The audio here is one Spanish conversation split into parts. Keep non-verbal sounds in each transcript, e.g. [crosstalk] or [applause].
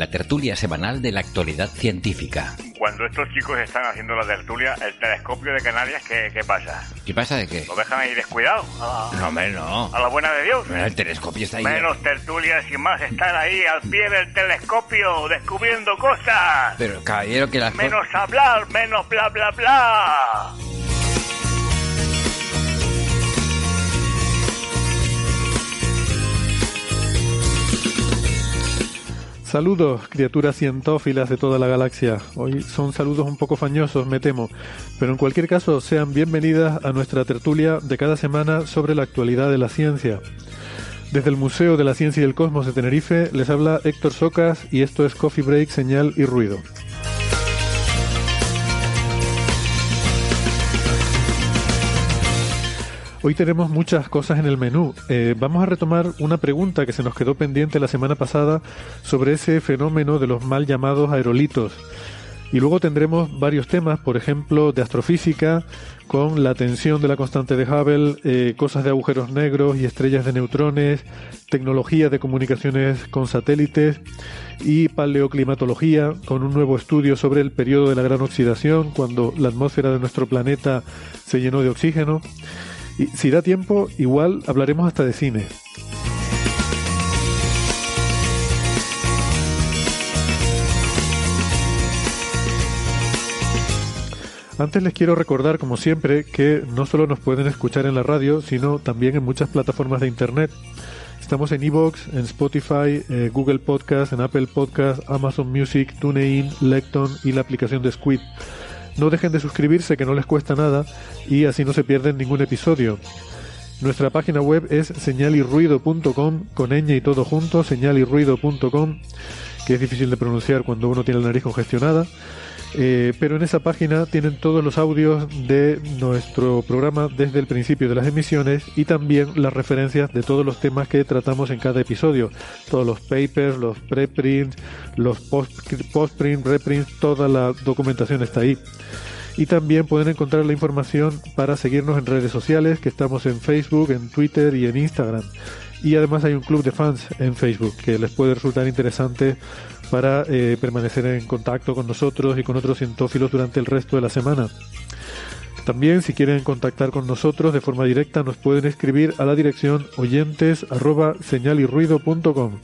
la tertulia semanal de la actualidad científica. Cuando estos chicos están haciendo la tertulia, el telescopio de Canarias, ¿qué, qué pasa? ¿Qué pasa de qué? ¿Lo dejan ahí descuidado? A, No, hombre, no. a la buena de Dios. El telescopio está ahí. Menos tertulias y más están ahí al pie del telescopio descubriendo cosas. Pero, caballero, que las Menos hablar, menos bla bla bla. Saludos, criaturas cientófilas de toda la galaxia. Hoy son saludos un poco fañosos, me temo, pero en cualquier caso sean bienvenidas a nuestra tertulia de cada semana sobre la actualidad de la ciencia. Desde el Museo de la Ciencia y el Cosmos de Tenerife les habla Héctor Socas y esto es Coffee Break, Señal y Ruido. Hoy tenemos muchas cosas en el menú. Eh, vamos a retomar una pregunta que se nos quedó pendiente la semana pasada sobre ese fenómeno de los mal llamados aerolitos. Y luego tendremos varios temas, por ejemplo, de astrofísica, con la tensión de la constante de Hubble, eh, cosas de agujeros negros y estrellas de neutrones, tecnología de comunicaciones con satélites y paleoclimatología, con un nuevo estudio sobre el periodo de la gran oxidación, cuando la atmósfera de nuestro planeta se llenó de oxígeno. Y si da tiempo, igual hablaremos hasta de cine. Antes les quiero recordar, como siempre, que no solo nos pueden escuchar en la radio, sino también en muchas plataformas de Internet. Estamos en Evox, en Spotify, eh, Google Podcast, en Apple Podcast, Amazon Music, TuneIn, Lecton y la aplicación de Squid. No dejen de suscribirse, que no les cuesta nada, y así no se pierden ningún episodio. Nuestra página web es señalirruido.com, con ñ y todo junto, señalirruido.com, que es difícil de pronunciar cuando uno tiene la nariz congestionada. Eh, pero en esa página tienen todos los audios de nuestro programa desde el principio de las emisiones y también las referencias de todos los temas que tratamos en cada episodio. Todos los papers, los preprints, los post- postprint, reprints, toda la documentación está ahí. Y también pueden encontrar la información para seguirnos en redes sociales, que estamos en Facebook, en Twitter y en Instagram. Y además hay un club de fans en Facebook que les puede resultar interesante para eh, permanecer en contacto con nosotros y con otros cientófilos durante el resto de la semana. También, si quieren contactar con nosotros de forma directa, nos pueden escribir a la dirección oyentes señalirruido.com.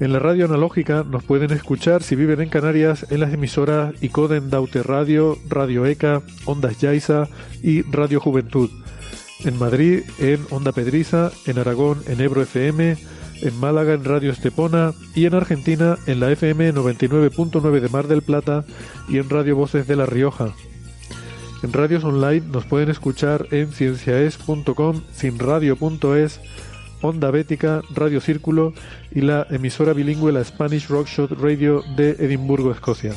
En la radio analógica nos pueden escuchar si viven en Canarias en las emisoras Icoden Daute Radio, Radio ECA, Ondas Yaiza y Radio Juventud. En Madrid en Onda Pedriza, en Aragón en Ebro FM, en Málaga en Radio Estepona y en Argentina en la FM 99.9 de Mar del Plata y en Radio Voces de La Rioja. En radios online nos pueden escuchar en cienciaes.com, sinradio.es, Onda Bética, Radio Círculo y la emisora bilingüe la Spanish Rockshot Radio de Edimburgo, Escocia.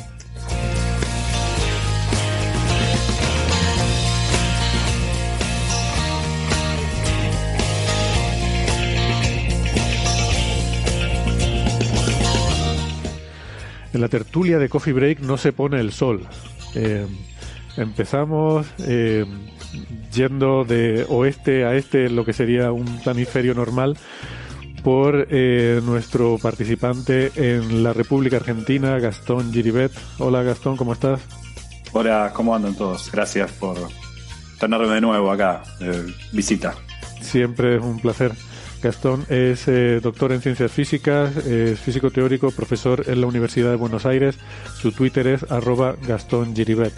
En la tertulia de Coffee Break no se pone el sol. Eh, empezamos eh, yendo de oeste a este, lo que sería un hemisferio normal, por eh, nuestro participante en la República Argentina, Gastón Giribet. Hola Gastón, ¿cómo estás? Hola, ¿cómo andan todos? Gracias por tenerme de nuevo acá, visita. Siempre es un placer. Gastón es eh, doctor en ciencias físicas, es físico teórico, profesor en la Universidad de Buenos Aires. Su Twitter es arroba Gastón Giribet.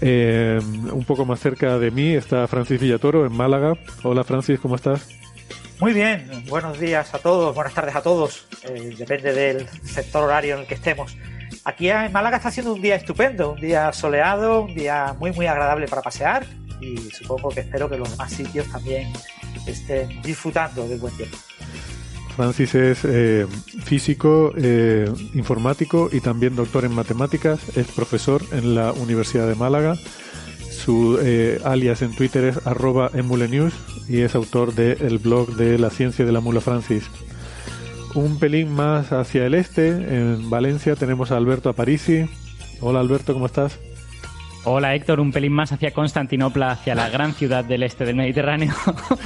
Eh, un poco más cerca de mí está Francis Villatoro en Málaga. Hola Francis, ¿cómo estás? Muy bien, buenos días a todos, buenas tardes a todos. Eh, depende del sector horario en el que estemos. Aquí en Málaga está siendo un día estupendo, un día soleado, un día muy muy agradable para pasear y supongo que espero que los demás sitios también estén disfrutando del buen tiempo. Francis es eh, físico, eh, informático y también doctor en matemáticas. Es profesor en la Universidad de Málaga. Su eh, alias en Twitter es arroba emulenews y es autor del blog de la ciencia de la mula Francis. Un pelín más hacia el este, en Valencia, tenemos a Alberto Aparici. Hola Alberto, ¿cómo estás? Hola Héctor, un pelín más hacia Constantinopla, hacia la gran ciudad del este del Mediterráneo.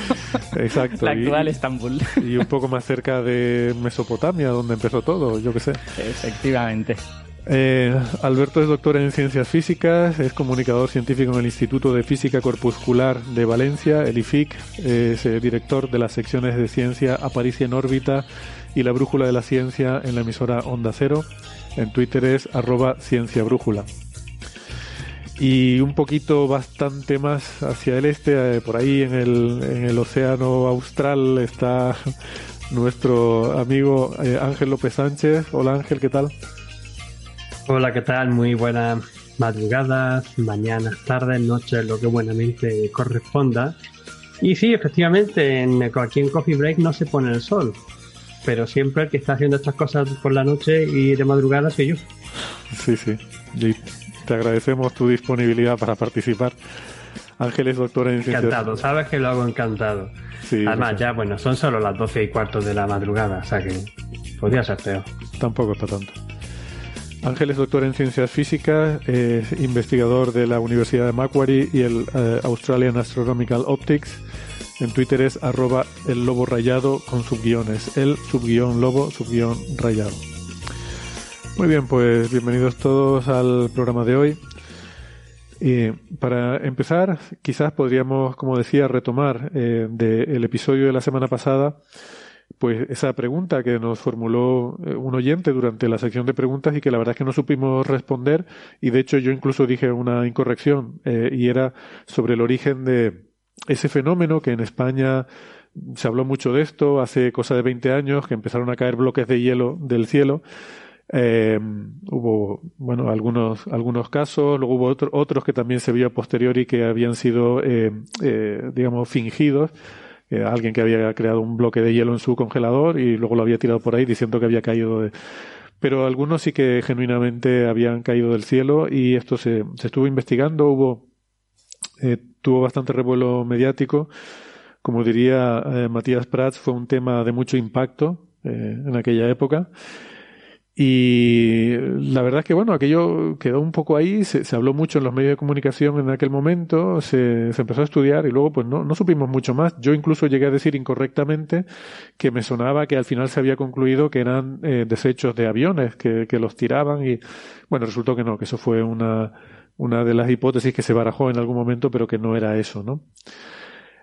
[laughs] Exacto. la actual Estambul. Y un poco más cerca de Mesopotamia, donde empezó todo, yo qué sé. Efectivamente. Eh, Alberto es doctor en ciencias físicas, es comunicador científico en el Instituto de Física Corpuscular de Valencia, el IFIC, es eh, director de las secciones de ciencia Aparicia en órbita y la brújula de la ciencia en la emisora Onda Cero. En Twitter es arroba cienciabrújula y un poquito bastante más hacia el este, eh, por ahí en el, en el océano austral está nuestro amigo eh, Ángel López Sánchez. Hola Ángel, ¿qué tal? Hola, ¿qué tal? Muy buenas madrugadas, mañanas, tardes, noches, lo que buenamente corresponda. Y sí, efectivamente, en, aquí en Coffee Break no se pone el sol, pero siempre el que está haciendo estas cosas por la noche y de madrugada soy yo. Sí, sí. Te agradecemos tu disponibilidad para participar. Ángel es doctora en ciencias. Encantado, sabes que lo hago encantado. Además, ya, bueno, son solo las 12 y cuarto de la madrugada, o sea que podría ser peor. Tampoco es para tanto. Ángel es doctor en ciencias físicas, es investigador de la Universidad de Macquarie y el eh, Australian Astronomical Optics. En Twitter es arroba el lobo rayado con subguiones, el subguión lobo subguión rayado. Muy bien, pues bienvenidos todos al programa de hoy. Y para empezar, quizás podríamos, como decía, retomar eh, del episodio de la semana pasada, pues esa pregunta que nos formuló eh, un oyente durante la sección de preguntas y que la verdad es que no supimos responder y de hecho yo incluso dije una incorrección eh, y era sobre el origen de ese fenómeno que en España se habló mucho de esto hace cosa de 20 años que empezaron a caer bloques de hielo del cielo eh, hubo, bueno, algunos, algunos casos, luego hubo otros que también se vio a posteriori que habían sido, eh, eh, digamos, fingidos. alguien que había creado un bloque de hielo en su congelador y luego lo había tirado por ahí diciendo que había caído de... Pero algunos sí que genuinamente habían caído del cielo y esto se, se estuvo investigando, hubo, tuvo bastante revuelo mediático. Como diría Matías Prats, fue un tema de mucho impacto en aquella época. Y la verdad es que, bueno, aquello quedó un poco ahí, se, habló mucho en los medios de comunicación en aquel momento, se, se, empezó a estudiar y luego pues no, no supimos mucho más. Yo incluso llegué a decir incorrectamente que me sonaba que al final se había concluido que eran eh, desechos de aviones, que, que los tiraban y, bueno, resultó que no, que eso fue una, una de las hipótesis que se barajó en algún momento, pero que no era eso, ¿no?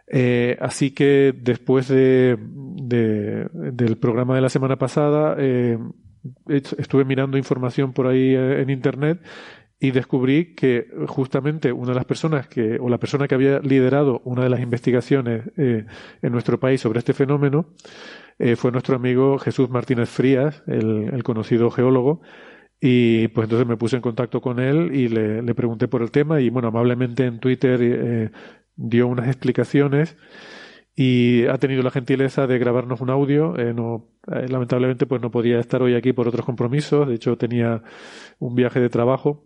Eh, así que después de, de, del programa de la semana pasada, eh, estuve mirando información por ahí eh, en internet y descubrí que justamente una de las personas que, o la persona que había liderado una de las investigaciones eh, en nuestro país sobre este fenómeno eh, fue nuestro amigo Jesús Martínez Frías, el, conocido geólogo. Y pues entonces me puse en contacto con él y le, le pregunté por el tema y bueno, amablemente en Twitter dio unas explicaciones y ha tenido la gentileza de grabarnos un audio. Eh, no, eh, lamentablemente, pues no podía estar hoy aquí por otros compromisos. De hecho, tenía un viaje de trabajo.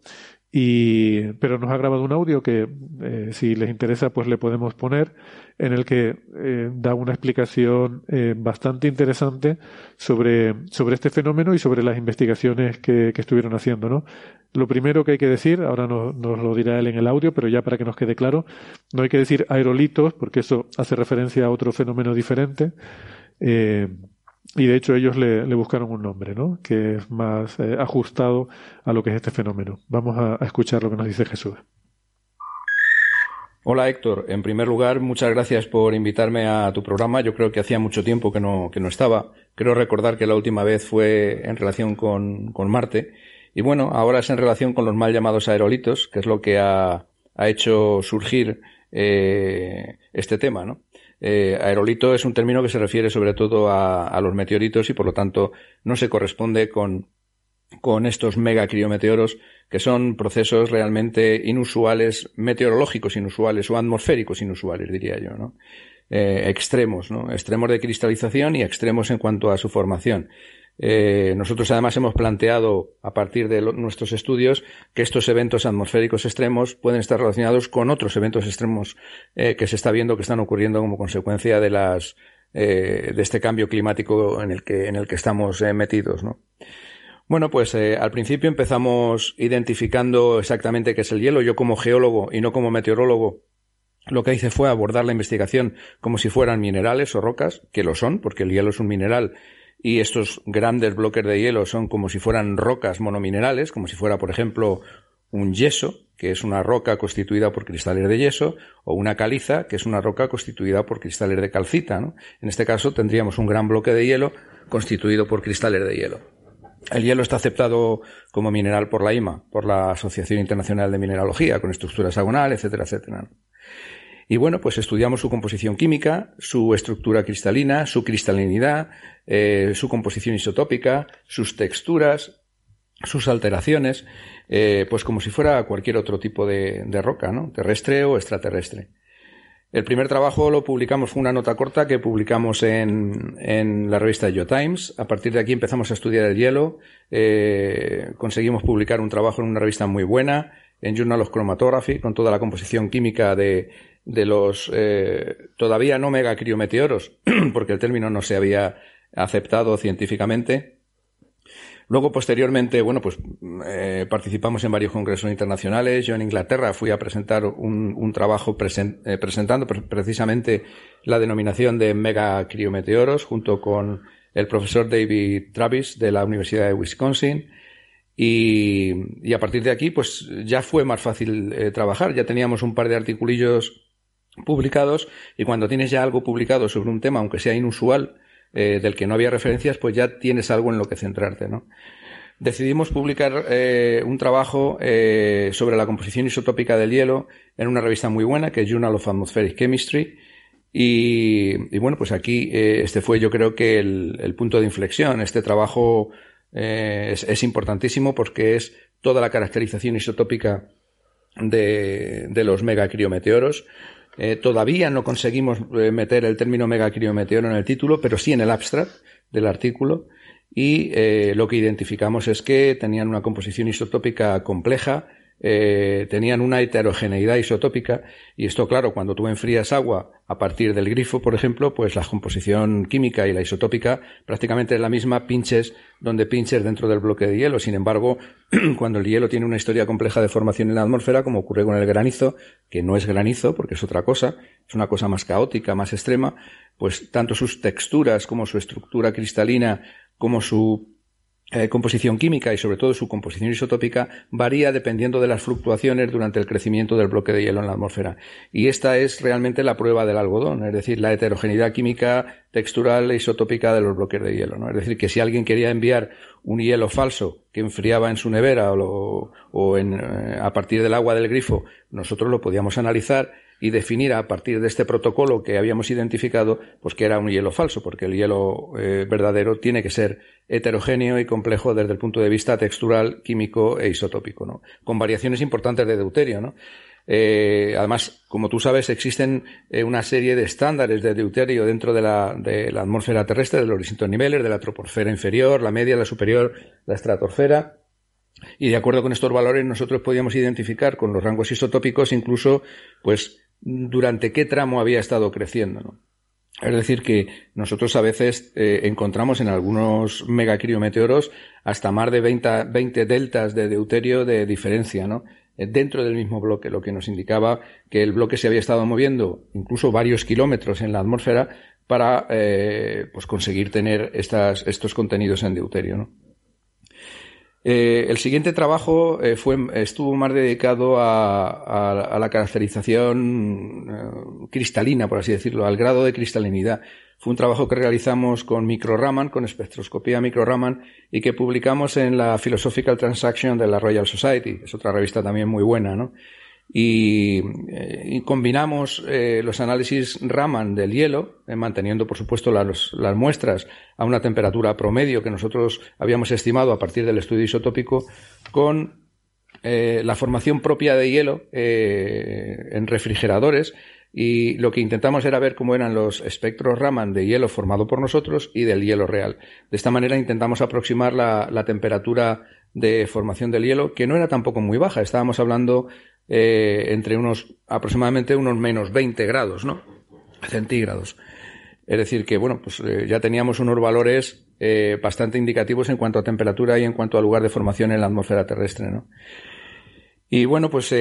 Y, pero nos ha grabado un audio que, eh, si les interesa, pues le podemos poner, en el que eh, da una explicación eh, bastante interesante sobre, sobre este fenómeno y sobre las investigaciones que, que estuvieron haciendo, ¿no? Lo primero que hay que decir, ahora nos, nos, lo dirá él en el audio, pero ya para que nos quede claro, no hay que decir aerolitos, porque eso hace referencia a otro fenómeno diferente. Y de hecho ellos le, buscaron un nombre, ¿no? Que es más eh, ajustado a lo que es este fenómeno. Vamos a, a escuchar lo que nos dice Jesús. Hola Héctor, en primer lugar, muchas gracias por invitarme a tu programa. Yo creo que hacía mucho tiempo que no, que no estaba. Creo recordar que la última vez fue en relación con, con Marte. Y bueno, ahora es en relación con los mal llamados aerolitos, que es lo que ha, ha hecho surgir eh, este tema, ¿no? Eh, aerolito es un término que se refiere sobre todo a, los meteoritos y por lo tanto no se corresponde con, con estos megacriometeoros que son procesos realmente inusuales, meteorológicos inusuales o atmosféricos inusuales, diría yo, ¿no? Eh, extremos, ¿no? Extremos de cristalización y extremos en cuanto a su formación. Eh, nosotros además hemos planteado, a partir de nuestros estudios, que estos eventos atmosféricos extremos pueden estar relacionados con otros eventos extremos eh, que se está viendo que están ocurriendo como consecuencia de las eh, de este cambio climático en el que en el que estamos metidos, ¿no? Bueno, pues al principio empezamos identificando exactamente qué es el hielo. Yo como geólogo y no como meteorólogo, lo que hice fue abordar la investigación como si fueran minerales o rocas, que lo son, porque el hielo es un mineral y estos grandes bloques de hielo son como si fueran rocas monominerales, como si fuera, por ejemplo, un yeso, que es una roca constituida por cristales de yeso, o una caliza, que es una roca constituida por cristales de calcita. En este caso tendríamos un gran bloque de hielo constituido por cristales de hielo. El hielo está aceptado como mineral por la IMA, por la Asociación Internacional de Mineralogía, con estructura hexagonal, etcétera, etcétera. Y bueno, pues estudiamos su composición química, su estructura cristalina, su cristalinidad, eh, su composición isotópica, sus texturas, sus alteraciones, eh, pues como si fuera cualquier otro tipo de, roca, ¿no? Terrestre o extraterrestre. El primer trabajo lo publicamos, fue una nota corta que publicamos en, en la revista Times. A partir de aquí empezamos a estudiar el hielo. Eh, conseguimos publicar un trabajo en una revista muy buena, en Journal of Chromatography, con toda la composición química de, de los todavía no megacriometeoros, [clears throat] porque el término no se había aceptado científicamente, Luego, posteriormente, bueno, pues eh, participamos en varios congresos internacionales. Yo en Inglaterra fui a presentar un, un trabajo eh, presentando precisamente la denominación de megacriometeoros junto con el profesor David Travis de la Universidad de Wisconsin. Y, y a partir de aquí, pues ya fue más fácil eh, trabajar. Ya teníamos un par de articulillos publicados y cuando tienes ya algo publicado sobre un tema, aunque sea inusual, eh, del que no había referencias, pues ya tienes algo en lo que centrarte, ¿no? Decidimos publicar eh, un trabajo eh, sobre la composición isotópica del hielo en una revista muy buena que es Journal of Atmospheric Chemistry. Y, bueno, pues aquí este fue yo creo que el, punto de inflexión. Este trabajo es, es, importantísimo porque es toda la caracterización isotópica de, de los megacriometeoros. Eh, todavía no conseguimos eh, meter el término megacriometeoro en el título, pero sí en el abstract del artículo. Y eh, lo que identificamos es que tenían una composición isotópica compleja, eh, tenían una heterogeneidad isotópica y esto claro cuando tú enfrías agua a partir del grifo por ejemplo pues la composición química y la isotópica prácticamente es la misma pinches donde pinches dentro del bloque de hielo. Sin embargo [clears throat] cuando el hielo tiene una historia compleja de formación en la atmósfera como ocurre con el granizo que no es granizo porque es otra cosa es una cosa más caótica más extrema pues tanto sus texturas como su estructura cristalina como su eh, composición química y sobre todo su composición isotópica varía dependiendo de las fluctuaciones durante el crecimiento del bloque de hielo en la atmósfera. Y esta es realmente la prueba del algodón, es decir, la heterogeneidad química, textural e isotópica de los bloques de hielo. ¿no? Es decir, que si alguien quería enviar un hielo falso que enfriaba en su nevera o, o en, eh, a partir del agua del grifo, nosotros lo podíamos analizar y definir a partir de este protocolo que habíamos identificado, pues que era un hielo falso, porque el hielo eh, verdadero tiene que ser heterogéneo y complejo desde el punto de vista textural, químico e isotópico, ¿no? Con variaciones importantes de deuterio, ¿no? Eh, además, como tú sabes, existen eh, una serie de estándares de deuterio dentro de la, de la atmósfera terrestre, de los distintos niveles, de la troposfera inferior, la media, la superior, la estratosfera, y de acuerdo con estos valores nosotros podíamos identificar con los rangos isotópicos incluso pues durante qué tramo había estado creciendo. ¿no? Es decir, que nosotros a veces eh, encontramos en algunos megacriometeoros hasta más de 20, 20, deltas de deuterio de diferencia, ¿no? Eh, dentro del mismo bloque, lo que nos indicaba que el bloque se había estado moviendo incluso varios kilómetros en la atmósfera para eh, pues conseguir tener estas, estos contenidos en deuterio. ¿no? Eh, el siguiente trabajo eh, fue, estuvo más dedicado a, la caracterización eh, cristalina, por así decirlo, al grado de cristalinidad. Fue un trabajo que realizamos con microraman, con espectroscopía microraman, y que publicamos en la Philosophical Transaction de la Royal Society. Es otra revista también muy buena, ¿no? Y, eh, combinamos eh, los análisis Raman del hielo, eh, manteniendo por supuesto las, muestras a una temperatura promedio que nosotros habíamos estimado a partir del estudio isotópico, con la formación propia de hielo en refrigeradores y lo que intentamos era ver cómo eran los espectros Raman de hielo formado por nosotros y del hielo real. De esta manera intentamos aproximar la temperatura de formación del hielo, que no era tampoco muy baja. Estábamos hablando eh, entre unos aproximadamente unos menos 20 grados, ¿no? Centígrados. Es decir, que bueno, pues eh, ya teníamos unos valores eh, bastante indicativos en cuanto a temperatura y en cuanto al lugar de formación en la atmósfera terrestre, ¿no? Y bueno, pues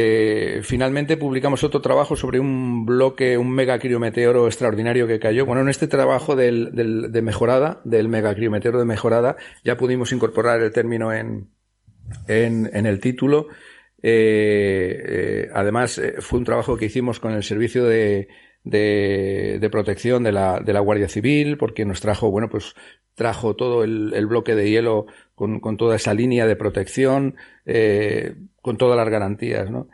finalmente publicamos otro trabajo sobre un bloque, un megacriometeoro extraordinario que cayó. Bueno, en este trabajo del, de mejorada, del megacriometeoro de mejorada, ya pudimos incorporar el término en, en el título eh, eh, además, eh, fue un trabajo que hicimos con el servicio de, de, protección de la, de la, Guardia Civil, porque nos trajo, bueno, pues trajo todo el, bloque de hielo con, con, toda esa línea de protección, con todas las garantías, ¿no?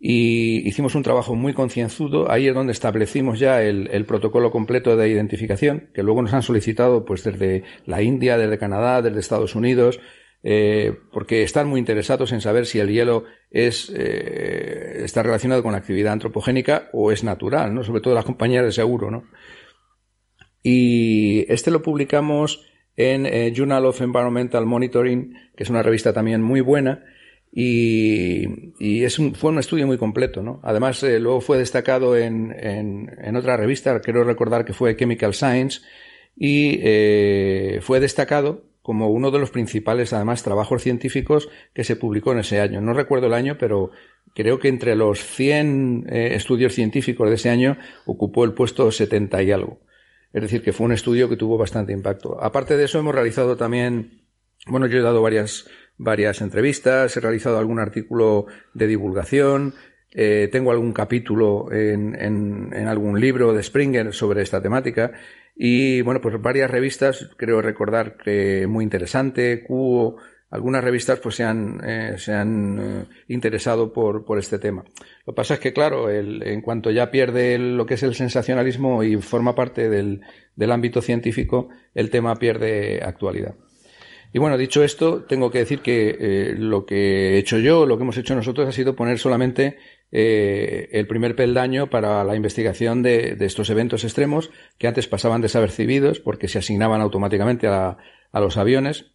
Y hicimos un trabajo muy concienzudo. Ahí es donde establecimos ya el, el, protocolo completo de identificación, que luego nos han solicitado, pues, desde la India, desde Canadá, desde Estados Unidos, eh, porque están muy interesados en saber si el hielo es, eh, está relacionado con la actividad antropogénica o es natural, ¿no? Sobre todo las compañías de seguro, ¿no? Y este lo publicamos en eh, Journal of Environmental Monitoring, que es una revista también muy buena, y, y es fue un estudio muy completo, ¿no? Además, luego fue destacado en, en, en, otra revista, quiero recordar que fue Chemical Science, y fue destacado como uno de los principales, además, trabajos científicos que se publicó en ese año. No recuerdo el año, pero creo que entre los 100 eh, estudios científicos de ese año ocupó el puesto 70 y algo. Es decir, que fue un estudio que tuvo bastante impacto. Aparte de eso, hemos realizado también, bueno, yo he dado varias, varias entrevistas, he realizado algún artículo de divulgación, eh, tengo algún capítulo en, en, en, algún libro de Springer sobre esta temática y bueno, pues varias revistas, creo recordar que muy interesante, Cuo, algunas revistas pues se han, eh, se han eh, interesado por, por este tema. Lo que pasa es que, claro, el, en cuanto ya pierde lo que es el sensacionalismo y forma parte del, del ámbito científico, el tema pierde actualidad. Y bueno, dicho esto, tengo que decir que eh, lo que he hecho yo, lo que hemos hecho nosotros ha sido poner solamente eh, el primer peldaño para la investigación de, estos eventos extremos que antes pasaban desapercibidos porque se asignaban automáticamente a, los aviones.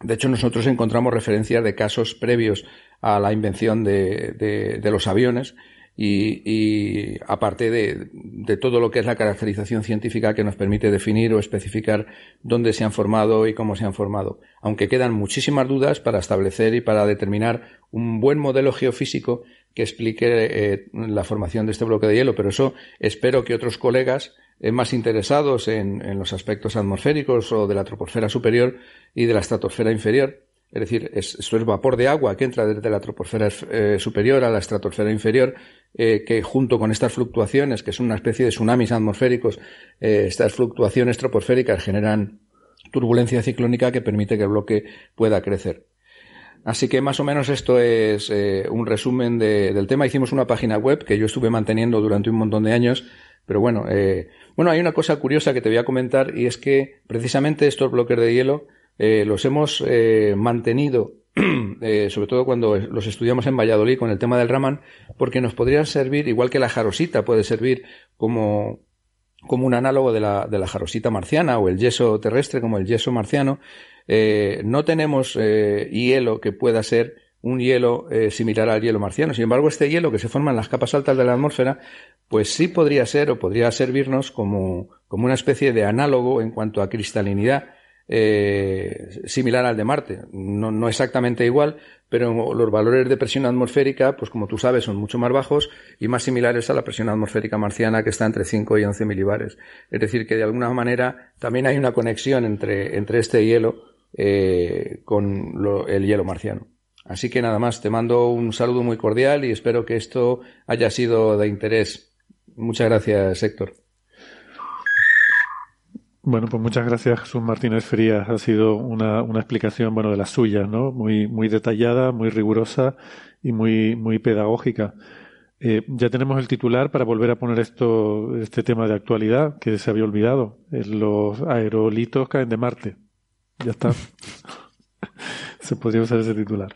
De hecho, nosotros encontramos referencias de casos previos a la invención de, los aviones y, aparte de, de, todo lo que es la caracterización científica que nos permite definir o especificar dónde se han formado y cómo se han formado. Aunque quedan muchísimas dudas para establecer y para determinar un buen modelo geofísico que explique eh, la formación de este bloque de hielo, pero eso espero que otros colegas eh, más interesados en, los aspectos atmosféricos o de la troposfera superior y de la estratosfera inferior, es decir, esto es vapor de agua que entra desde la troposfera eh, superior a la estratosfera inferior, que junto con estas fluctuaciones, que son una especie de tsunamis atmosféricos, estas fluctuaciones troposféricas generan turbulencia ciclónica que permite que el bloque pueda crecer. Así que más o menos esto es eh, un resumen del tema. Hicimos una página web que yo estuve manteniendo durante un montón de años, pero bueno, eh, bueno, hay una cosa curiosa que te voy a comentar y es que precisamente estos bloques de hielo eh, los hemos mantenido, [clears throat] sobre todo cuando los estudiamos en Valladolid con el tema del Raman, porque nos podrían servir, igual que la jarosita puede servir como, como un análogo de la, de la jarosita marciana o el yeso terrestre como el yeso marciano, eh, no tenemos eh, hielo que pueda ser un hielo eh, similar al hielo marciano. Sin embargo, este hielo que se forma en las capas altas de la atmósfera, pues sí podría ser o podría servirnos como, como una especie de análogo en cuanto a cristalinidad similar al de Marte. No, no, exactamente igual, pero los valores de presión atmosférica, pues como tú sabes, son mucho más bajos y más similares a la presión atmosférica marciana que está entre 5 y 11 milibares. Es decir, que de alguna manera también hay una conexión entre, entre este hielo eh, con el hielo marciano. Así que nada más, te mando un saludo muy cordial y espero que esto haya sido de interés. Muchas gracias, Héctor. Bueno, pues muchas gracias, Jesús Martínez Frías. Ha sido una, una explicación, bueno, de la suya, ¿no? Muy, muy detallada, muy rigurosa y muy, muy pedagógica. Eh, ya tenemos el titular para volver a poner esto, este tema de actualidad que se había olvidado. los aerolitos caen de Marte. Ya está. [laughs] se podría usar ese titular.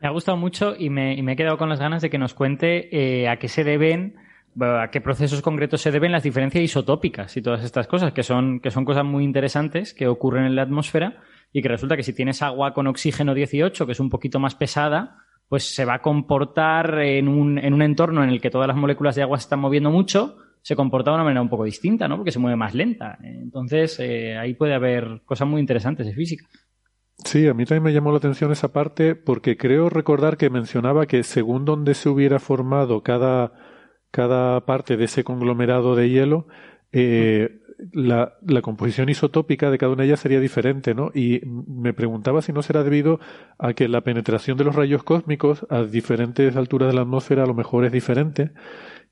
Me ha gustado mucho y me, y me he quedado con las ganas de que nos cuente eh, a qué se deben a qué procesos concretos se deben las diferencias isotópicas y todas estas cosas, que son, que son cosas muy interesantes que ocurren en la atmósfera y que resulta que si tienes agua con oxígeno 18, que es un poquito más pesada, pues se va a comportar en un, en un entorno en el que todas las moléculas de agua se están moviendo mucho, se comporta de una manera un poco distinta, ¿no? Porque se mueve más lenta. Entonces, eh, ahí puede haber cosas muy interesantes de física. Sí, a mí también me llamó la atención esa parte porque creo recordar que mencionaba que según donde se hubiera formado cada cada parte de ese conglomerado de hielo, eh, la, composición isotópica de cada una de ellas sería diferente, ¿no? Y me preguntaba si no será debido a que la penetración de los rayos cósmicos a diferentes alturas de la atmósfera a lo mejor es diferente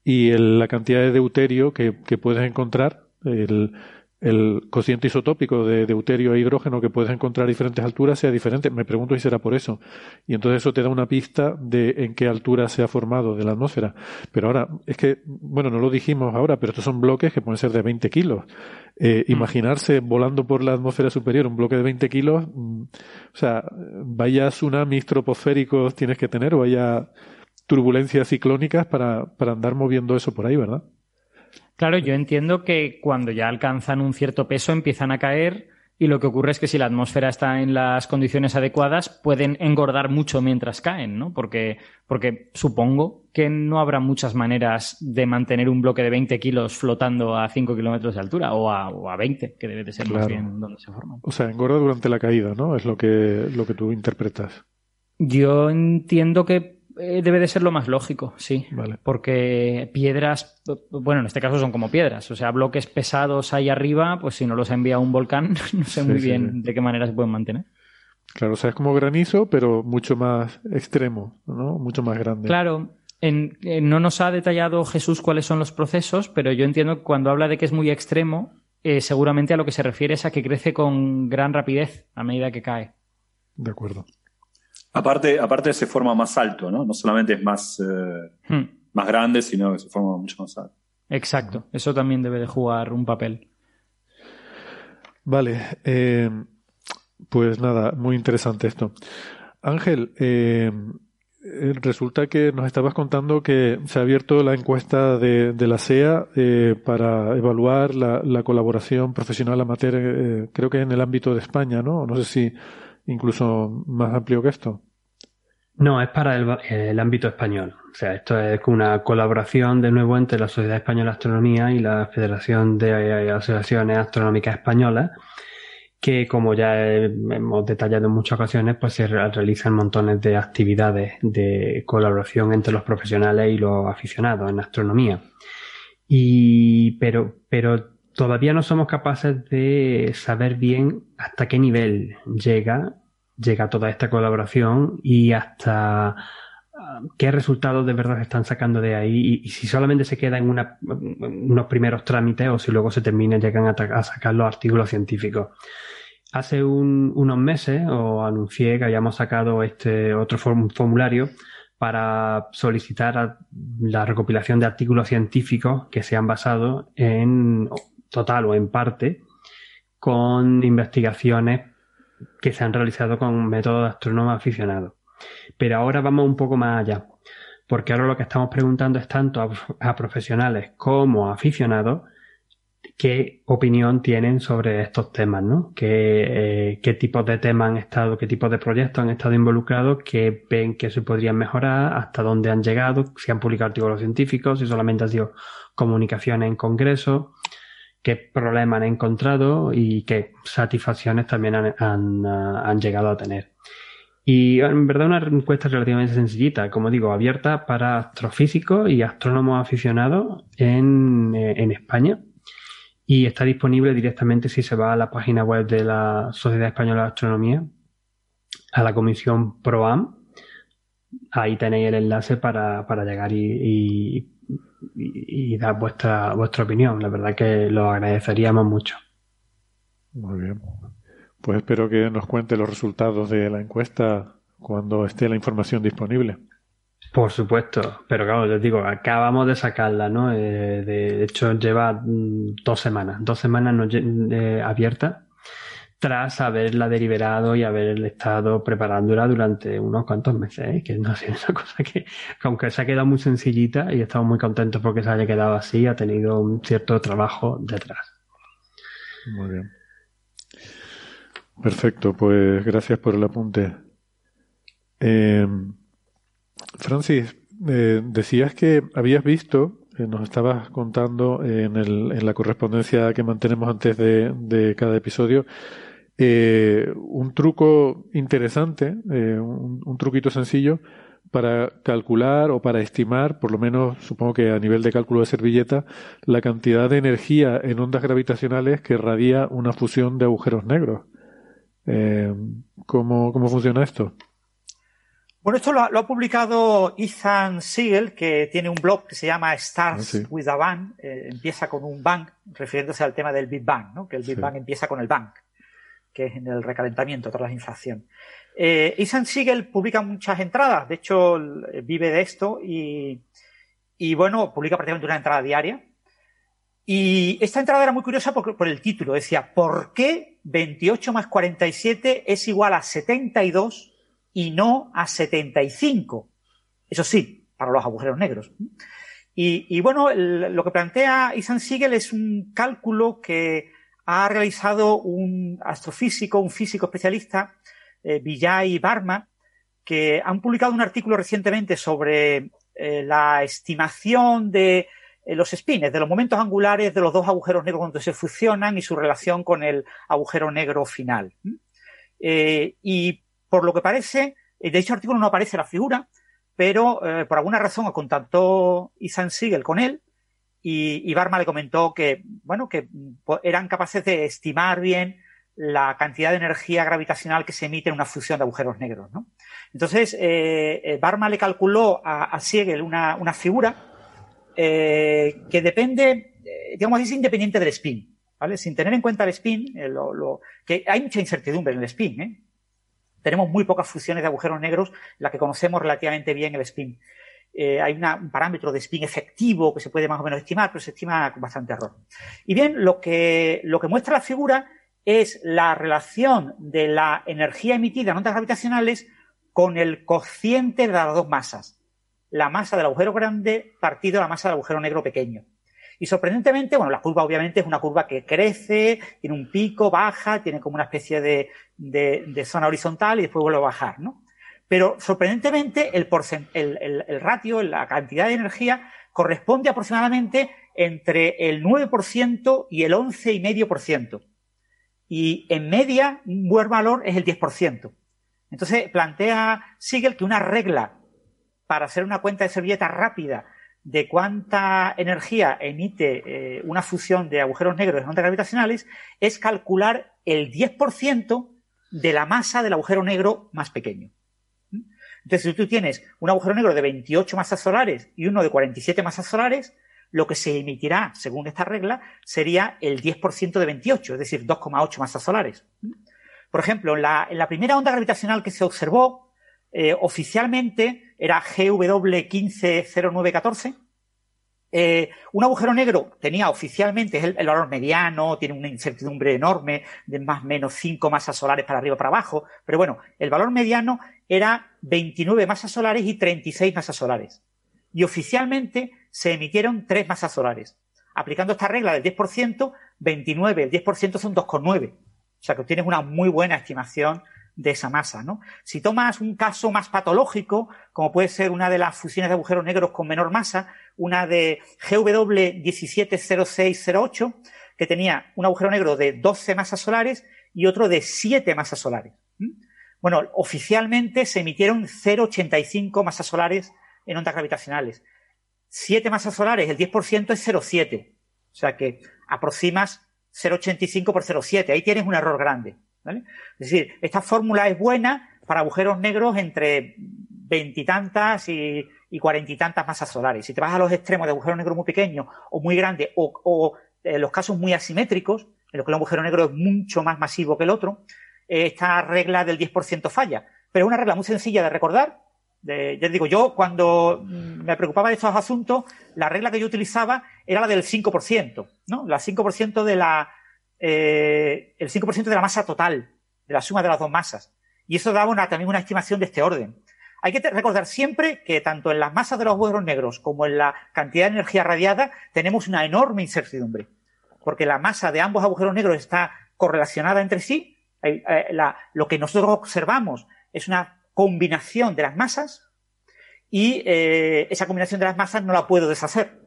y la cantidad de deuterio que, que puedes encontrar, el, el cociente isotópico de deuterio e hidrógeno que puedes encontrar a diferentes alturas sea diferente. Me pregunto si será por eso. Y entonces eso te da una pista de en qué altura se ha formado de la atmósfera. Pero ahora, es que, bueno, no lo dijimos ahora, pero estos son bloques que pueden ser de 20 kilos. Eh, mm. Imaginarse volando por la atmósfera superior un bloque de 20 kilos, mm, o sea, vaya tsunamis troposféricos tienes que tener o vaya turbulencias ciclónicas para, para andar moviendo eso por ahí, ¿verdad? Claro, yo entiendo que cuando ya alcanzan un cierto peso empiezan a caer y lo que ocurre es que si la atmósfera está en las condiciones adecuadas pueden engordar mucho mientras caen, ¿no? Porque, porque supongo que no habrá muchas maneras de mantener un bloque de 20 kilos flotando a 5 kilómetros de altura o a, o a 20, que debe de ser más bien donde se forman. O sea, engorda durante la caída, ¿no? Es lo que, lo que tú interpretas. Yo entiendo que eh, debe de ser lo más lógico, sí. Porque piedras, bueno, en este caso son como piedras, o sea, bloques pesados ahí arriba, pues si no los envía un volcán, [laughs] no sé muy bien de qué manera se pueden mantener. Claro, o sea, es como granizo, pero mucho más extremo, ¿no? Mucho más grande. Claro, en, no nos ha detallado Jesús cuáles son los procesos, pero yo entiendo que cuando habla de que es muy extremo, eh, seguramente a lo que se refiere es a que crece con gran rapidez a medida que cae. De acuerdo. Aparte, aparte se forma más alto, ¿no? No solamente es más, eh, hmm. más grande, sino que se forma mucho más alto. Exacto, eso también debe de jugar un papel. Vale, eh, pues nada, muy interesante esto. Ángel, eh, resulta que nos estabas contando que se ha abierto la encuesta de, la SEA para evaluar la, la, colaboración profesional amateur, creo que en el ámbito de España, ¿no? No sé si incluso más amplio que esto. No, es para el, ámbito español. O sea, esto es una colaboración de nuevo entre la Sociedad Española de Astronomía y la Federación de Asociaciones Astronómicas Españolas, que como ya hemos detallado en muchas ocasiones, pues se realizan montones de actividades de colaboración entre los profesionales y los aficionados en astronomía. Y, pero, pero todavía no somos capaces de saber bien hasta qué nivel llega llega toda esta colaboración y hasta ah, qué resultados de verdad están sacando de ahí y, si solamente se queda en unos primeros trámites o si luego se termina llegan a, sacar los artículos científicos. Hace unos meses os anuncié que habíamos sacado este otro formulario para solicitar la recopilación de artículos científicos que se han basado en total o en parte con investigaciones que se han realizado con métodos de astrónomo aficionado. Pero ahora vamos un poco más allá, porque ahora lo que estamos preguntando es tanto a, profesionales como a aficionados qué opinión tienen sobre estos temas, ¿no? ¿Qué, eh, qué tipos de temas han estado, qué tipos de proyectos han estado involucrados, qué ven que se podrían mejorar, hasta dónde han llegado, si han publicado artículos científicos, si solamente han sido comunicaciones en congresos, qué problemas han encontrado y qué satisfacciones también han, ah, llegado a tener. Y en verdad una encuesta relativamente sencillita, como digo, abierta para astrofísicos y astrónomos aficionados en, eh, España. y está disponible directamente si se va a la página web de la Sociedad Española de Astronomía, a la comisión PROAM. Ahí tenéis el enlace para, llegar y, y, dar vuestra, vuestra opinión. La verdad que lo agradeceríamos mucho. Muy bien. Pues espero que nos cuente los resultados de la encuesta cuando esté la información disponible. Por supuesto, pero claro, les digo, acabamos de sacarla, ¿no? Eh, de, hecho, lleva mm, dos semanas, dos semanas no, eh, abierta tras haberla deliberado y haber estado preparándola durante unos cuantos meses, ¿eh? que no ha sido una [laughs] cosa que, aunque se ha quedado muy sencillita y estamos muy contentos porque se haya quedado así, ha tenido un cierto trabajo detrás. Muy bien. Perfecto, pues gracias por el apunte. Eh, Francis, eh, decías que habías visto, eh, nos estabas contando en, el, en, la correspondencia que mantenemos antes de, cada episodio, eh, un truco interesante, un, un, truquito sencillo para calcular o para estimar, por lo menos supongo que a nivel de cálculo de servilleta, la cantidad de energía en ondas gravitacionales que radia una fusión de agujeros negros. ¿cómo, ¿Cómo funciona esto? Bueno, esto lo ha, publicado Ethan Siegel, que tiene un blog que se llama Stars ah, with a Bang. Eh, empieza con un bang, refiriéndose al tema del Big Bang, ¿no? que el Big Bang empieza con el bang, que es en el recalentamiento tras la inflación. Eh, Ethan Siegel publica muchas entradas, de hecho vive de esto y, bueno, publica prácticamente una entrada diaria. Y esta entrada era muy curiosa por, por el título, decía, ¿por qué 28 más 47 es igual a 72 y no a 75. Eso sí, para los agujeros negros. Y, bueno, lo que plantea Isan Siegel es un cálculo que ha realizado un astrofísico, un físico especialista, eh, Vijay Barma, que han publicado un artículo recientemente sobre eh, la estimación de eh, los spines, de los momentos angulares de los dos agujeros negros cuando se fusionan y su relación con el agujero negro final. y por lo que parece, de dicho artículo no aparece la figura, pero eh, por alguna razón contactó Isan Siegel con él y, Barma le comentó que, bueno, que eran capaces de estimar bien la cantidad de energía gravitacional que se emite en una fusión de agujeros negros, ¿no? Entonces, eh, eh, Barma le calculó a, Siegel una, figura que depende, digamos, es independiente del spin, ¿vale? Sin tener en cuenta el spin, que hay mucha incertidumbre en el spin, ¿eh? tenemos muy pocas fusiones de agujeros negros, la que conocemos relativamente bien el spin. Eh, hay un parámetro de spin efectivo que se puede más o menos estimar, pero se estima con bastante error. Y bien, lo que, lo que muestra la figura es la relación de la energía emitida en ondas gravitacionales con el cociente de las dos masas. La masa del agujero grande partido la masa del agujero negro pequeño. Y sorprendentemente, bueno, la curva obviamente es una curva que crece, tiene un pico, baja, tiene como una especie de, de, zona horizontal y después vuelve a bajar, ¿no? Pero sorprendentemente el, ratio, la cantidad de energía corresponde aproximadamente entre el 9% y el 11,5%. Y en media, un buen valor es el 10%. Entonces plantea Siegel que una regla para hacer una cuenta de servilleta rápida de cuánta energía emite eh, una fusión de agujeros negros en ondas gravitacionales es calcular el 10% de la masa del agujero negro más pequeño. Entonces, si tú tienes un agujero negro de 28 masas solares y uno de 47 masas solares, lo que se emitirá, según esta regla, sería el 10% de 28, es decir, 2,8 masas solares. Por ejemplo, en la, primera onda gravitacional que se observó, eh, oficialmente era GW150914. Eh, un agujero negro tenía oficialmente el, valor mediano, tiene una incertidumbre enorme de más o menos 5 masas solares para arriba para abajo, pero bueno, el valor mediano era 29 masas solares y 36 masas solares. Y oficialmente se emitieron 3 masas solares. Aplicando esta regla del 10%, 29, el 10% son 2,9. O sea que obtienes una muy buena estimación de esa masa, ¿no? Si tomas un caso más patológico, como puede ser una de las fusiones de agujeros negros con menor masa, una de GW 170608, que tenía un agujero negro de 12 masas solares y otro de 7 masas solares. Bueno, oficialmente se emitieron 0,85 masas solares en ondas gravitacionales. 7 masas solares, el 10% es 0,7. O sea que aproximas 0,85 por 0,7. Ahí tienes un error grande. ¿Vale? Es decir, esta fórmula es buena para agujeros negros entre veintitantas y cuarenta y masas solares. Si te vas a los extremos de agujeros negros muy pequeños o muy grandes o, en los casos muy asimétricos, en los que el agujero negro es mucho más masivo que el otro, esta regla del 10% falla. Pero es una regla muy sencilla de recordar. Ya digo, yo cuando me preocupaba de estos asuntos, la regla que yo utilizaba era la del 5%, ¿no? La 5% de la, eh, el 5% de la masa total, de la suma de las dos masas. Y eso daba una, también una estimación de este orden. Hay que recordar siempre que tanto en las masas de los agujeros negros como en la cantidad de energía radiada tenemos una enorme incertidumbre, porque la masa de ambos agujeros negros está correlacionada entre sí. Eh, lo que nosotros observamos es una combinación de las masas y eh, esa combinación de las masas no la puedo deshacer.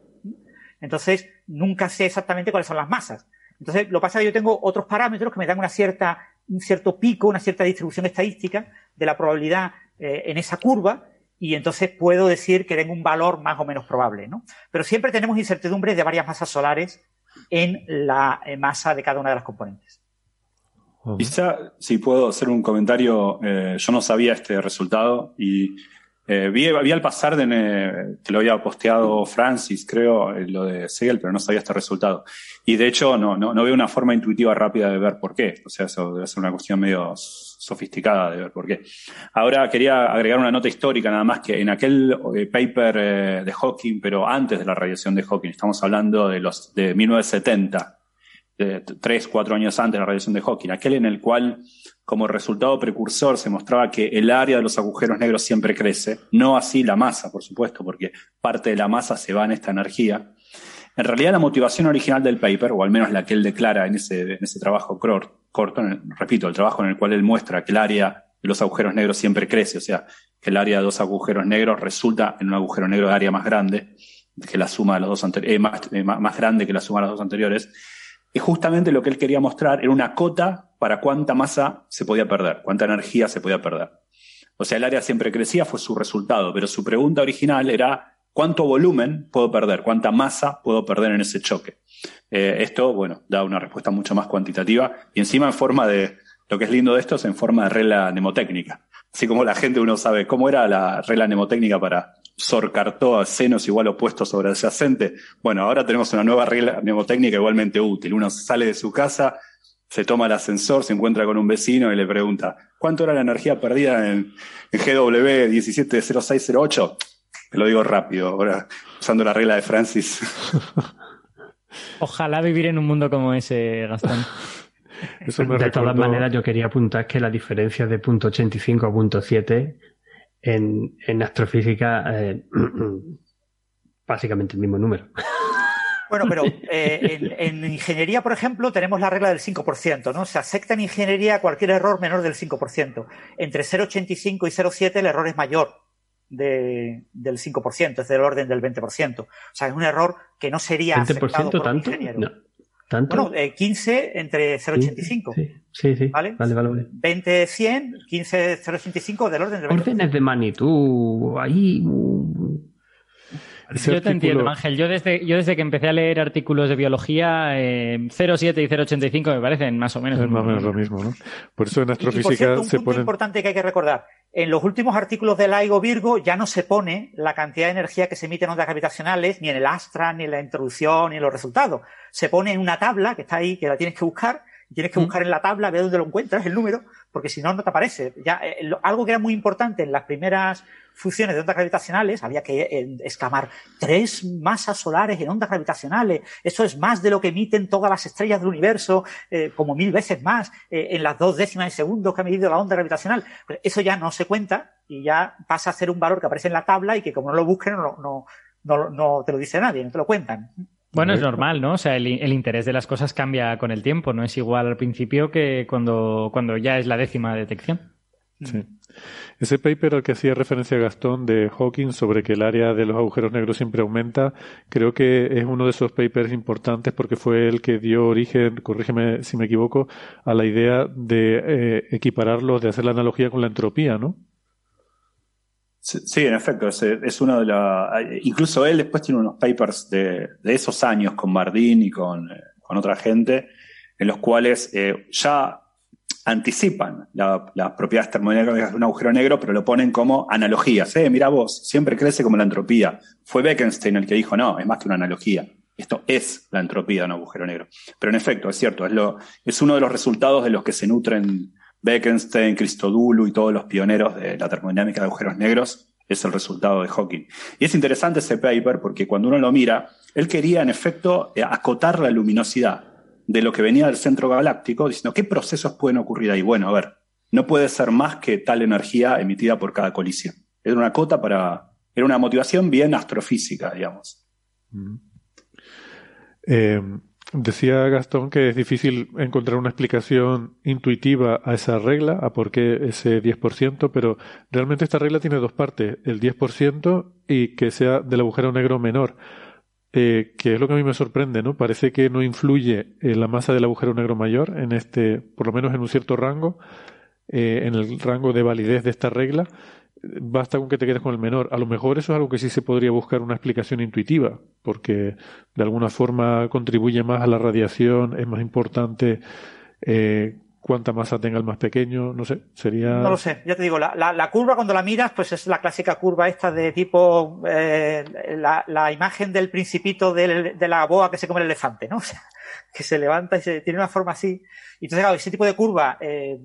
Entonces, nunca sé exactamente cuáles son las masas. Entonces, lo que pasa es que yo tengo otros parámetros que me dan una cierta, un cierto pico, una cierta distribución estadística de la probabilidad eh, en esa curva y entonces puedo decir que tengo un valor más o menos probable, ¿no? Pero siempre tenemos incertidumbres de varias masas solares en la eh, masa de cada una de las componentes. Quizá, si puedo hacer un comentario, eh, yo no sabía este resultado y eh, vi, al pasar de, que lo había posteado Francis, creo, eh, lo de Segel, pero no sabía este resultado. Y de hecho, no, no, no veo una forma intuitiva rápida de ver por qué. O sea, eso debe ser una cuestión medio sofisticada de ver por qué. Ahora quería agregar una nota histórica, nada más que en aquel eh, paper de Hawking, pero antes de la radiación de Hawking, estamos hablando de los de 1970, de tres, cuatro años antes de la radiación de Hawking, aquel en el cual como resultado precursor se mostraba que el área de los agujeros negros siempre crece, no así la masa, por supuesto, porque parte de la masa se va en esta energía. En realidad la motivación original del paper, o al menos la que él declara en ese, ese trabajo corto, repito, el trabajo en el cual él muestra que el área de los agujeros negros siempre crece, o sea, que el área de dos agujeros negros resulta en un agujero negro de área más grande que la suma de los dos anteriores, eh, eh, más, más grande que la suma de los dos anteriores, y justamente lo que él quería mostrar era una cota para cuánta masa se podía perder, cuánta energía se podía perder. O sea, el área siempre crecía, fue su resultado, pero su pregunta original era cuánto volumen puedo perder, cuánta masa puedo perder en ese choque. Eh, esto, bueno, da una respuesta mucho más cuantitativa y encima en forma de, lo que es lindo de esto es en forma de regla mnemotécnica. Así como la gente uno sabe cómo era la regla mnemotécnica para sorcartó a senos igual opuestos sobre adyacente. Bueno, ahora tenemos una nueva regla mnemotécnica igualmente útil. Uno sale de su casa, se toma el ascensor, se encuentra con un vecino y le pregunta, ¿cuánto era la energía perdida en, GW 170608? Te lo digo rápido, ahora usando la regla de Francis. [laughs] Ojalá vivir en un mundo como ese, Gastón. [laughs] de todas maneras, yo quería apuntar que la diferencia de punto 85 a punto 7 en, en astrofísica eh, [clears throat] básicamente el mismo número. [laughs] Bueno, pero eh, en, ingeniería, por ejemplo, tenemos la regla del 5%, ¿no? Se acepta en ingeniería cualquier error menor del 5%. Entre 0,85 y 0,7 el error es mayor de, del 5%, es del orden del 20%. O sea, es un error que no sería aceptado por tanto? ingeniero. ¿Tanto? Bueno, 15 eh, entre 0,85. Sí, sí, sí. ¿Vale? Vale, vale, 20, 100, 15, 0,85 del orden del 20%. Órdenes de magnitud, ahí yo te entiendo, Ángel. Yo desde, yo desde que empecé a leer artículos de biología, eh, 0,7 y 0,85 me parecen más o menos, es más o menos lo mismo. ¿no? Por eso en astrofísica un se punto importante que hay que recordar. En los últimos artículos de LIGO Virgo ya no se pone la cantidad de energía que se emite en ondas gravitacionales, ni en el Astra, ni en la introducción, ni en los resultados. Se pone en una tabla que está ahí, que la tienes que buscar, tienes que mm. buscar en la tabla, ver dónde lo encuentras, el número, porque si no, no te aparece. Ya, eh, algo que era muy importante en las primeras fusiones de ondas gravitacionales, había que eh, exclamar tres masas solares en ondas gravitacionales. Eso es más de lo que emiten todas las estrellas del universo, eh, como mil veces más, en las dos décimas de segundo que ha medido la onda gravitacional. Pues eso ya no se cuenta y ya pasa a ser un valor que aparece en la tabla y que como no lo busquen, no, no, no, no te lo dice nadie, no te lo cuentan. Bueno, es normal, ¿no? O sea, el, interés de las cosas cambia con el tiempo, no es igual al principio que cuando, cuando ya es la décima detección. Sí. Ese paper al que hacía referencia Gastón de Hawking sobre que el área de los agujeros negros siempre aumenta, creo que es uno de esos papers importantes porque fue el que dio origen, corrígeme si me equivoco, a la idea de eh, equipararlos, de hacer la analogía con la entropía, ¿no? Sí, en efecto, es, uno de los... Incluso él después tiene unos papers de, esos años con Bardeen y con, con otra gente, en los cuales eh, ya anticipan las propiedades termodinámicas de un agujero negro, pero lo ponen como analogías. Eh, mira vos, siempre crece como la entropía. Fue Bekenstein el que dijo, no, es más que una analogía. Esto es la entropía de un agujero negro. Pero en efecto, es cierto, es, es uno de los resultados de los que se nutren Bekenstein, Christodoulou y todos los pioneros de la termodinámica de agujeros negros, es el resultado de Hawking. Y es interesante ese paper porque cuando uno lo mira, él quería en efecto eh, acotar la luminosidad de lo que venía del centro galáctico, diciendo qué procesos pueden ocurrir ahí. Bueno, a ver, no puede ser más que tal energía emitida por cada colisión. Era una cota para, era una motivación bien astrofísica, digamos. Eh, decía Gastón que es difícil encontrar una explicación intuitiva a esa regla, a por qué ese 10%, pero realmente esta regla tiene dos partes, el 10% y que sea del agujero negro menor. Eh, que es lo que a mí me sorprende, ¿no? Parece que no influye en la masa del agujero negro mayor, en este, por lo menos en un cierto rango, eh, en el rango de validez de esta regla. Basta con que te quedes con el menor. A lo mejor eso es algo que sí se podría buscar una explicación intuitiva, porque de alguna forma contribuye más a la radiación, es más importante eh, cuánta masa tenga el más pequeño, no sé, sería... No lo sé, ya te digo, la, la, curva cuando la miras, pues es la clásica curva esta de tipo, eh, la, la, imagen del principito de, de, la boa que se come el elefante, ¿no? [laughs] O sea, que se levanta y se, tiene una forma así. Y entonces, claro, ese tipo de curva, eh,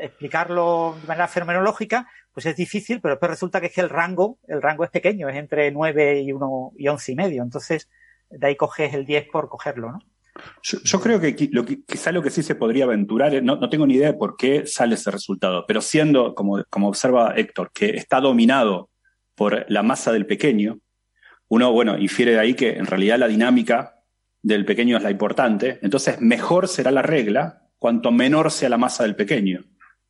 explicarlo de manera fenomenológica, pues es difícil, pero después resulta que es que el rango, el rango es pequeño, es entre 9 y 1 y 11 y medio. Entonces, de ahí coges el 10 por cogerlo, ¿no? Yo, creo que, lo quizá lo que sí se podría aventurar, no, no, tengo ni idea de por qué sale ese resultado, pero siendo, como, como observa Héctor, que está dominado por la masa del pequeño, uno, bueno, infiere de ahí que en realidad la dinámica del pequeño es la importante, entonces mejor será la regla cuanto menor sea la masa del pequeño,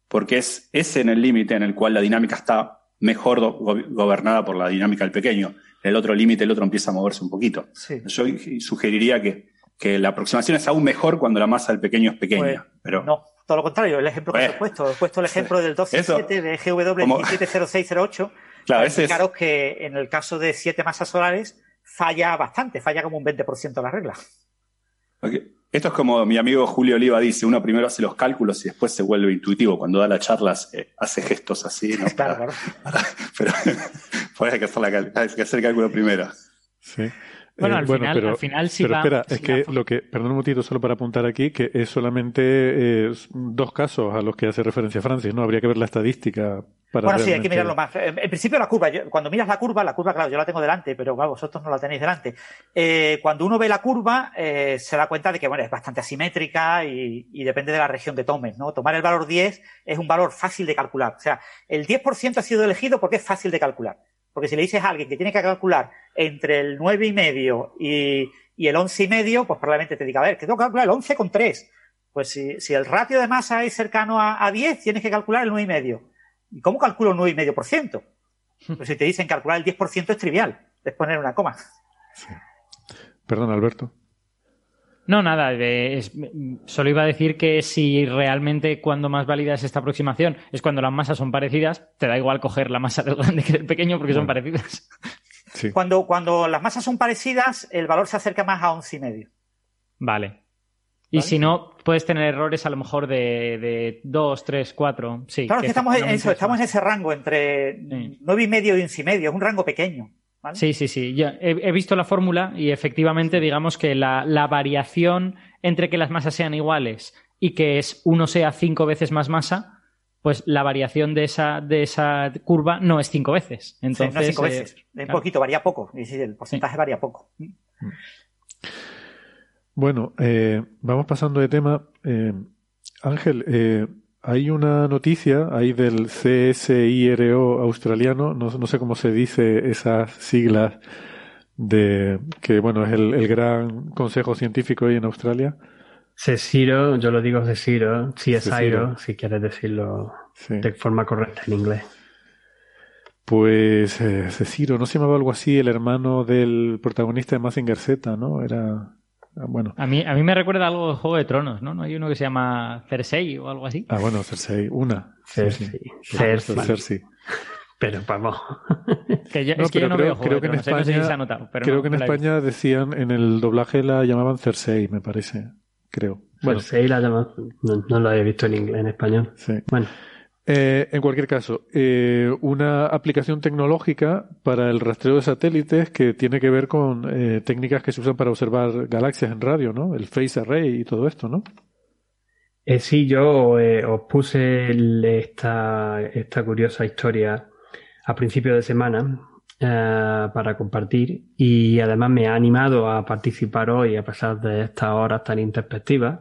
porque es ese en el límite en el cual la dinámica está mejor gobernada por la dinámica del pequeño. El otro límite, el otro empieza a moverse un poquito. Yo sugeriría que que la aproximación es aún mejor cuando la masa del pequeño es pequeña. Pues, pero... No, todo lo contrario, el ejemplo que os he pues, puesto. He puesto el ejemplo del 12.7 de GW 170608. [laughs] Claro, ese es... que en el caso de siete masas solares falla bastante, falla como un 20% la regla. Esto es como mi amigo Julio Oliva dice, uno primero hace los cálculos y después se vuelve intuitivo. Cuando da las charlas eh, hace gestos así. ¿no? [laughs] claro, claro. [laughs] pero pues hay que, hacer hay que hacer el cálculo primero. Sí. Bueno, eh, al, final, pero, al final sí pero espera, es que lo que, perdón un momentito solo para apuntar aquí, que es solamente eh, dos casos a los que hace referencia Francis, ¿no? Habría que ver la estadística para Bueno, sí, hay que mirarlo más. En, principio la curva, cuando miras la curva, la curva, claro, yo la tengo delante, pero vosotros no la tenéis delante. Eh, cuando uno ve la curva, eh, se da cuenta de que, bueno, es bastante asimétrica y, y, depende de la región de tomes, ¿no? Tomar el valor 10 es un valor fácil de calcular. O sea, el 10% ha sido elegido porque es fácil de calcular. Porque si le dices a alguien que tiene que calcular entre el 9 y medio y, el 11 y medio, pues probablemente te diga, a ver, que tengo que calcular el 11 con 3. Pues si, el ratio de masa es cercano a, 10, tienes que calcular el 9 y medio. ¿Y cómo calculo el 9 y medio por ciento? Pues si te dicen calcular el 10% es trivial, es poner una coma. Perdón, Alberto. No, nada, solo iba a decir que si realmente cuando más válida es esta aproximación es cuando las masas son parecidas, te da igual coger la masa del grande que del pequeño porque son parecidas. Cuando, cuando las masas son parecidas, el valor se acerca más a 11,5. y medio. Vale. Y si no, puedes tener errores a lo mejor de, de 2, 3, 4. Sí, claro, que, estamos, en eso, estamos en ese rango entre nueve y medio y 11 y medio. Es un rango pequeño. Sí, sí, sí. he, visto la fórmula y efectivamente, digamos que la, variación entre que las masas sean iguales y que es uno sea cinco veces más masa, pues la variación de esa, de esa curva no es cinco veces. Entonces, no cinco veces. Un poquito, varía poco. El porcentaje varía poco. Bueno, eh, vamos pasando de tema. Eh, Ángel, eh, hay una noticia ahí del CSIRO australiano, no, no, sé cómo se dice esas siglas de que bueno es el, gran consejo científico ahí en Australia. CSIRO, yo lo digo CSIRO, CSIRO, si quieres decirlo de forma correcta en inglés. Pues eh, ¿no se llamaba algo así el hermano del protagonista de Mazinger Z, no? Era bueno. A mí, a mí me recuerda algo de Juego de Tronos, ¿no? ¿No hay uno que se llama Cersei o algo así? Ah, bueno, Cersei, una. Cersei. Cersei. Pero vamos. [laughs] Que yo, No, es que yo no creo- veo Juego creo de que en Tronos, eh, no sé si España- se ha notado, pero Creo no- que en. España decían, en el doblaje la llamaban Cersei, me parece. Creo. Bueno, Cersei la llama- no, no lo había visto en, inglés, en español. sí. Bueno, Eh, en cualquier caso, eh, una aplicación tecnológica para el rastreo de satélites que tiene que ver con eh, técnicas que se usan para observar galaxias en radio, ¿no? El Phase Array y todo esto, ¿no? Eh, sí, yo eh, os puse esta, curiosa historia a principio de semana para compartir y además me ha animado a participar hoy a pesar de estas horas tan introspectivas,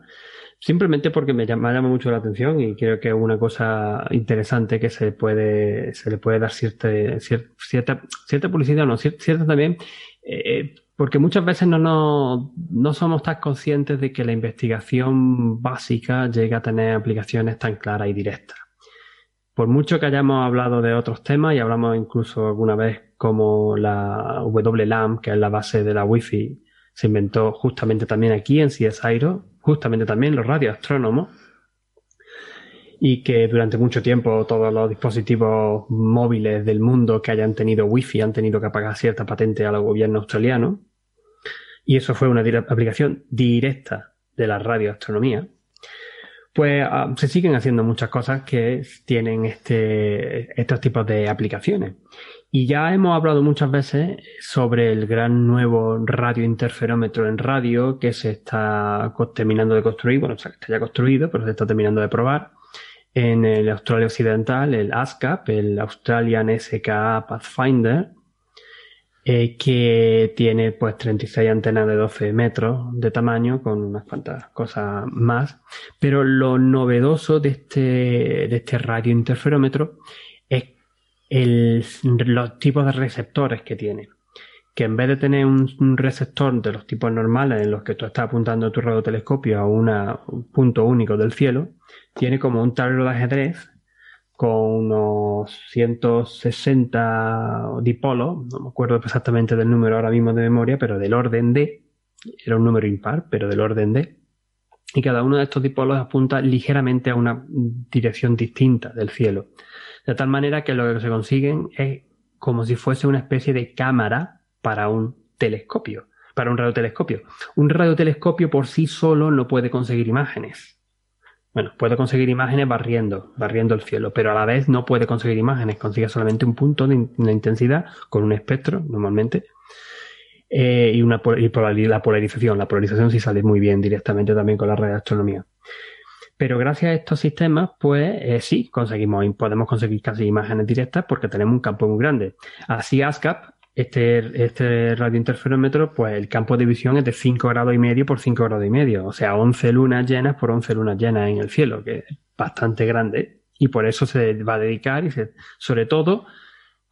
simplemente porque me llama, mucho la atención y creo que es una cosa interesante que se puede, se le puede dar cierta, cier- cierta, cierta publicidad, no, cier- cierta también, eh, porque muchas veces no, no, no somos tan conscientes de que la investigación básica llega a tener aplicaciones tan claras y directas. Por mucho que hayamos hablado de otros temas y hablamos incluso alguna vez como la WLAM, que es la base de la Wi-Fi, se inventó justamente también aquí en CSIRO, justamente también los radioastrónomos, y que durante mucho tiempo todos los dispositivos móviles del mundo que hayan tenido Wi-Fi han tenido que pagar cierta patente al gobierno australiano. Y eso fue una aplicación directa de la radioastronomía. Pues ah, se siguen haciendo muchas cosas que tienen este, estos tipos de aplicaciones. Y ya hemos hablado muchas veces sobre el gran nuevo radiointerferómetro en radio que se está terminando de construir, bueno, o sea, que está ya construido, pero se está terminando de probar en el Australia Occidental, el ASCAP, el Australian SKA Pathfinder, eh, que tiene pues 36 antenas de 12 metros de tamaño con unas cuantas cosas más. Pero lo novedoso de este, de este radiointerferómetro el- los tipos de receptores que tiene. Que en vez de tener un, receptor de los tipos normales en los que tú estás apuntando tu radiotelescopio a una- un punto único del cielo, tiene como un tablero de ajedrez con unos 160 dipolos, no me acuerdo exactamente del número ahora mismo de memoria, pero del orden de, era un número impar, pero del orden de, y cada uno de estos dipolos apunta ligeramente a una dirección distinta del cielo. De tal manera que lo que se consiguen es como si fuese una especie de cámara para un telescopio, para un radiotelescopio. Un radiotelescopio por sí solo no puede conseguir imágenes. Bueno, puede conseguir imágenes barriendo, barriendo el cielo, pero a la vez no puede conseguir imágenes, consigue solamente un punto de, de intensidad con un espectro, normalmente, eh, y, una, y la polarización. La polarización sí sale muy bien directamente también con la radioastronomía. Pero gracias a estos sistemas, pues eh, sí, conseguimos, podemos conseguir casi imágenes directas porque tenemos un campo muy grande. Así ASCAP, este, este radiointerferómetro, pues el campo de visión es de 5 grados y medio por 5 grados y medio, o sea, 11 lunas llenas por 11 lunas llenas en el cielo, que es bastante grande. Y por eso se va a dedicar, y se- sobre todo,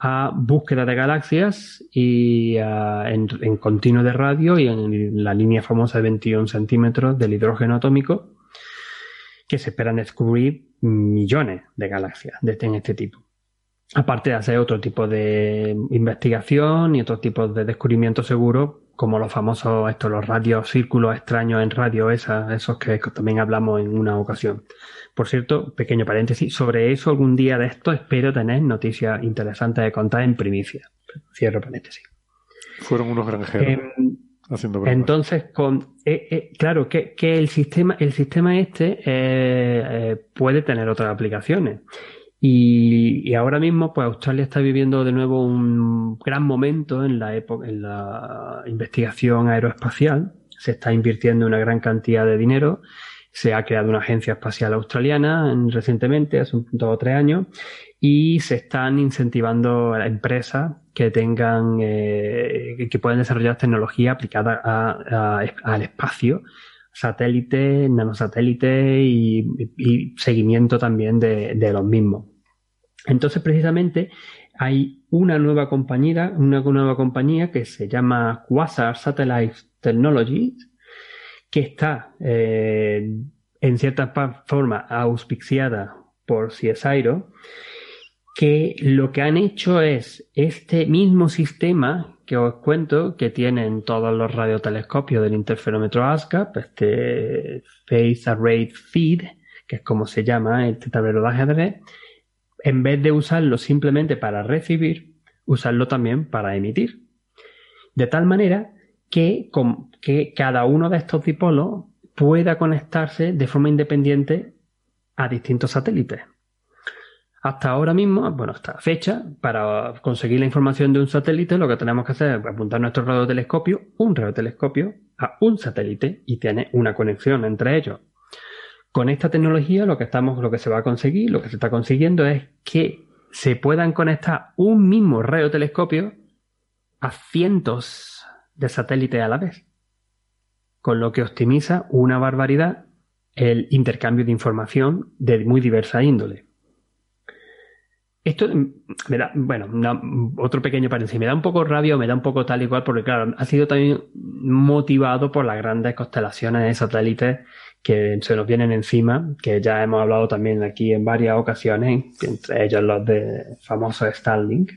a búsqueda de galaxias y en, continuo de radio y en la línea famosa de 21 centímetros del hidrógeno atómico, que se esperan descubrir millones de galaxias de este, en este tipo. Aparte de hacer otro tipo de investigación y otros tipos de descubrimientos seguros, como los famosos, estos, los radios círculos extraños en radio, esas, esos que también hablamos en una ocasión. Por cierto, pequeño paréntesis, sobre eso algún día de esto espero tener noticias interesantes de contar en primicia. Cierro paréntesis. Fueron unos granjeros Em, haciendo bromas. entonces, con, eh, eh, claro, que, que el sistema, el sistema este eh, eh, puede tener otras aplicaciones. Y, ahora mismo, pues Australia está viviendo de nuevo un gran momento en la época, en la investigación aeroespacial. Se está invirtiendo una gran cantidad de dinero. Se ha creado una agencia espacial australiana en- recientemente, hace un dos o tres años, y se están incentivando a empresas que tengan, eh, que puedan desarrollar tecnología aplicada a- a- al espacio, satélites, nanosatélites y, y seguimiento también de los mismos. Entonces, precisamente, hay una nueva compañía, una nueva compañía que se llama Quasar Satellite Technologies, que está eh, en cierta forma auspiciada por CSIRO, que lo que han hecho es este mismo sistema que os cuento que tienen todos los radiotelescopios del interferómetro ASCAP, este Phase Array Feed, que es como se llama este tablero de ajedrez, en vez de usarlo simplemente para recibir, usarlo también para emitir. De tal manera que, que cada uno de estos dipolos pueda conectarse de forma independiente a distintos satélites. Hasta ahora mismo, bueno, hasta la fecha, para conseguir la información de un satélite, lo que tenemos que hacer es apuntar nuestro radiotelescopio, un radiotelescopio, a un satélite y tiene una conexión entre ellos. Con esta tecnología, lo que estamos, lo que se va a conseguir, lo que se está consiguiendo es que se puedan conectar un mismo radiotelescopio a cientos de satélites a la vez. Con lo que optimiza una barbaridad el intercambio de información de muy diversa índole. Esto me da, bueno, otro pequeño paréntesis, me da un poco rabia me da un poco tal y cual, porque claro, ha sido también motivado por las grandes constelaciones de satélites que se nos vienen encima, que ya hemos hablado también aquí en varias ocasiones, entre ellos los de famoso Starlink.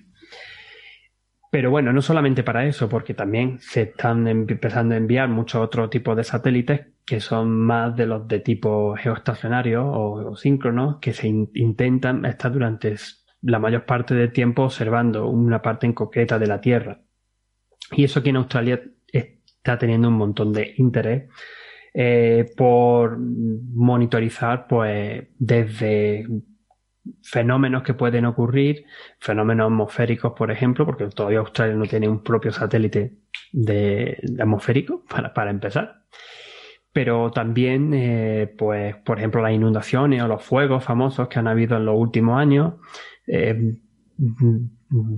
Pero bueno, no solamente para eso, porque también se están empezando a enviar muchos otros tipos de satélites que son más de los de tipo geoestacionario o, síncronos, que se intentan estar durante la mayor parte del tiempo observando una parte en concreta de la Tierra. Y eso aquí en Australia está teniendo un montón de interés eh, por monitorizar pues desde fenómenos que pueden ocurrir, fenómenos atmosféricos, por ejemplo, porque todavía Australia no tiene un propio satélite de, atmosférico [laughs] para, para, empezar. Pero también, eh, pues, por ejemplo, las inundaciones o los fuegos famosos que han habido en los últimos años, eh,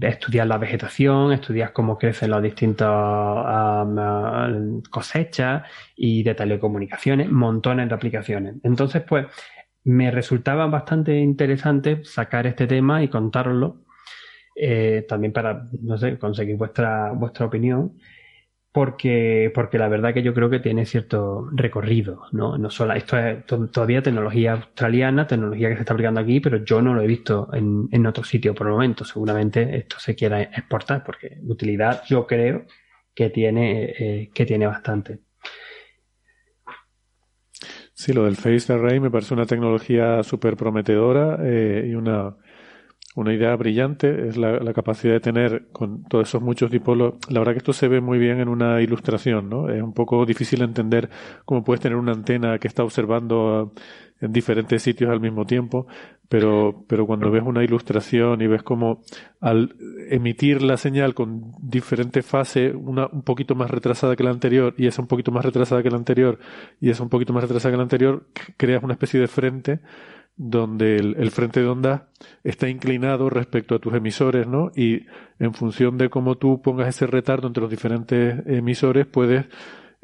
estudiar la vegetación, estudiar cómo crecen las distintas cosechas y de telecomunicaciones, montones de aplicaciones. Entonces, pues, me resultaba bastante interesante sacar este tema y contarlo eh, también para, no sé, conseguir vuestra, vuestra opinión porque, porque la verdad que yo creo que tiene cierto recorrido, ¿no? No solo, esto es todavía tecnología australiana, tecnología que se está aplicando aquí, pero yo no lo he visto en, en otro sitio por el momento. Seguramente esto se quiera exportar, porque utilidad yo creo que tiene, eh, que tiene bastante. Sí, lo del Phased Array me parece una tecnología súper prometedora eh, y una, una idea brillante es la, capacidad de tener con todos esos muchos dipolos. La verdad que esto se ve muy bien en una ilustración, ¿no? Es un poco difícil entender cómo puedes tener una antena que está observando en diferentes sitios al mismo tiempo, pero, pero cuando ves una ilustración y ves cómo al emitir la señal con diferentes fases, una un poquito más retrasada que la anterior y esa un poquito más retrasada que la anterior y esa un poquito más retrasada que la anterior, creas una especie de frente donde el, frente de onda está inclinado respecto a tus emisores, ¿no? Y en función de cómo tú pongas ese retardo entre los diferentes emisores, puedes,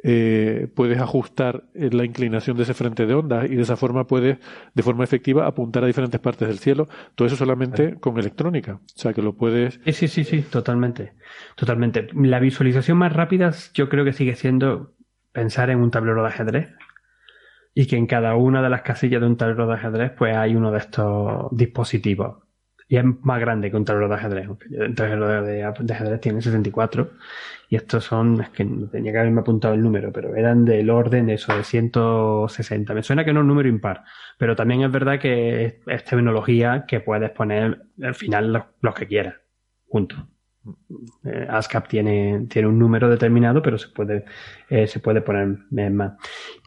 eh, puedes ajustar eh, la inclinación de ese frente de onda y de esa forma puedes, de forma efectiva, apuntar a diferentes partes del cielo. Todo eso solamente con electrónica. O sea, que lo puedes. Sí, sí, sí, sí, totalmente. Totalmente. La visualización más rápida yo creo que sigue siendo pensar en un tablero de ajedrez y que en cada una de las casillas de un tablero de ajedrez pues hay uno de estos dispositivos. Y es más grande que un tablero de ajedrez. Un tablero de, ajedrez tiene 64 y estos son, es que tenía que haberme apuntado el número, pero eran del orden de eso, de 160. Me suena que no es un número impar, pero también es verdad que es, tecnología que puedes poner al final los que quieras, juntos. Eh, ASCAP tiene, tiene un número determinado, pero se puede, eh, se puede poner más.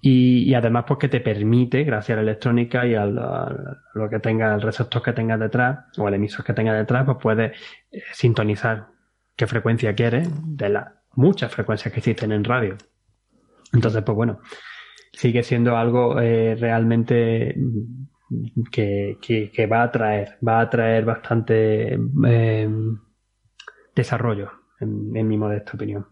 Y, además, pues que te permite, gracias a la electrónica y a lo, que tenga, el receptor que tenga detrás, o el emisor que tenga detrás, pues puedes eh, sintonizar qué frecuencia quieres de las muchas frecuencias que existen en radio. Entonces, pues bueno, sigue siendo algo realmente que, que, va a traer, va a traer bastante desarrollo, en, mi modesta opinión.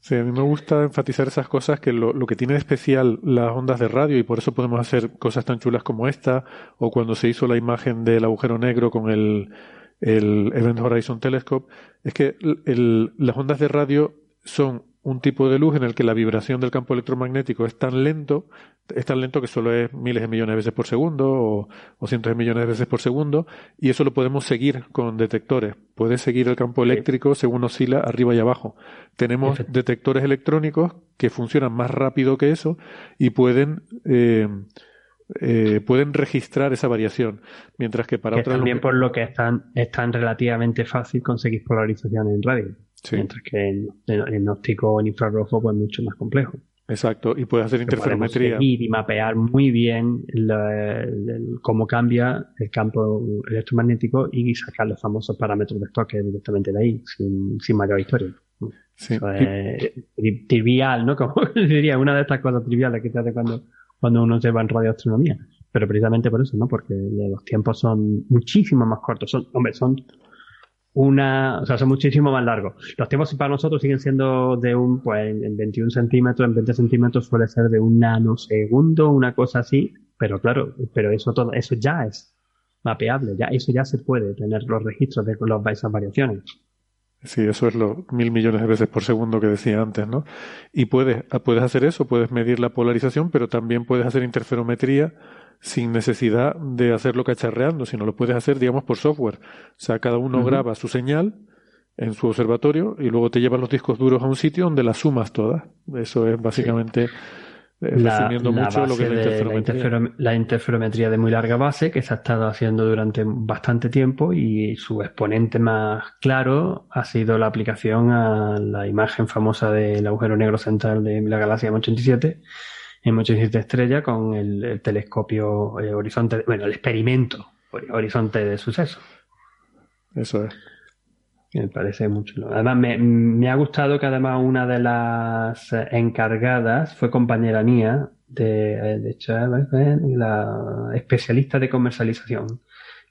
Sí, a mí me gusta enfatizar esas cosas que lo, que tiene de especial las ondas de radio y por eso podemos hacer cosas tan chulas como esta o cuando se hizo la imagen del agujero negro con el, el Event Horizon Telescope es que las ondas de radio son un tipo de luz en el que la vibración del campo electromagnético es tan lento, es tan lento que solo es miles de millones de veces por segundo o, cientos de millones de veces por segundo, y eso lo podemos seguir con detectores. Puede seguir el campo eléctrico según oscila arriba y abajo. Tenemos detectores electrónicos que funcionan más rápido que eso y pueden eh, eh, pueden registrar esa variación, mientras que para que otras también por lo que están es tan relativamente fácil conseguir polarización en radio, mientras que en, en, en óptico o en infrarrojo pues mucho más complejo. Exacto, y puedes hacer interferometría. Y mapear muy bien la, el, cómo cambia el campo electromagnético y sacar los famosos parámetros de toque directamente de ahí, sin, sin mayor historia. Sí. Eso es trivial, ¿no? [laughs] Como diría, una de estas cosas triviales que se hace cuando, cuando uno se va en radioastronomía. Pero precisamente por eso, ¿no? Porque los tiempos son muchísimo más cortos. Son, hombre, son una, o sea, son muchísimo más largos. Los tiempos para nosotros siguen siendo de un, pues en 21 centímetros, en 20 centímetros suele ser de un nanosegundo, una cosa así, pero claro, pero eso todo, eso ya es mapeable, ya, eso ya se puede tener los registros de los, esas variaciones. Sí, eso es lo mil millones de veces por segundo que decía antes, ¿no? Y puedes, puedes hacer eso, puedes medir la polarización, pero también puedes hacer interferometría sin necesidad de hacerlo cacharreando, sino lo puedes hacer, digamos, por software. O sea, cada uno uh -huh. graba su señal en su observatorio y luego te llevas los discos duros a un sitio donde las sumas todas. Eso es básicamente, sí. Resumiendo la, mucho la lo que es la interferometría. La, de muy larga base que se ha estado haciendo durante bastante tiempo y su exponente más claro ha sido la aplicación a la imagen famosa del agujero negro central de la galaxia M87 M87 estrella con el, el telescopio eh, horizonte, bueno, el experimento horizonte de suceso. Eso es. Me parece mucho. Además, me, ha gustado que además una de las encargadas fue compañera mía, de, de hecho, la especialista de comercialización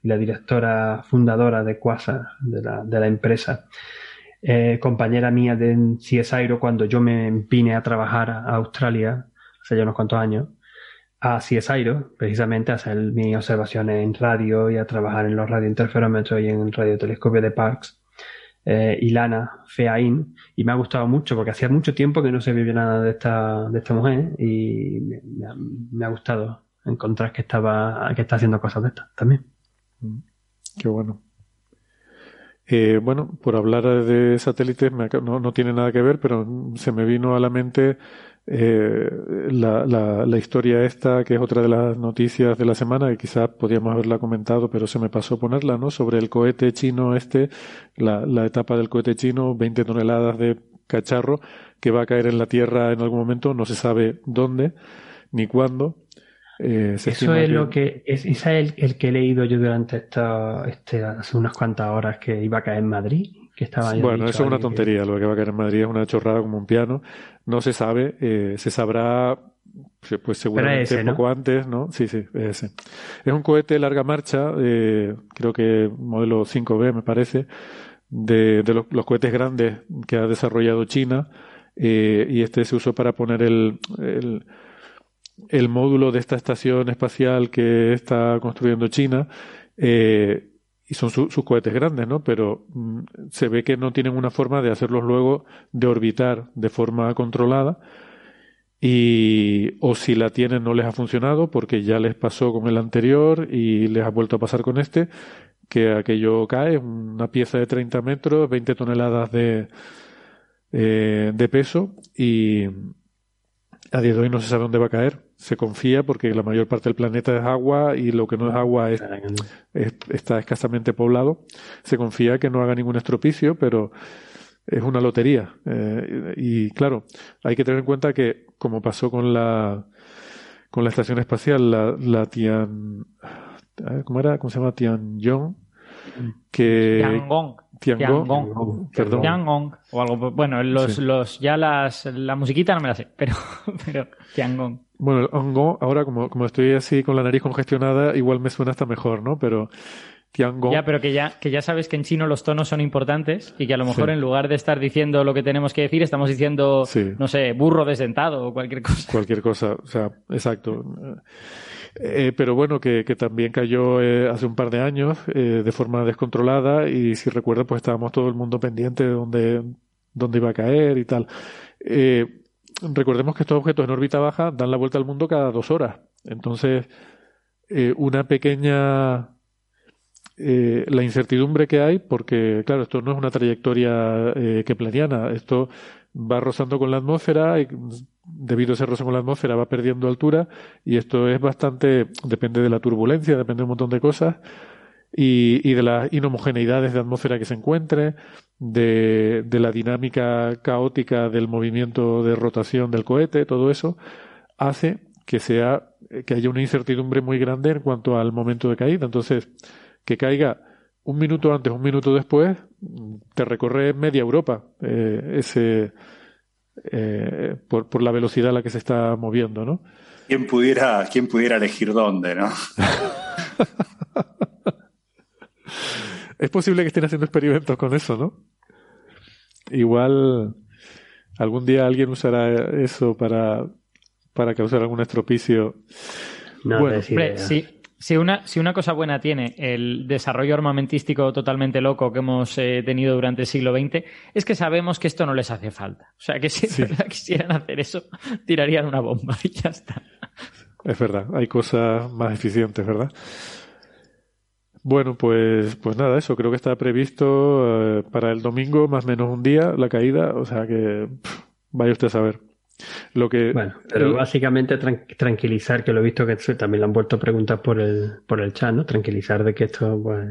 y la directora fundadora de Quasar, de la, de empresa. Eh, compañera mía de CSIRO cuando yo me vine a trabajar a Australia hace ya unos cuantos años, a CSIRO, precisamente a hacer mis observaciones en radio y a trabajar en los radiointerferómetros y en el radiotelescopio de Parkes, eh, Ilana Feain, y me ha gustado mucho porque hacía mucho tiempo que no se vivía nada de esta, de esta mujer y me, ha, me ha, gustado encontrar que estaba que está haciendo cosas de estas también. Qué bueno. Eh, bueno, por hablar de satélites, no, no, tiene nada que ver, pero se me vino a la mente eh, la, la, la, historia esta, que es otra de las noticias de la semana, que quizás podíamos haberla comentado, pero se me pasó ponerla, ¿no? Sobre el cohete chino este, la, la etapa del cohete chino, 20 toneladas de cacharro, que va a caer en la Tierra en algún momento, no se sabe dónde ni cuándo. Eh, Eso es que... lo que es, es el, el, que he leído yo durante esta, este, hace unas cuantas horas que iba a caer en Madrid. Que estaba bueno, eso es una tontería. Que... Lo que va a caer en Madrid es una chorrada como un piano. No se sabe. Eh, se sabrá, pues seguramente ese, ¿no? poco antes, ¿no? Sí, sí, es ese. Es un cohete de larga marcha, eh, creo que modelo 5B me parece, de, de los, los, cohetes grandes que ha desarrollado China. Eh, y este se usó para poner el, el el módulo de esta estación espacial que está construyendo China eh, y son su, sus cohetes grandes, ¿no? Pero mm, se ve que no tienen una forma de hacerlos luego de orbitar de forma controlada y o si la tienen no les ha funcionado porque ya les pasó con el anterior y les ha vuelto a pasar con este que aquello cae, una pieza de 30 metros, 20 toneladas de, eh, de peso y a día de hoy no se sabe dónde va a caer. Se confía porque la mayor parte del planeta es agua y lo que no es agua es, es, está escasamente poblado. Se confía que no haga ningún estropicio, pero es una lotería. Eh, y claro, hay que tener en cuenta que, como pasó con la, con la estación espacial, la, la Tian, ¿cómo era? ¿Cómo se llama? Tianjong, que Tiangong. Tiangong, Tiangong. Perdón. Tiangong o algo bueno los, sí. los ya las la musiquita no me la sé pero [laughs] pero Tiangong bueno el Ongo ahora como, como estoy así con la nariz congestionada igual me suena hasta mejor no pero Tiangong ya pero que ya que ya sabes que en chino los tonos son importantes y que a lo mejor sí. en lugar de estar diciendo lo que tenemos que decir estamos diciendo sí. no sé burro desdentado o cualquier cosa cualquier cosa o sea exacto eh, pero bueno, que, que también cayó eh, hace un par de años eh, de forma descontrolada y si recuerda pues estábamos todo el mundo pendiente de dónde, dónde iba a caer y tal. Eh, recordemos que estos objetos en órbita baja dan la vuelta al mundo cada dos horas. Entonces, eh, una pequeña... la incertidumbre que hay, porque claro, esto no es una trayectoria kepleriana, esto va rozando con la atmósfera y debido a ese roce con la atmósfera va perdiendo altura y esto es bastante, depende de la turbulencia, depende de un montón de cosas y, y de las inhomogeneidades de atmósfera que se encuentre, de, de la dinámica caótica del movimiento de rotación del cohete, todo eso hace que sea que haya una incertidumbre muy grande en cuanto al momento de caída. Entonces, que caiga un minuto antes, un minuto después, te recorre media Europa eh, ese eh, por, por, la velocidad a la que se está moviendo, ¿no? ¿Quién pudiera, quién pudiera elegir dónde, no? [laughs] es posible que estén haciendo experimentos con eso, ¿no? Igual algún día alguien usará eso para, para causar algún estropicio. No, bueno, sí, si una, si una cosa buena tiene el desarrollo armamentístico totalmente loco que hemos eh, tenido durante el siglo XX, es que sabemos que esto no les hace falta. O sea, que si sí. quisieran hacer eso, tirarían una bomba y ya está. Es verdad, hay cosas más eficientes, ¿verdad? Bueno, pues, pues nada, eso creo que está previsto eh, para el domingo, más o menos un día, la caída, o sea que pff, vaya usted a saber. Lo que, bueno, pero básicamente tran tranquilizar, que lo he visto que también le han vuelto a preguntar por el, por el chat, ¿no? Tranquilizar de que esto, pues,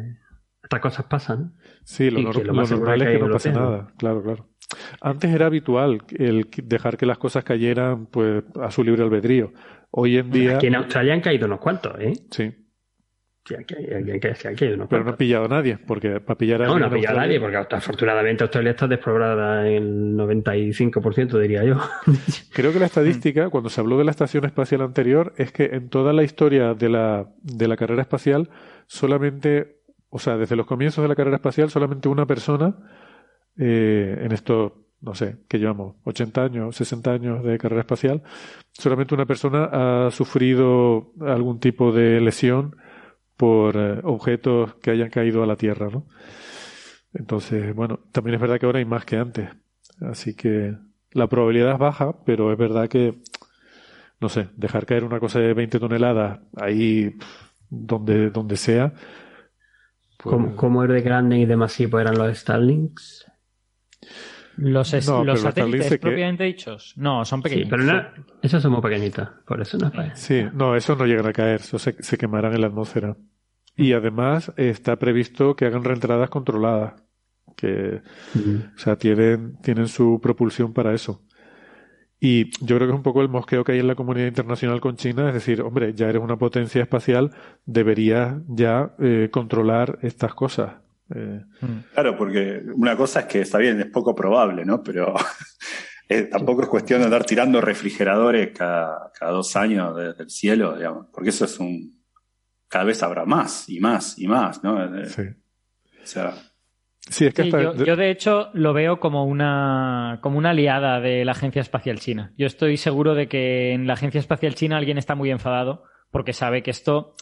estas cosas pasan. Sí, lo, nor lo, lo más normal es que, que no pase nada, claro, claro. Antes era habitual el dejar que las cosas cayeran pues a su libre albedrío. Hoy en día. Aquí en Australia han caído unos cuantos, ¿eh? Sí. Sí, aquí, aquí, aquí, aquí, aquí unos Pero no ha pillado a nadie, porque para pillar a No, no ha pillado a nadie, porque afortunadamente Australia está despoblada en el 95%, diría yo. [laughs] Creo que la estadística, cuando se habló de la estación espacial anterior, es que en toda la historia de la, de la carrera espacial, solamente, o sea, desde los comienzos de la carrera espacial, solamente una persona eh, en esto no sé, que llevamos 80 años, 60 años de carrera espacial, solamente una persona ha sufrido algún tipo de lesión por eh, objetos que hayan caído a la Tierra, ¿no? Entonces, bueno, también es verdad que ahora hay más que antes. Así que la probabilidad es baja, pero es verdad que, no sé, dejar caer una cosa de 20 toneladas ahí donde, donde sea. Pues... ¿Cómo, ¿Cómo de grande y de masivo eran los Starlinks? Los, es, no, los satélites que... propiamente dichos. No, son pequeños. Sí, pero no, esos son muy pequeñitas, por eso no caen. Sí, no, esos no llegan a caer, esos se, se quemarán en la atmósfera. Y además está previsto que hagan reentradas controladas, que, o sea, tienen, tienen su propulsión para eso. Y yo creo que es un poco el mosqueo que hay en la comunidad internacional con China, es decir, hombre, ya eres una potencia espacial, deberías ya eh, controlar estas cosas. Eh, claro, porque una cosa es que está bien, es poco probable, ¿no? Pero [laughs] eh, tampoco es cuestión de andar tirando refrigeradores cada, cada dos años desde el cielo, digamos, porque eso es un. Cada vez habrá más y más y más, ¿no? Sí. O sea. Sí, es que sí, hasta... yo, yo, de hecho lo veo como una, como una aliada de la Agencia Espacial China. Yo estoy seguro de que en la Agencia Espacial China alguien está muy enfadado porque sabe que esto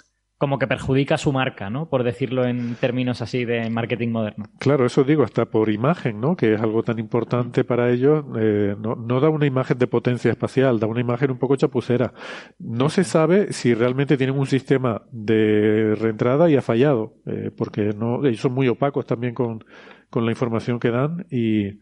como que perjudica su marca, ¿no? Por decirlo en términos así de marketing moderno. Claro, eso digo, hasta por imagen, ¿no? Que es algo tan importante para ellos. Eh, no, no, da una imagen de potencia espacial, da una imagen un poco chapucera. No se sabe si realmente tienen un sistema de reentrada y ha fallado, eh, porque no, ellos son muy opacos también con, con la información que dan y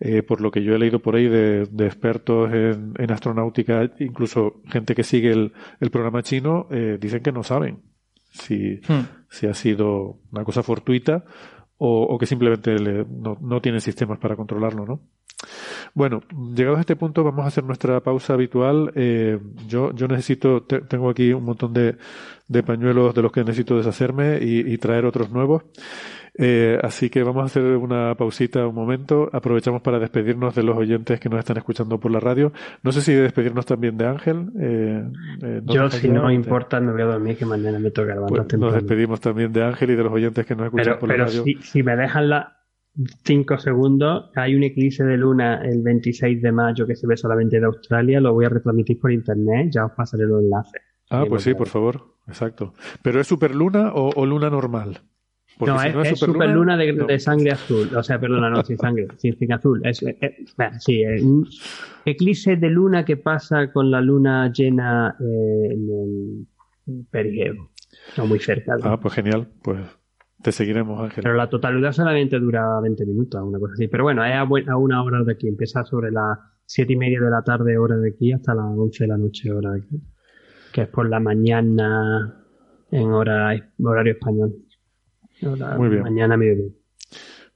eh, por lo que yo he leído por ahí de, de expertos en, en, astronáutica, incluso gente que sigue el, el programa chino, eh, dicen que no saben si, hmm. si ha sido una cosa fortuita o, o que simplemente le, no, no tienen sistemas para controlarlo, ¿no? Bueno, llegados a este punto vamos a hacer nuestra pausa habitual. Eh, yo, yo necesito, te, tengo aquí un montón de, de, pañuelos de los que necesito deshacerme y, y traer otros nuevos. Eh, así que vamos a hacer una pausita un momento. Aprovechamos para despedirnos de los oyentes que nos están escuchando por la radio. No sé si despedirnos también de Ángel. Eh, eh, Yo, si no importa, me voy a dormir que mañana me toca pues Nos despedimos también de Ángel y de los oyentes que nos escuchan pero, por pero la radio. Si, si me dejan la cinco segundos, hay un eclipse de luna el 26 de mayo que se ve solamente de Australia. Lo voy a retransmitir por internet. Ya os pasaré los enlaces. Ah, pues sí, por favor. Exacto. ¿Pero es superluna o, o luna normal? Porque no, si es, no, es, es superluna, de, no. de, sangre azul. O sea, perdona, no, sin sangre, [laughs] sin, sin azul. Es, es, sí, un eclipse de luna que pasa con la luna llena eh, en el perigeo. No muy cerca. Ah, pues genial. Pues Te seguiremos, Ángel. Pero la totalidad solamente dura 20 minutos, una cosa así. Pero bueno, es a, una hora de aquí. Empieza sobre las siete y media de la tarde, hora de aquí, hasta las 11 de la noche, hora de aquí. Que es por la mañana en hora, horario español. Muy bien. Mañana mediodía.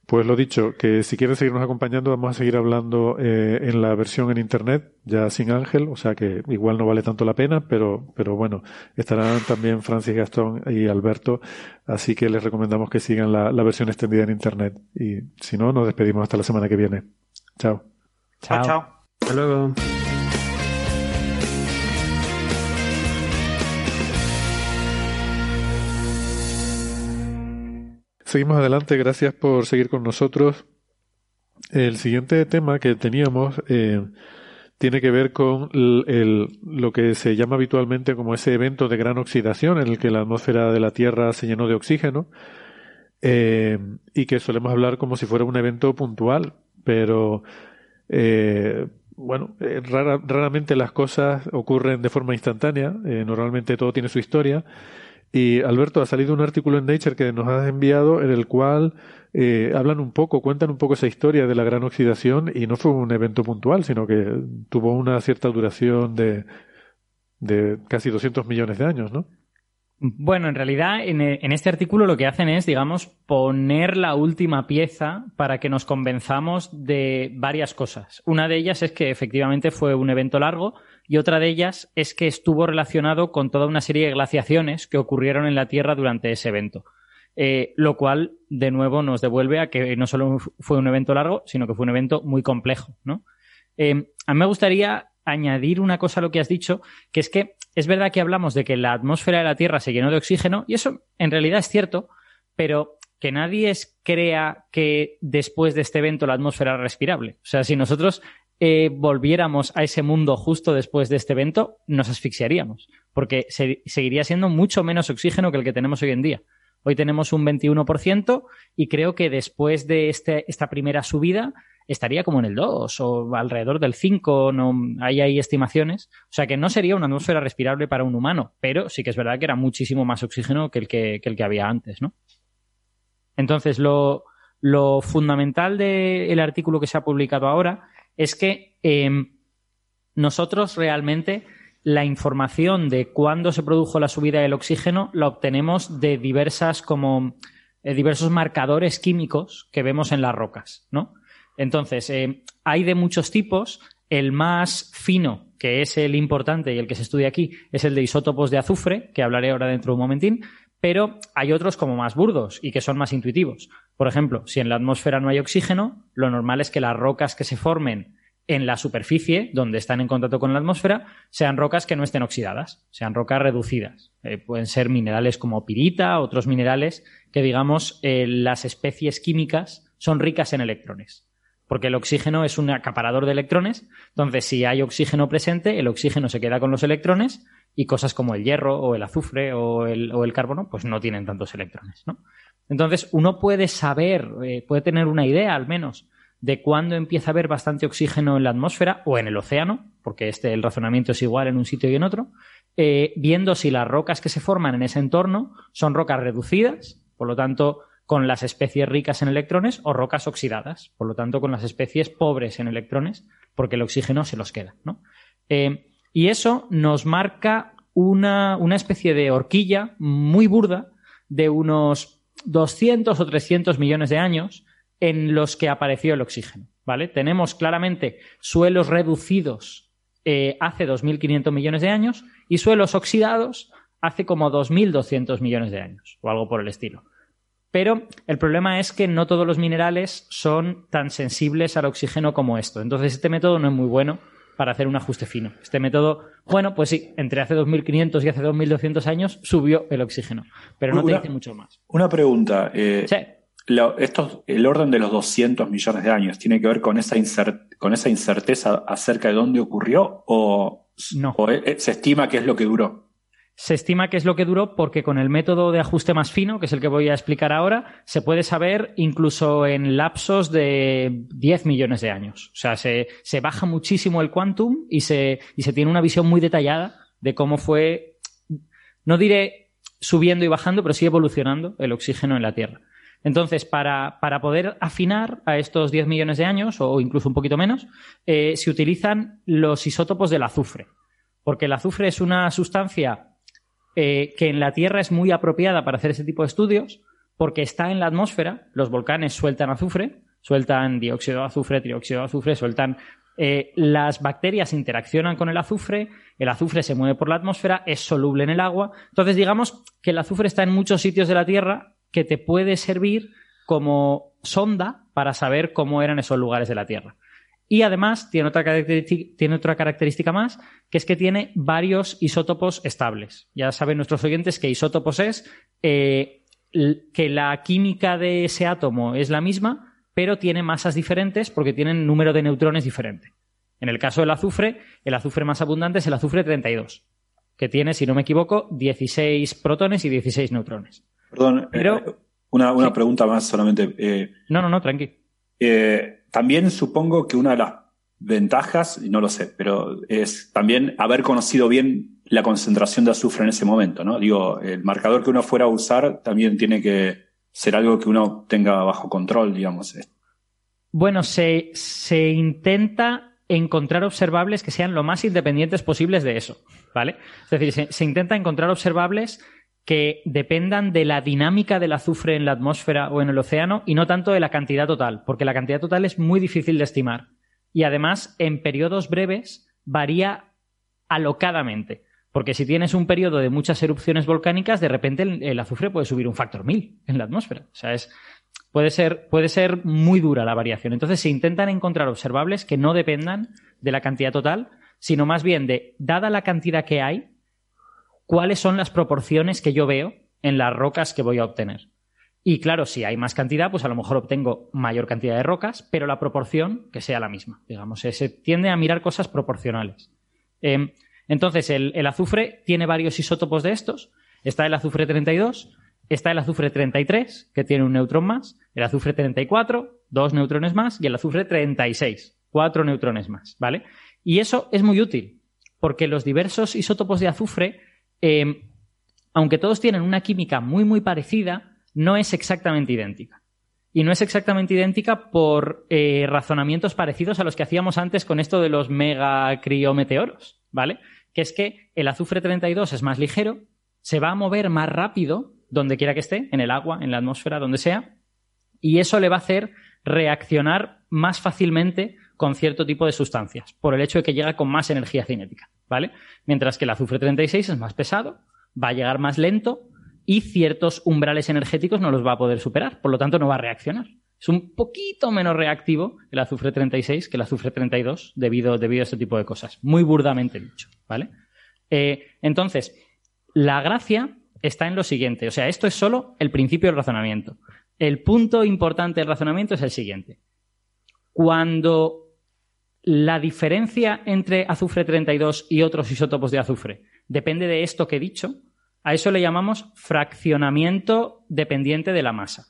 Pues lo dicho, que si quieren seguirnos acompañando, vamos a seguir hablando eh, en la versión en internet, ya sin Ángel, o sea que igual no vale tanto la pena, pero, pero bueno, estarán también Francis Gastón y Alberto, así que les recomendamos que sigan la, la versión extendida en internet. Y si no, nos despedimos hasta la semana que viene. Chao. Chao, chao. Hasta luego. Seguimos adelante, gracias por seguir con nosotros. El siguiente tema que teníamos eh, tiene que ver con el, lo que se llama habitualmente como ese evento de gran oxidación en el que la atmósfera de la Tierra se llenó de oxígeno eh, y que solemos hablar como si fuera un evento puntual, pero eh, bueno, raramente las cosas ocurren de forma instantánea, normalmente todo tiene su historia y Alberto, ha salido un artículo en Nature que nos has enviado en el cual eh, hablan un poco, cuentan un poco esa historia de la gran oxidación y no fue un evento puntual, sino que tuvo una cierta duración de, de casi 200 millones de años, ¿no? Bueno, en realidad en, en, este artículo lo que hacen es, digamos, poner la última pieza para que nos convenzamos de varias cosas. Una de ellas es que efectivamente fue un evento largo, y otra de ellas es que estuvo relacionado con toda una serie de glaciaciones que ocurrieron en la Tierra durante ese evento. Eh, lo cual, de nuevo, nos devuelve a que no solo fue un evento largo, sino que fue un evento muy complejo. ¿no? Eh, a mí me gustaría añadir una cosa a lo que has dicho, que es que es verdad que hablamos de que la atmósfera de la Tierra se llenó de oxígeno, y eso en realidad es cierto, pero que nadie crea que después de este evento la atmósfera era respirable. O sea, si nosotros volviéramos a ese mundo justo después de este evento, nos asfixiaríamos, porque seguiría siendo mucho menos oxígeno que el que tenemos hoy en día. Hoy tenemos un 21% y creo que después de este, esta primera subida estaría como en el 2 o alrededor del 5, no, hay ahí estimaciones. O sea que no sería una atmósfera respirable para un humano, pero sí que es verdad que era muchísimo más oxígeno que el que, el que había antes, ¿no? Entonces, lo, lo fundamental del artículo que se ha publicado ahora es que em, nosotros realmente la información de cuándo se produjo la subida del oxígeno la obtenemos de diversas como eh, diversos marcadores químicos que vemos en las rocas, ¿no? Entonces, em, hay de muchos tipos. El más fino, que es el importante y el que se estudia aquí, es el de isótopos de azufre, que hablaré ahora dentro de un momentín, pero hay otros como más burdos y que son más intuitivos. Por ejemplo, si en la atmósfera no hay oxígeno, lo normal es que las rocas que se formen en la superficie, donde están en contacto con la atmósfera, sean rocas que no estén oxidadas, sean rocas reducidas. Eh, pueden ser minerales como pirita, otros minerales que, digamos, eh, las especies químicas son ricas en electrones. Porque el oxígeno es un acaparador de electrones. Entonces, si hay oxígeno presente, el oxígeno se queda con los electrones y cosas como el hierro o el azufre o el, carbono, pues no tienen tantos electrones, ¿no? Entonces, uno puede saber, eh, puede tener una idea al menos de cuándo empieza a haber bastante oxígeno en la atmósfera o en el océano, porque este, el razonamiento es igual en un sitio y en otro, eh, viendo si las rocas que se forman en ese entorno son rocas reducidas, por lo tanto, con las especies ricas en electrones, o rocas oxidadas, por lo tanto, con las especies pobres en electrones, porque el oxígeno se los queda. ¿no? Eh, y eso nos marca una, una especie de horquilla muy burda de unos 200 o 300 millones de años en los que apareció el oxígeno. ¿vale? Tenemos claramente suelos reducidos eh, hace 2.500 millones de años y suelos oxidados hace como 2.200 millones de años o algo por el estilo. Pero el problema es que no todos los minerales son tan sensibles al oxígeno como esto. Entonces este método no es muy bueno para hacer un ajuste fino. Este método, bueno, pues sí, entre hace 2.500 y hace 2.200 años subió el oxígeno, pero no te dice mucho más. Una pregunta. Eh, esto, el orden de los 200 millones de años tiene que ver con esa, con esa incerteza acerca de dónde ocurrió o, no. Eh, se estima que es lo que duró se estima que es lo que duró porque con el método de ajuste más fino, que es el que voy a explicar ahora, se puede saber incluso en lapsos de 10 millones de años. O sea, se, baja muchísimo el quantum y se, y se tiene una visión muy detallada de cómo fue, no diré subiendo y bajando, pero sigue evolucionando el oxígeno en la Tierra. Entonces, para, poder afinar a estos 10 millones de años, o incluso un poquito menos, eh, se utilizan los isótopos del azufre. Porque el azufre es una sustancia eh, que en la Tierra es muy apropiada para hacer ese tipo de estudios, porque está en la atmósfera, los volcanes sueltan azufre, sueltan dióxido de azufre, trióxido de azufre, sueltan eh, las bacterias interaccionan con el azufre, el azufre se mueve por la atmósfera, es soluble en el agua. Entonces, digamos que el azufre está en muchos sitios de la Tierra que te puede servir como sonda para saber cómo eran esos lugares de la Tierra. Y además tiene otra, tiene otra característica más, que es que tiene varios isótopos estables. Ya saben nuestros oyentes que isótopos es eh, que la química de ese átomo es la misma, pero tiene masas diferentes porque tienen número de neutrones diferente. En el caso del azufre, el azufre más abundante es el azufre 32, que tiene, si no me equivoco, 16 protones y 16 neutrones. Perdón, pero, eh, una, pregunta más solamente. Eh, no, no, no, tranqui. Eh, también supongo que una de las ventajas, y no lo sé, pero es también haber conocido bien la concentración de azufre en ese momento, ¿no? Digo, el marcador que uno fuera a usar también tiene que ser algo que uno tenga bajo control, digamos. Bueno, se, se intenta encontrar observables que sean lo más independientes posibles de eso, ¿vale? Es decir, se, intenta encontrar observables que dependan de la dinámica del azufre en la atmósfera o en el océano y no tanto de la cantidad total, porque la cantidad total es muy difícil de estimar. Y además, en periodos breves, varía alocadamente. Porque si tienes un periodo de muchas erupciones volcánicas, de repente el, azufre puede subir un factor mil en la atmósfera. O sea, es, puede, ser, puede ser muy dura la variación. Entonces se intentan encontrar observables que no dependan de la cantidad total, sino más bien de, dada la cantidad que hay, cuáles son las proporciones que yo veo en las rocas que voy a obtener. Y claro, si hay más cantidad, pues a lo mejor obtengo mayor cantidad de rocas, pero la proporción que sea la misma. Digamos, se tiende a mirar cosas proporcionales. Em, entonces, el, azufre tiene varios isótopos de estos. Está el azufre 32, está el azufre 33, que tiene un neutrón más, el azufre 34, dos neutrones más, y el azufre 36, cuatro neutrones más, ¿vale? Y eso es muy útil, porque los diversos isótopos de azufre, eh, aunque todos tienen una química muy, muy parecida, no es exactamente idéntica. Y no es exactamente idéntica por eh, razonamientos parecidos a los que hacíamos antes con esto de los megacriometeoros, ¿vale? que es que el azufre 32 es más ligero, se va a mover más rápido donde quiera que esté, en el agua, en la atmósfera, donde sea, y eso le va a hacer reaccionar más fácilmente con cierto tipo de sustancias, por el hecho de que llega con más energía cinética, ¿vale? Mientras que el azufre 36 es más pesado, va a llegar más lento y ciertos umbrales energéticos no los va a poder superar, por lo tanto no va a reaccionar. Es un poquito menos reactivo el azufre 36 que el azufre 32 debido, a este tipo de cosas. Muy burdamente dicho, ¿vale? Eh, entonces, la gracia está en lo siguiente. O sea, esto es solo el principio del razonamiento. El punto importante del razonamiento es el siguiente. Cuando la diferencia entre azufre 32 y otros isótopos de azufre depende de esto que he dicho, a eso le llamamos fraccionamiento dependiente de la masa.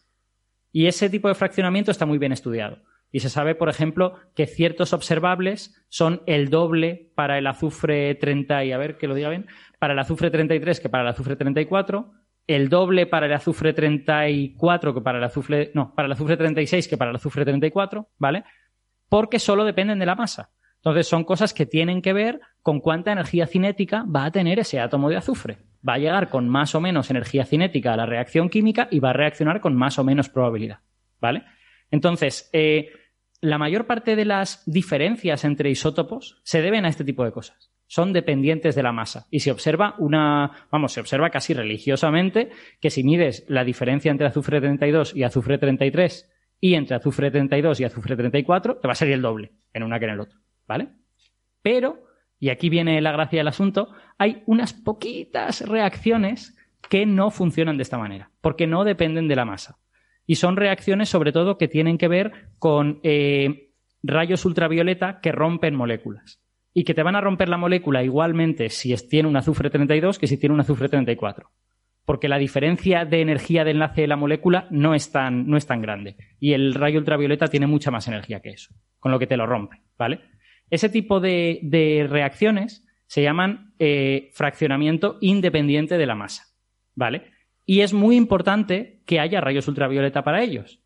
Y ese tipo de fraccionamiento está muy bien estudiado. Y se sabe, por ejemplo, que ciertos observables son el doble para el azufre 30 y a ver que lo diga bien, para el azufre 33 que para el azufre 34, el doble para el azufre 34 que para el azufre no, para el azufre 36 que para el azufre 34, ¿vale? Porque solo dependen de la masa. Entonces son cosas que tienen que ver con cuánta energía cinética va a tener ese átomo de azufre va a llegar con más o menos energía cinética a la reacción química y va a reaccionar con más o menos probabilidad. ¿Vale? Entonces, eh, la mayor parte de las diferencias entre isótopos se deben a este tipo de cosas. Son dependientes de la masa. Y se observa una, vamos, se observa casi religiosamente que si mides la diferencia entre azufre 32 y azufre 33 y entre azufre 32 y azufre 34, te va a salir el doble en una que en el otro. ¿Vale? Pero y aquí viene la gracia del asunto, hay unas poquitas reacciones que no funcionan de esta manera, porque no dependen de la masa. Y son reacciones sobre todo que tienen que ver con eh, rayos ultravioleta que rompen moléculas. Y que te van a romper la molécula igualmente si tiene un azufre 32 que si tiene un azufre 34. Porque la diferencia de energía de enlace de la molécula no es tan, no es tan grande. Y el rayo ultravioleta tiene mucha más energía que eso, con lo que te lo rompe, ¿vale? Ese tipo de, reacciones se llaman eh, fraccionamiento independiente de la masa. ¿vale? Y es muy importante que haya rayos ultravioleta para ellos.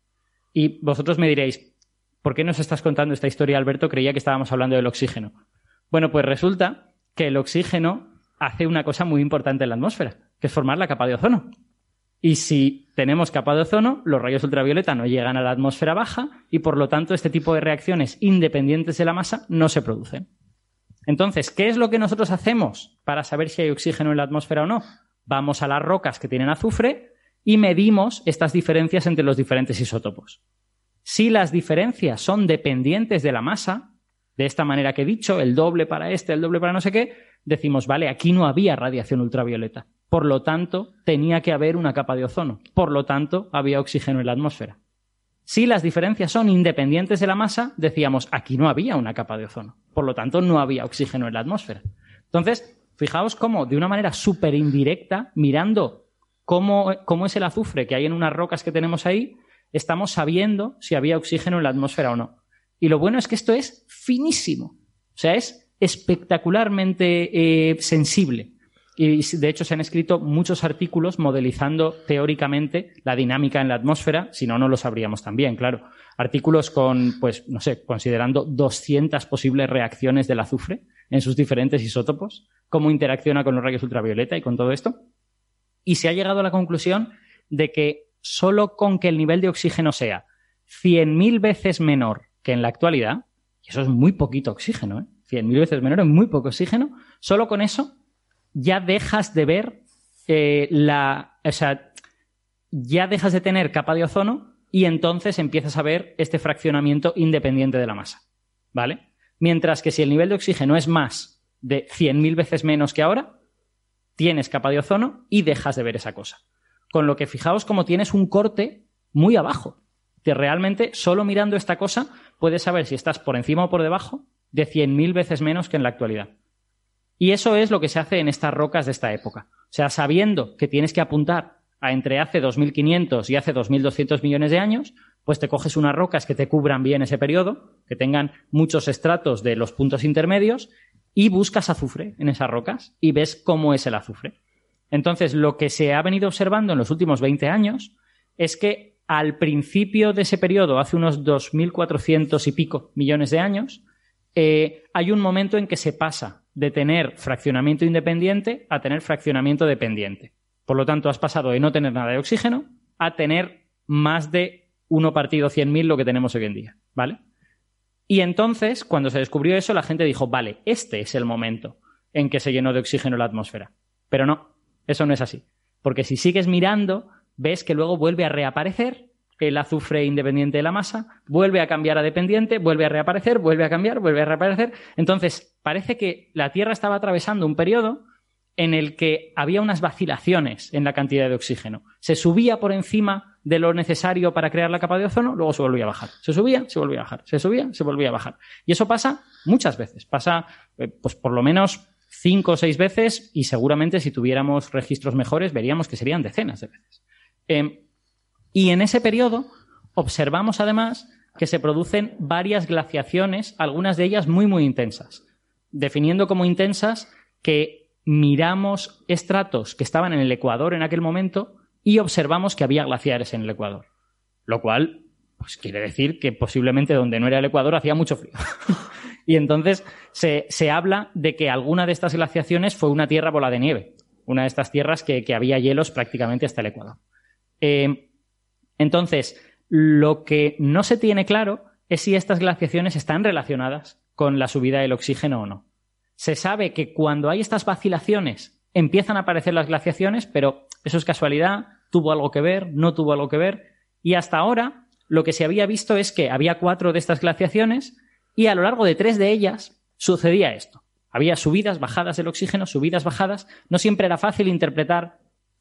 Y vosotros me diréis, ¿por qué nos estás contando esta historia, Alberto? Creía que estábamos hablando del oxígeno. Bueno, pues resulta que el oxígeno hace una cosa muy importante en la atmósfera, que es formar la capa de ozono. Y si tenemos capa de ozono, los rayos ultravioleta no llegan a la atmósfera baja y por lo tanto este tipo de reacciones independientes de la masa no se producen. Entonces, ¿qué es lo que nosotros hacemos para saber si hay oxígeno en la atmósfera o no? Vamos a las rocas que tienen azufre y medimos estas diferencias entre los diferentes isótopos. Si las diferencias son dependientes de la masa, de esta manera que he dicho, el doble para este, el doble para no sé qué, decimos, vale, aquí no había radiación ultravioleta. Por lo tanto, tenía que haber una capa de ozono. Por lo tanto, había oxígeno en la atmósfera. Si las diferencias son independientes de la masa, decíamos, aquí no había una capa de ozono. Por lo tanto, no había oxígeno en la atmósfera. Entonces, fijaos cómo, de una manera súper indirecta, mirando cómo, cómo es el azufre que hay en unas rocas que tenemos ahí, estamos sabiendo si había oxígeno en la atmósfera o no. Y lo bueno es que esto es finísimo. O sea, es espectacularmente eh, sensible. Y de hecho se han escrito muchos artículos modelizando teóricamente la dinámica en la atmósfera, si no, no lo sabríamos también, claro. Artículos con, pues, no sé, considerando 200 posibles reacciones del azufre en sus diferentes isótopos, cómo interacciona con los rayos ultravioleta y con todo esto. Y se ha llegado a la conclusión de que solo con que el nivel de oxígeno sea 100.000 veces menor que en la actualidad, y eso es muy poquito oxígeno, ¿eh? 100.000 veces menor es muy poco oxígeno, solo con eso ya dejas de ver eh, la. O sea, ya dejas de tener capa de ozono y entonces empiezas a ver este fraccionamiento independiente de la masa. ¿Vale? Mientras que si el nivel de oxígeno es más de 100.000 veces menos que ahora, tienes capa de ozono y dejas de ver esa cosa. Con lo que fijaos como tienes un corte muy abajo. Que realmente solo mirando esta cosa puedes saber si estás por encima o por debajo de 100.000 veces menos que en la actualidad. Y eso es lo que se hace en estas rocas de esta época. O sea, sabiendo que tienes que apuntar a entre hace 2.500 y hace 2.200 millones de años, pues te coges unas rocas que te cubran bien ese periodo, que tengan muchos estratos de los puntos intermedios, y buscas azufre en esas rocas y ves cómo es el azufre. Entonces, lo que se ha venido observando en los últimos 20 años es que al principio de ese periodo, hace unos 2.400 y pico millones de años, eh, hay un momento en que se pasa de tener fraccionamiento independiente a tener fraccionamiento dependiente. Por lo tanto, has pasado de no tener nada de oxígeno a tener más de 1 partido 100.000 lo que tenemos hoy en día, ¿vale? Y entonces, cuando se descubrió eso, la gente dijo, vale, este es el momento en que se llenó de oxígeno la atmósfera. Pero no, eso no es así. Porque si sigues mirando, ves que luego vuelve a reaparecer el azufre independiente de la masa, vuelve a cambiar a dependiente, vuelve a reaparecer, vuelve a cambiar, vuelve a reaparecer. Entonces, parece que la Tierra estaba atravesando un periodo en el que había unas vacilaciones en la cantidad de oxígeno. Se subía por encima de lo necesario para crear la capa de ozono, luego se volvía a bajar. Se subía, se volvía a bajar. Se subía, se volvía a bajar. Y eso pasa muchas veces. Pasa, eh, pues por lo menos cinco o seis veces y seguramente si tuviéramos registros mejores veríamos que serían decenas de veces. Em, y en ese periodo observamos además que se producen varias glaciaciones, algunas de ellas muy, muy intensas, definiendo como intensas que miramos estratos que estaban en el Ecuador en aquel momento y observamos que había glaciares en el Ecuador. Lo cual, pues quiere decir que posiblemente donde no era el Ecuador hacía mucho frío. [laughs] y entonces se, habla de que alguna de estas glaciaciones fue una tierra bola de nieve, una de estas tierras que, había hielos prácticamente hasta el Ecuador. Eh, entonces, lo que no se tiene claro es si estas glaciaciones están relacionadas con la subida del oxígeno o no. Se sabe que cuando hay estas vacilaciones empiezan a aparecer las glaciaciones, pero eso es casualidad, tuvo algo que ver, no tuvo algo que ver, y hasta ahora lo que se había visto es que había cuatro de estas glaciaciones y a lo largo de tres de ellas sucedía esto. Había subidas, bajadas del oxígeno, subidas, bajadas. No siempre era fácil interpretar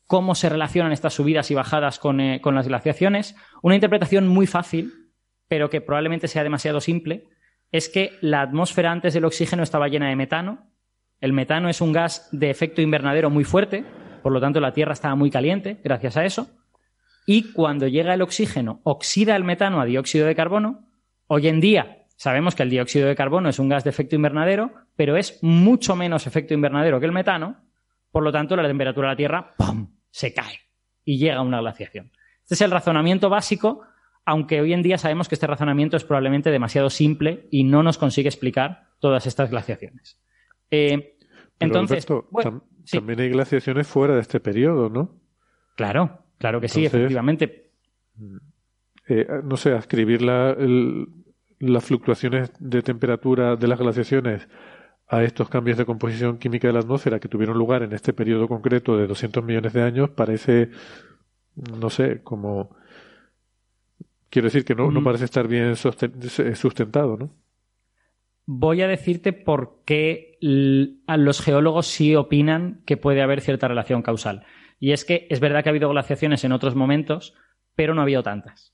cómo se relacionan estas subidas y bajadas eh, con, las glaciaciones. Una interpretación muy fácil, pero que probablemente sea demasiado simple, es que la atmósfera antes del oxígeno estaba llena de metano. El metano es un gas de efecto invernadero muy fuerte, por lo tanto la Tierra estaba muy caliente gracias a eso. Y cuando llega el oxígeno, oxida el metano a dióxido de carbono. Hoy en día sabemos que el dióxido de carbono es un gas de efecto invernadero, pero es mucho menos efecto invernadero que el metano. Por lo tanto, la temperatura de la Tierra ¡pum! se cae y llega a una glaciación. Este es el razonamiento básico, aunque hoy en día sabemos que este razonamiento es probablemente demasiado simple y no nos consigue explicar todas estas glaciaciones. Eh, entonces, también hay glaciaciones fuera de este periodo, ¿no? Claro, claro que sí, efectivamente. Eh, no sé, escribir la, las fluctuaciones de temperatura de las glaciaciones a estos cambios de composición química de la atmósfera que tuvieron lugar en este periodo concreto de 200 millones de años parece, no sé, como... Quiero decir que no, no mm. parece estar bien sustentado, ¿no? Voy a decirte por qué los geólogos sí opinan que puede haber cierta relación causal. Y es que es verdad que ha habido glaciaciones en otros momentos, pero no ha habido tantas.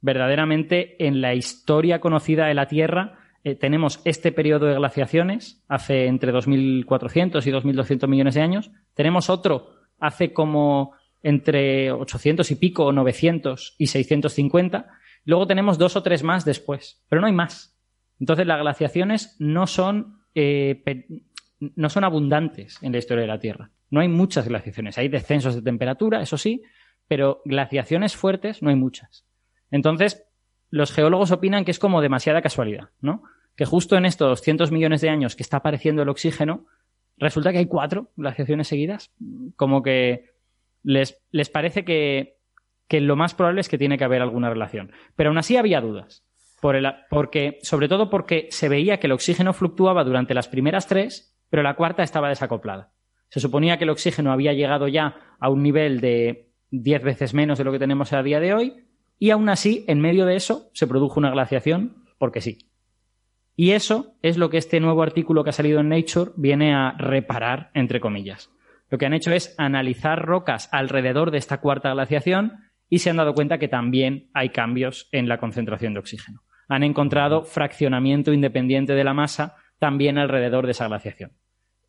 Verdaderamente, en la historia conocida de la Tierra, eh, tenemos este periodo de glaciaciones, hace entre 2.400 y 2.200 millones de años. Tenemos otro hace como entre 800 y pico, o 900 y 650. Luego tenemos dos o tres más después, pero no hay más. Entonces, las glaciaciones no son, eh, no son abundantes en la historia de la Tierra. No hay muchas glaciaciones. Hay descensos de temperatura, eso sí, pero glaciaciones fuertes no hay muchas. Entonces, los geólogos opinan que es como demasiada casualidad, ¿no? Que justo en estos cientos millones de años que está apareciendo el oxígeno, resulta que hay cuatro glaciaciones seguidas. Como que les, les parece que, que, lo más probable es que tiene que haber alguna relación. Pero aún así había dudas. Porque, sobre todo porque se veía que el oxígeno fluctuaba durante las primeras tres, pero la cuarta estaba desacoplada. Se suponía que el oxígeno había llegado ya a un nivel de 10 veces menos de lo que tenemos a día de hoy, y aún así, en medio de eso, se produjo una glaciación, porque sí. Y eso es lo que este nuevo artículo que ha salido en Nature viene a reparar, entre comillas. Lo que han hecho es analizar rocas alrededor de esta cuarta glaciación y se han dado cuenta que también hay cambios en la concentración de oxígeno. Han encontrado fraccionamiento independiente de la masa también alrededor de esa glaciación.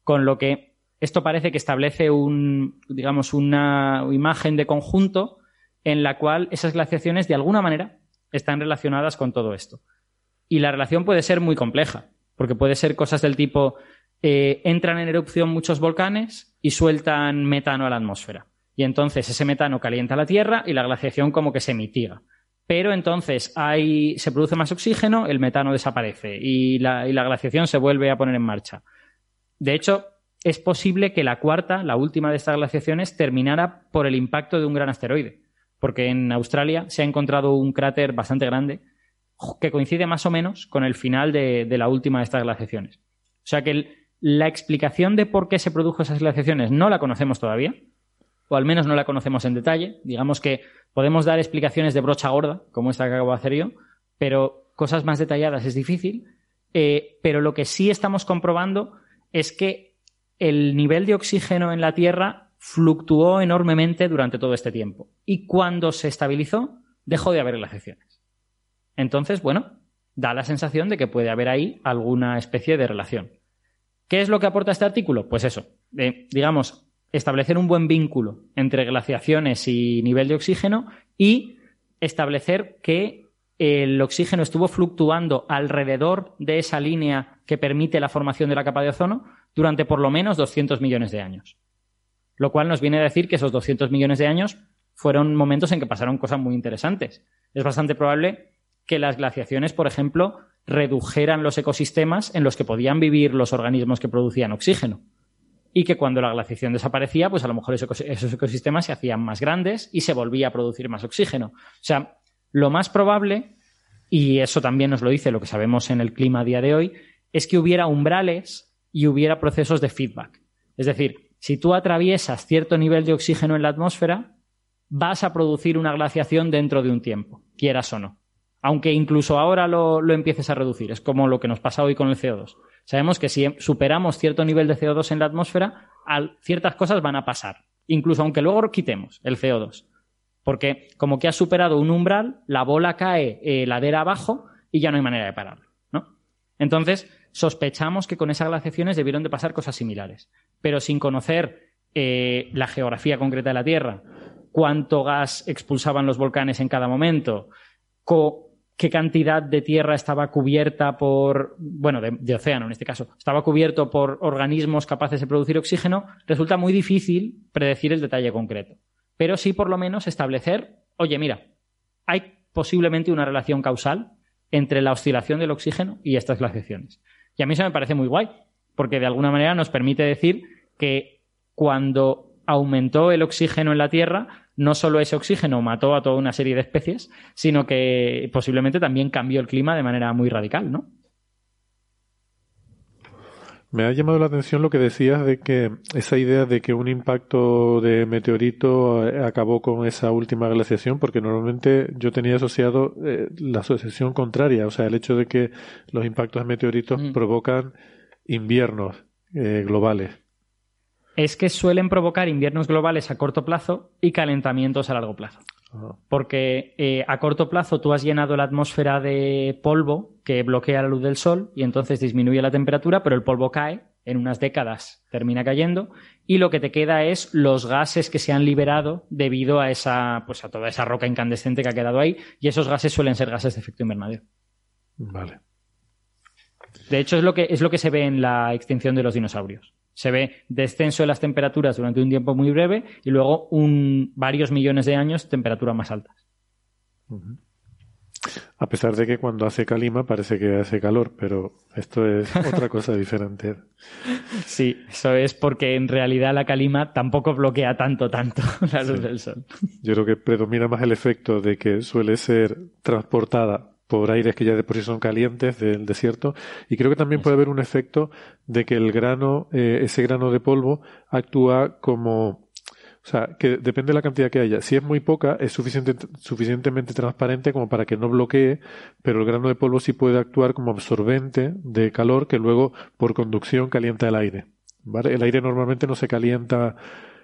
Con lo que esto parece que establece un, digamos, una imagen de conjunto en la cual esas glaciaciones de alguna manera están relacionadas con todo esto. Y la relación puede ser muy compleja, porque puede ser cosas del tipo eh, entran en erupción muchos volcanes y sueltan metano a la atmósfera. Y entonces ese metano calienta la Tierra y la glaciación como que se mitiga. Pero entonces hay, se produce más oxígeno, el metano desaparece y la, y la glaciación se vuelve a poner en marcha. De hecho, es posible que la cuarta, la última de estas glaciaciones, terminara por el impacto de un gran asteroide porque en Australia se ha encontrado un cráter bastante grande que coincide más o menos con el final de, la última de estas glaciaciones. O sea que la explicación de por qué se produjo esas glaciaciones no la conocemos todavía, o al menos no la conocemos en detalle. Digamos que podemos dar explicaciones de brocha gorda, como esta que acabo de hacer yo, pero cosas más detalladas es difícil. Eh, pero lo que sí estamos comprobando es que el nivel de oxígeno en la Tierra fluctuó enormemente durante todo este tiempo. Y cuando se estabilizó, dejó de haber glaciaciones. Entonces, bueno, da la sensación de que puede haber ahí alguna especie de relación. ¿Qué es lo que aporta este artículo? Pues eso, digamos, establecer un buen vínculo entre glaciaciones y nivel de oxígeno y establecer que el oxígeno estuvo fluctuando alrededor de esa línea que permite la formación de la capa de ozono durante por lo menos 200 millones de años. Lo cual nos viene a decir que esos 200 millones de años fueron momentos en que pasaron cosas muy interesantes. Es bastante probable que las glaciaciones, por ejemplo, redujeran los ecosistemas en los que podían vivir los organismos que producían oxígeno. Y que cuando la glaciación desaparecía, pues a lo mejor esos ecosistemas se hacían más grandes y se volvía a producir más oxígeno. O sea, lo más probable, y eso también nos lo dice lo que sabemos en el clima a día de hoy, es que hubiera umbrales y hubiera procesos de feedback. Es decir, si tú atraviesas cierto nivel de oxígeno en la atmósfera, vas a producir una glaciación dentro de un tiempo, quieras o no. Aunque incluso ahora lo, empieces a reducir. Es como lo que nos pasa hoy con el CO2. Sabemos que si superamos cierto nivel de CO2 en la atmósfera, ciertas cosas van a pasar. Incluso aunque luego quitemos el CO2. Porque como que has superado un umbral, la bola cae eh, ladera abajo y ya no hay manera de pararlo. ¿no? Entonces, sospechamos que con esas glaciaciones debieron de pasar cosas similares. Pero sin conocer eh, la geografía concreta de la Tierra, cuánto gas expulsaban los volcanes en cada momento, qué cantidad de tierra estaba cubierta por, bueno, de, océano en este caso, estaba cubierto por organismos capaces de producir oxígeno, resulta muy difícil predecir el detalle concreto. Pero sí por lo menos establecer, oye, mira, hay posiblemente una relación causal entre la oscilación del oxígeno y estas glaciaciones. Y a mí eso me parece muy guay, porque de alguna manera nos permite decir que cuando aumentó el oxígeno en la Tierra, no solo ese oxígeno mató a toda una serie de especies, sino que posiblemente también cambió el clima de manera muy radical, ¿no? Me ha llamado la atención lo que decías de que esa idea de que un impacto de meteorito eh, acabó con esa última glaciación, porque normalmente yo tenía asociado eh, la asociación contraria, o sea, el hecho de que los impactos de meteoritos mm. provocan inviernos eh, globales es que suelen provocar inviernos globales a corto plazo y calentamientos a largo plazo. Porque eh, a corto plazo tú has llenado la atmósfera de polvo que bloquea la luz del sol y entonces disminuye la temperatura, pero el polvo cae, en unas décadas termina cayendo y lo que te queda es los gases que se han liberado debido a esa, pues a toda esa roca incandescente que ha quedado ahí y esos gases suelen ser gases de efecto invernadero. Vale. De hecho es lo que es lo que se ve en la extinción de los dinosaurios se ve descenso de las temperaturas durante un tiempo muy breve y luego un, varios millones de años temperaturas más altas. A pesar de que cuando hace calima parece que hace calor, pero esto es [laughs] otra cosa diferente. Sí, eso es porque en realidad la calima tampoco bloquea tanto, tanto la luz del sol. Yo creo que predomina más el efecto de que suele ser transportada por aires que ya de por sí son calientes del desierto. Y creo que también puede haber un efecto de que el grano, eh, ese grano de polvo, actúa como o sea, que depende de la cantidad que haya. Si es muy poca, es suficiente, suficientemente transparente como para que no bloquee, pero el grano de polvo sí puede actuar como absorbente de calor que luego, por conducción, calienta el aire. El aire normalmente no se calienta,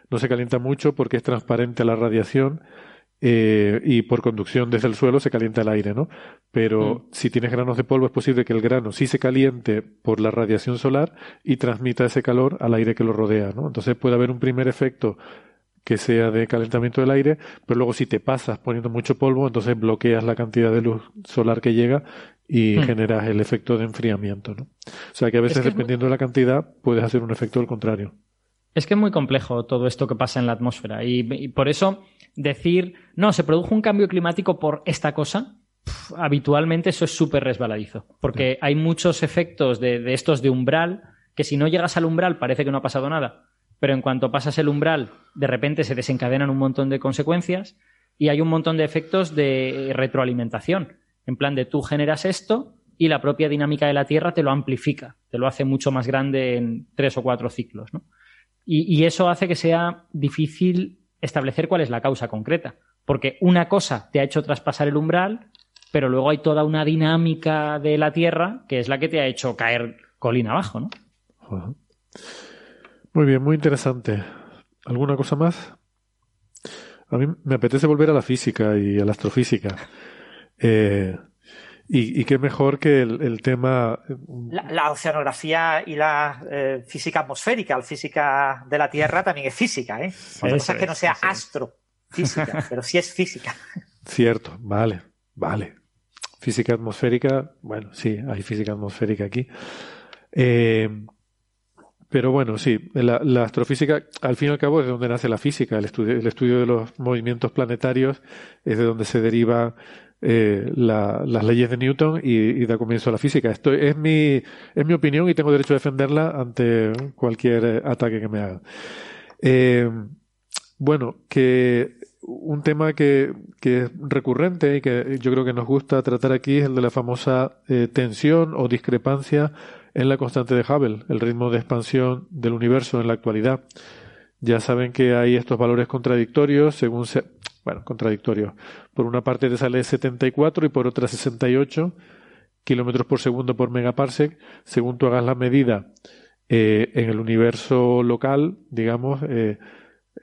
no se calienta mucho porque es transparente a la radiación eh, y por conducción desde el suelo se calienta el aire, ¿no? Pero mm. si tienes granos de polvo es posible que el grano sí se caliente por la radiación solar y transmita ese calor al aire que lo rodea, ¿no? Entonces puede haber un primer efecto que sea de calentamiento del aire, pero luego si te pasas poniendo mucho polvo, entonces bloqueas la cantidad de luz solar que llega y mm. generas el efecto de enfriamiento, ¿no? O sea que a veces dependiendo de la cantidad puedes hacer un efecto al contrario. Es que es muy complejo todo esto que pasa en la atmósfera y por eso decir, no, se produjo un cambio climático por esta cosa, habitualmente eso es súper resbaladizo, porque hay muchos efectos de, estos de umbral que si no llegas al umbral parece que no ha pasado nada, pero en cuanto pasas el umbral, de repente se desencadenan un montón de consecuencias y hay un montón de efectos de retroalimentación, en plan de tú generas esto y la propia dinámica de la Tierra te lo amplifica, te lo hace mucho más grande en tres o cuatro ciclos, ¿no? Y eso hace que sea difícil establecer cuál es la causa concreta. Porque una cosa te ha hecho traspasar el umbral, pero luego hay toda una dinámica de la Tierra que es la que te ha hecho caer colina abajo, ¿no? Muy bien, muy interesante. ¿Alguna cosa más? A mí me apetece volver a la física y a la astrofísica. Eh, y, qué mejor que el, tema. La, oceanografía y la eh, física atmosférica, la física de la Tierra también es física, ¿eh? Otra cosa es que no sea astrofísica, [laughs] pero sí es física. Cierto, vale, vale. Física atmosférica, bueno, sí, hay física atmosférica aquí. Eh, pero bueno, sí, la, astrofísica, al fin y al cabo, es de donde nace la física. El estudio, de los movimientos planetarios es de donde se deriva eh, las leyes de Newton y, da comienzo a la física. Esto es mi, es mi opinión y tengo derecho a defenderla ante cualquier eh, ataque que me haga. Eh, bueno, que un tema que, que, es recurrente y que yo creo que nos gusta tratar aquí es el de la famosa tensión o discrepancia en la constante de Hubble, el ritmo de expansión del universo en la actualidad. Ya saben que hay estos valores contradictorios según se, bueno, contradictorio. Por una parte te sale 74 y por otra 68 kilómetros por segundo por megaparsec, según tú hagas la medida eh, en el universo local, digamos, eh,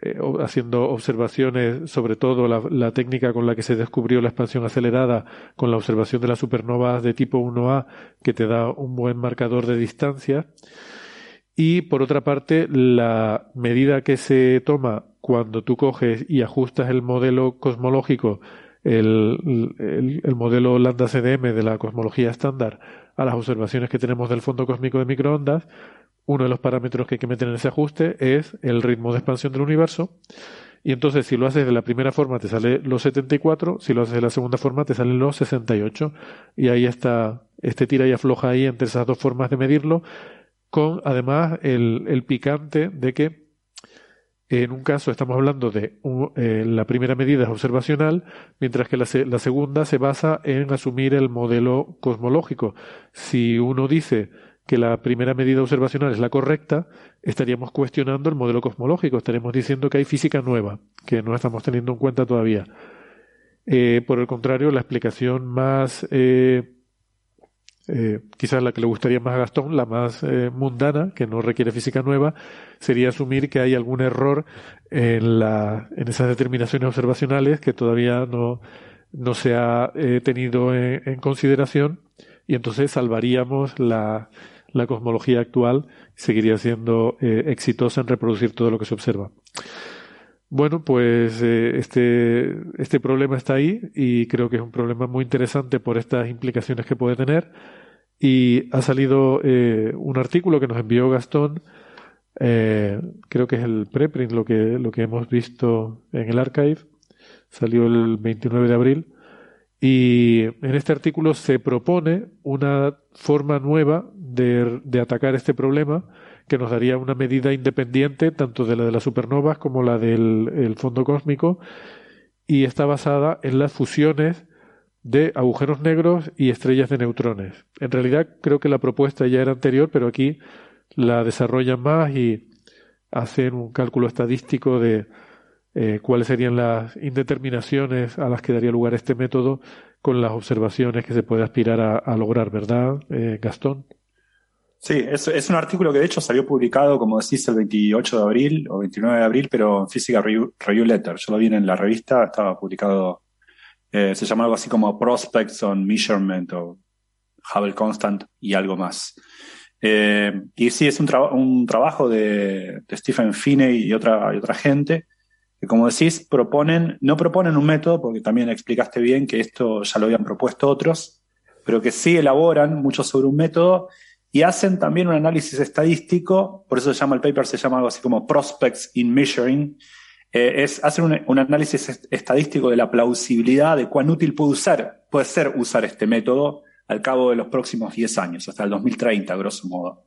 eh, haciendo observaciones, sobre todo la, técnica con la que se descubrió la expansión acelerada, con la observación de las supernovas de tipo 1A, que te da un buen marcador de distancia. Y por otra parte, la medida que se toma cuando tú coges y ajustas el modelo cosmológico el, el, modelo lambda CDM de la cosmología estándar a las observaciones que tenemos del fondo cósmico de microondas, uno de los parámetros que hay que meter en ese ajuste es el ritmo de expansión del universo. Y entonces, si lo haces de la primera forma, te sale los 74, si lo haces de la segunda forma, te salen los 68. Y ahí está, este tira y afloja ahí entre esas dos formas de medirlo, con además el, el picante de que en un caso estamos hablando de eh, la primera medida es observacional, mientras que la, la, segunda se basa en asumir el modelo cosmológico. Si uno dice que la primera medida observacional es la correcta, estaríamos cuestionando el modelo cosmológico, estaríamos diciendo que hay física nueva, que no estamos teniendo en cuenta todavía. Eh, por el contrario, la explicación más eh, eh, quizás la que le gustaría más a Gastón, la más eh, mundana, que no requiere física nueva, sería asumir que hay algún error en, la, en esas determinaciones observacionales que todavía no, no se ha eh, tenido en, consideración y entonces salvaríamos la, la cosmología actual seguiría siendo exitosa en reproducir todo lo que se observa. Bueno, pues este, este problema está ahí y creo que es un problema muy interesante por estas implicaciones que puede tener. Y ha salido eh, un artículo que nos envió Gastón, eh, creo que es el preprint lo que, lo que hemos visto en el archive, salió el 29 de abril. Y en este artículo se propone una forma nueva de, atacar este problema que nos daría una medida independiente tanto de la de las supernovas como la del fondo cósmico y está basada en las fusiones de agujeros negros y estrellas de neutrones. En realidad creo que la propuesta ya era anterior, pero aquí la desarrollan más y hacen un cálculo estadístico de eh, cuáles serían las indeterminaciones a las que daría lugar este método con las observaciones que se puede aspirar a, lograr, ¿verdad, eh, Gastón? Sí, es, es, un artículo que de hecho salió publicado, como decís, el 28 de abril o 29 de abril, pero en Física Review, Letter. Yo lo vi en la revista, estaba publicado, eh, se llama algo así como Prospects on Measurement o Hubble Constant y algo más. Eh, y sí, es un, un trabajo de, de, Stephen Finney y otra, y otra gente que, como decís, proponen, no proponen un método, porque también explicaste bien que esto ya lo habían propuesto otros, pero que sí elaboran mucho sobre un método y hacen también un análisis estadístico, por eso se llama el paper, se llama algo así como Prospects in Measuring, eh, es hacer un, análisis estadístico de la plausibilidad de cuán útil puede, usar, puede ser usar este método al cabo de los próximos 10 años, hasta el 2030, grosso modo.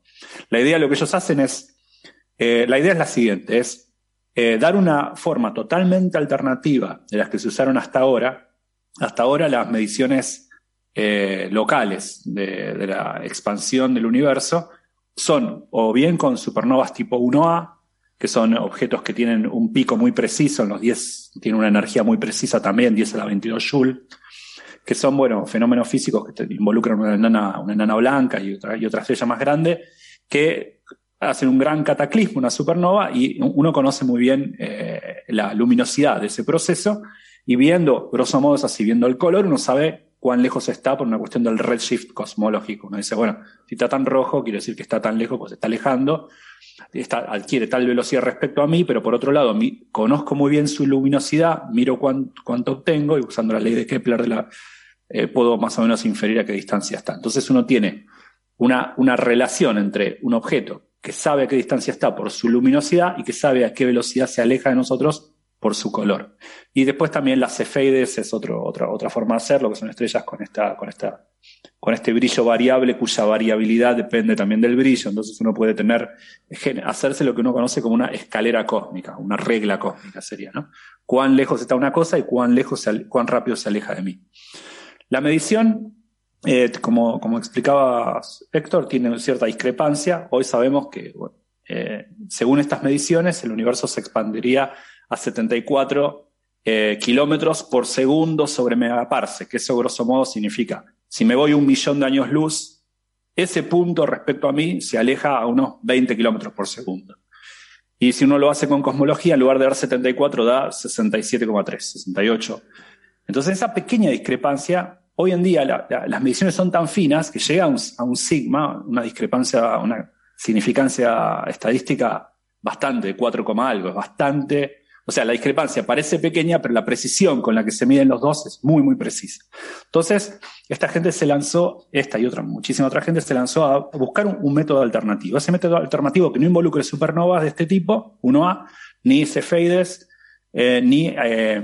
La idea, lo que ellos hacen es, eh, la idea es la siguiente, es eh, dar una forma totalmente alternativa de las que se usaron hasta ahora. Hasta ahora las mediciones eh, locales de, la expansión del universo son o bien con supernovas tipo 1A, que son objetos que tienen un pico muy preciso, en los 10 tienen una energía muy precisa también, 10 a la 22 Joule, que son, bueno, fenómenos físicos que involucran una enana, una blanca y otra, y estrella más grande, que hacen un gran cataclismo, una supernova, y uno conoce muy bien eh, la luminosidad de ese proceso, y viendo, grosso modo así, viendo el color, uno sabe cuán lejos está por una cuestión del redshift cosmológico. Uno dice, bueno, si está tan rojo, quiere decir que está tan lejos, pues está alejando, está, adquiere tal velocidad respecto a mí, pero por otro lado, conozco muy bien su luminosidad, miro cuánto obtengo y usando la ley de Kepler de la, eh, puedo más o menos inferir a qué distancia está. Entonces uno tiene una relación entre un objeto que sabe a qué distancia está por su luminosidad y que sabe a qué velocidad se aleja de nosotros por su color. Y después también las cefeides es otro, otra, otra forma de hacerlo, que son estrellas con, esta, con, esta, con este brillo variable cuya variabilidad depende también del brillo. Entonces uno puede tener, hacerse lo que uno conoce como una escalera cósmica, una regla cósmica sería, ¿no? Cuán lejos está una cosa y cuán, lejos cuán rápido se aleja de mí. La medición, eh, como, como explicaba Héctor, tiene cierta discrepancia. Hoy sabemos que, eh, según estas mediciones, el universo se expandiría a 74 eh, kilómetros por segundo sobre megaparse, que eso grosso modo significa, si me voy un millón de años luz, ese punto respecto a mí se aleja a unos 20 kilómetros por segundo. Y si uno lo hace con cosmología, en lugar de dar 74, da 67,3, 68. Entonces, esa pequeña discrepancia, hoy en día las mediciones son tan finas que llega a un, a un sigma, una discrepancia, una significancia estadística bastante, de 4, algo, es bastante O sea, la discrepancia parece pequeña, pero la precisión con la que se miden los dos es muy, muy precisa. Entonces, esta gente se lanzó, esta y otra, muchísima otra gente se lanzó a buscar un, método alternativo. Ese método alternativo que no involucre supernovas de este tipo, 1A, ni cefeides, eh, ni eh,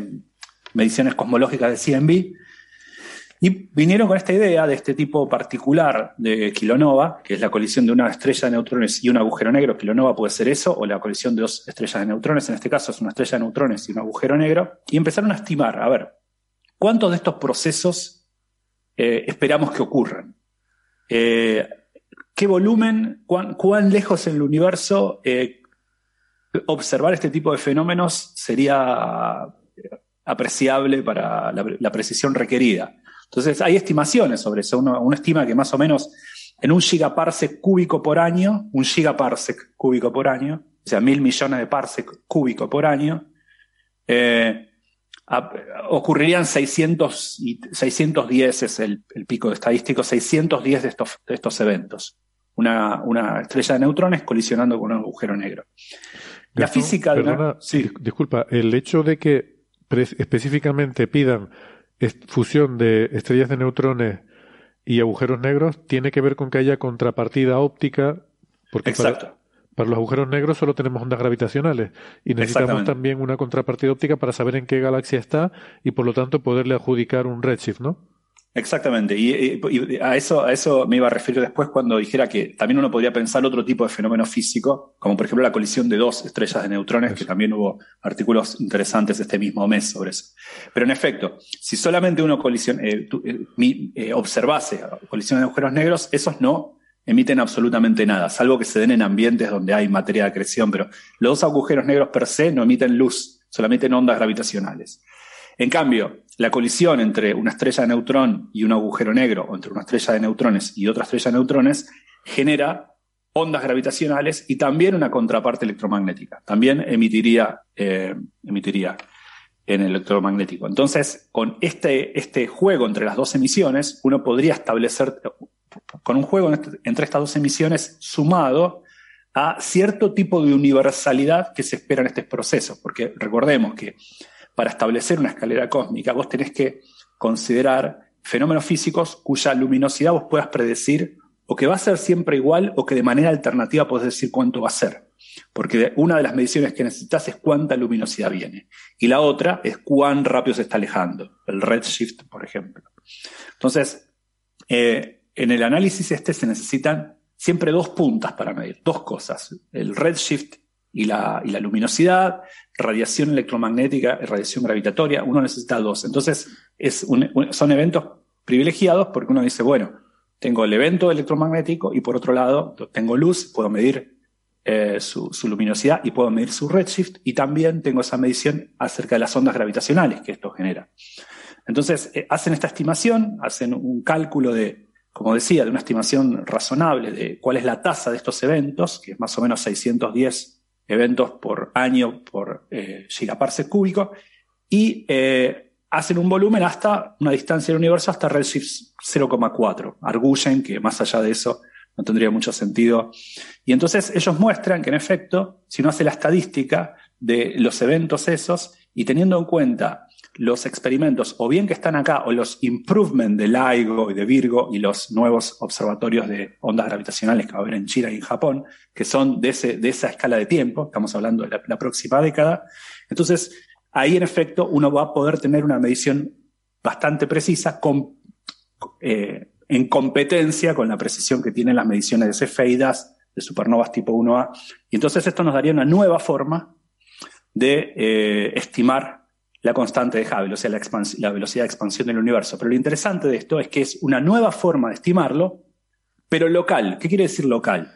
mediciones cosmológicas de CMB, y vinieron con esta idea de este tipo particular de kilonova, que es la colisión de una estrella de neutrones y un agujero negro. Kilonova puede ser eso, o la colisión de dos estrellas de neutrones. En este caso es una estrella de neutrones y un agujero negro. Y empezaron a estimar, a ver, ¿cuántos de estos procesos eh, esperamos que ocurran? Eh, ¿Qué volumen, cuán, lejos en el universo eh, observar este tipo de fenómenos sería apreciable para la precisión requerida? Entonces hay estimaciones sobre eso. Uno, estima que más o menos en un gigaparsec cúbico por año, un gigaparsec cúbico por año, o sea, mil millones de parsec cúbico por año, eh, ocurrirían 600 y 610 es el, pico estadístico, 610 de estos, de estos eventos. Una, una, estrella de neutrones colisionando con un agujero negro. La física de sí. Disculpa, el hecho de que específicamente pidan fusión de estrellas de neutrones y agujeros negros tiene que ver con que haya contrapartida óptica, porque Para, los agujeros negros solo tenemos ondas gravitacionales y necesitamos también una contrapartida óptica para saber en qué galaxia está y por lo tanto poderle adjudicar un redshift, ¿no? Exactamente, y, a, eso, a eso me iba a referir después cuando dijera que también uno podría pensar otro tipo de fenómeno físico, como por ejemplo la colisión de dos estrellas de neutrones, que también hubo artículos interesantes este mismo mes sobre eso. Pero en efecto, si solamente uno colisión, eh, eh, eh, observase colisiones de agujeros negros, esos no emiten absolutamente nada, salvo que se den en ambientes donde hay materia de acreción, pero los dos agujeros negros per se no emiten luz, solamente emiten ondas gravitacionales. En cambio, la colisión entre una estrella de neutrón y un agujero negro, o entre una estrella de neutrones y otra estrella de neutrones, genera ondas gravitacionales y también una contraparte electromagnética. También emitiría, eh, emitiría en electromagnético. Entonces, con este, este juego entre las dos emisiones, uno podría establecer, con un juego entre estas dos emisiones sumado a cierto tipo de universalidad que se espera en este proceso. Porque recordemos que para establecer una escalera cósmica, vos tenés que considerar fenómenos físicos cuya luminosidad vos puedas predecir o que va a ser siempre igual o que de manera alternativa podés decir cuánto va a ser. Porque una de las mediciones que necesitas es cuánta luminosidad viene. Y la otra es cuán rápido se está alejando. El redshift, por ejemplo. Entonces, eh, en el análisis este se necesitan siempre dos puntas para medir, dos cosas. El redshift y la, y la luminosidad, radiación electromagnética y radiación gravitatoria, uno necesita dos. Entonces, es son eventos privilegiados porque uno dice, bueno, tengo el evento electromagnético y por otro lado tengo luz, puedo medir eh, su, luminosidad y puedo medir su redshift y también tengo esa medición acerca de las ondas gravitacionales que esto genera. Entonces, eh, hacen esta estimación, hacen un cálculo de, como decía, de una estimación razonable de cuál es la tasa de estos eventos, que es más o menos 610 eventos por año por eh, gigaparsec cúbico, y eh, hacen un volumen hasta una distancia del universo hasta redshift 0,4. Arguyen que más allá de eso no tendría mucho sentido. Y entonces ellos muestran que en efecto, si uno hace la estadística de los eventos esos y teniendo en cuenta los experimentos, o bien que están acá, o los improvements de LIGO y de Virgo y los nuevos observatorios de ondas gravitacionales que va a haber en China y en Japón, que son de, ese, de esa escala de tiempo, estamos hablando de la, próxima década. Entonces, ahí en efecto uno va a poder tener una medición bastante precisa con, eh, en competencia con la precisión que tienen las mediciones de cefeidas, de supernovas tipo 1A. Y entonces esto nos daría una nueva forma de eh, estimar la constante de Hubble, o sea, la, la, velocidad de expansión del universo. Pero lo interesante de esto es que es una nueva forma de estimarlo, pero local. ¿Qué quiere decir local?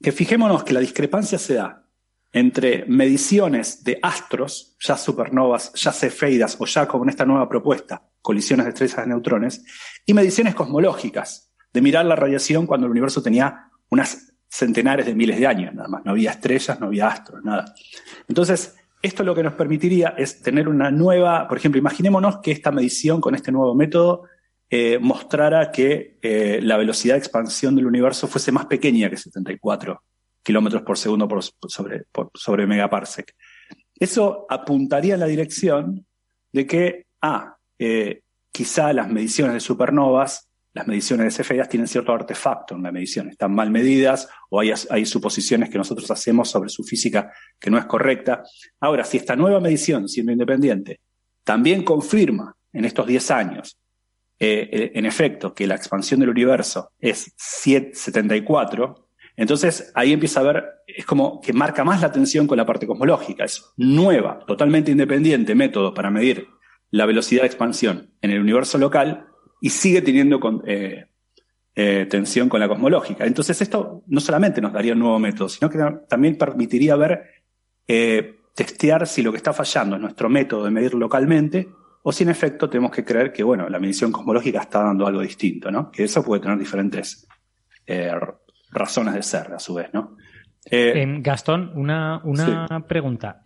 Que fijémonos que la discrepancia se da entre mediciones de astros, ya supernovas, ya cefeidas o ya como en esta nueva propuesta, colisiones de estrellas de neutrones, y mediciones cosmológicas, de mirar la radiación cuando el universo tenía unas centenares de miles de años, nada más. No había estrellas, no había astros, nada. Entonces, esto lo que nos permitiría es tener una nueva, por ejemplo, imaginémonos que esta medición con este nuevo método eh, mostrara que eh, la velocidad de expansión del universo fuese más pequeña que 74 kilómetros por segundo por, sobre, megaparsec. eso apuntaría en la dirección de que, ah, eh, quizá las mediciones de supernovas, las mediciones de CFIs tienen cierto artefacto en la medición, están mal medidas o hay, hay suposiciones que nosotros hacemos sobre su física que no es correcta. Ahora, si esta nueva medición, siendo independiente, también confirma en estos 10 años, eh, eh, en efecto, que la expansión del universo es 74, entonces ahí empieza a ver, es como que marca más la atención con la parte cosmológica. Es nueva, totalmente independiente método para medir la velocidad de expansión en el universo local y sigue teniendo eh, eh, tensión con la cosmológica. Entonces esto no solamente nos daría un nuevo método, sino que también permitiría ver, eh, testear si lo que está fallando es nuestro método de medir localmente o si en efecto tenemos que creer que, bueno, la medición cosmológica está dando algo distinto, ¿no? Que eso puede tener diferentes razones de ser, a su vez, ¿no? Gastón, una, una pregunta.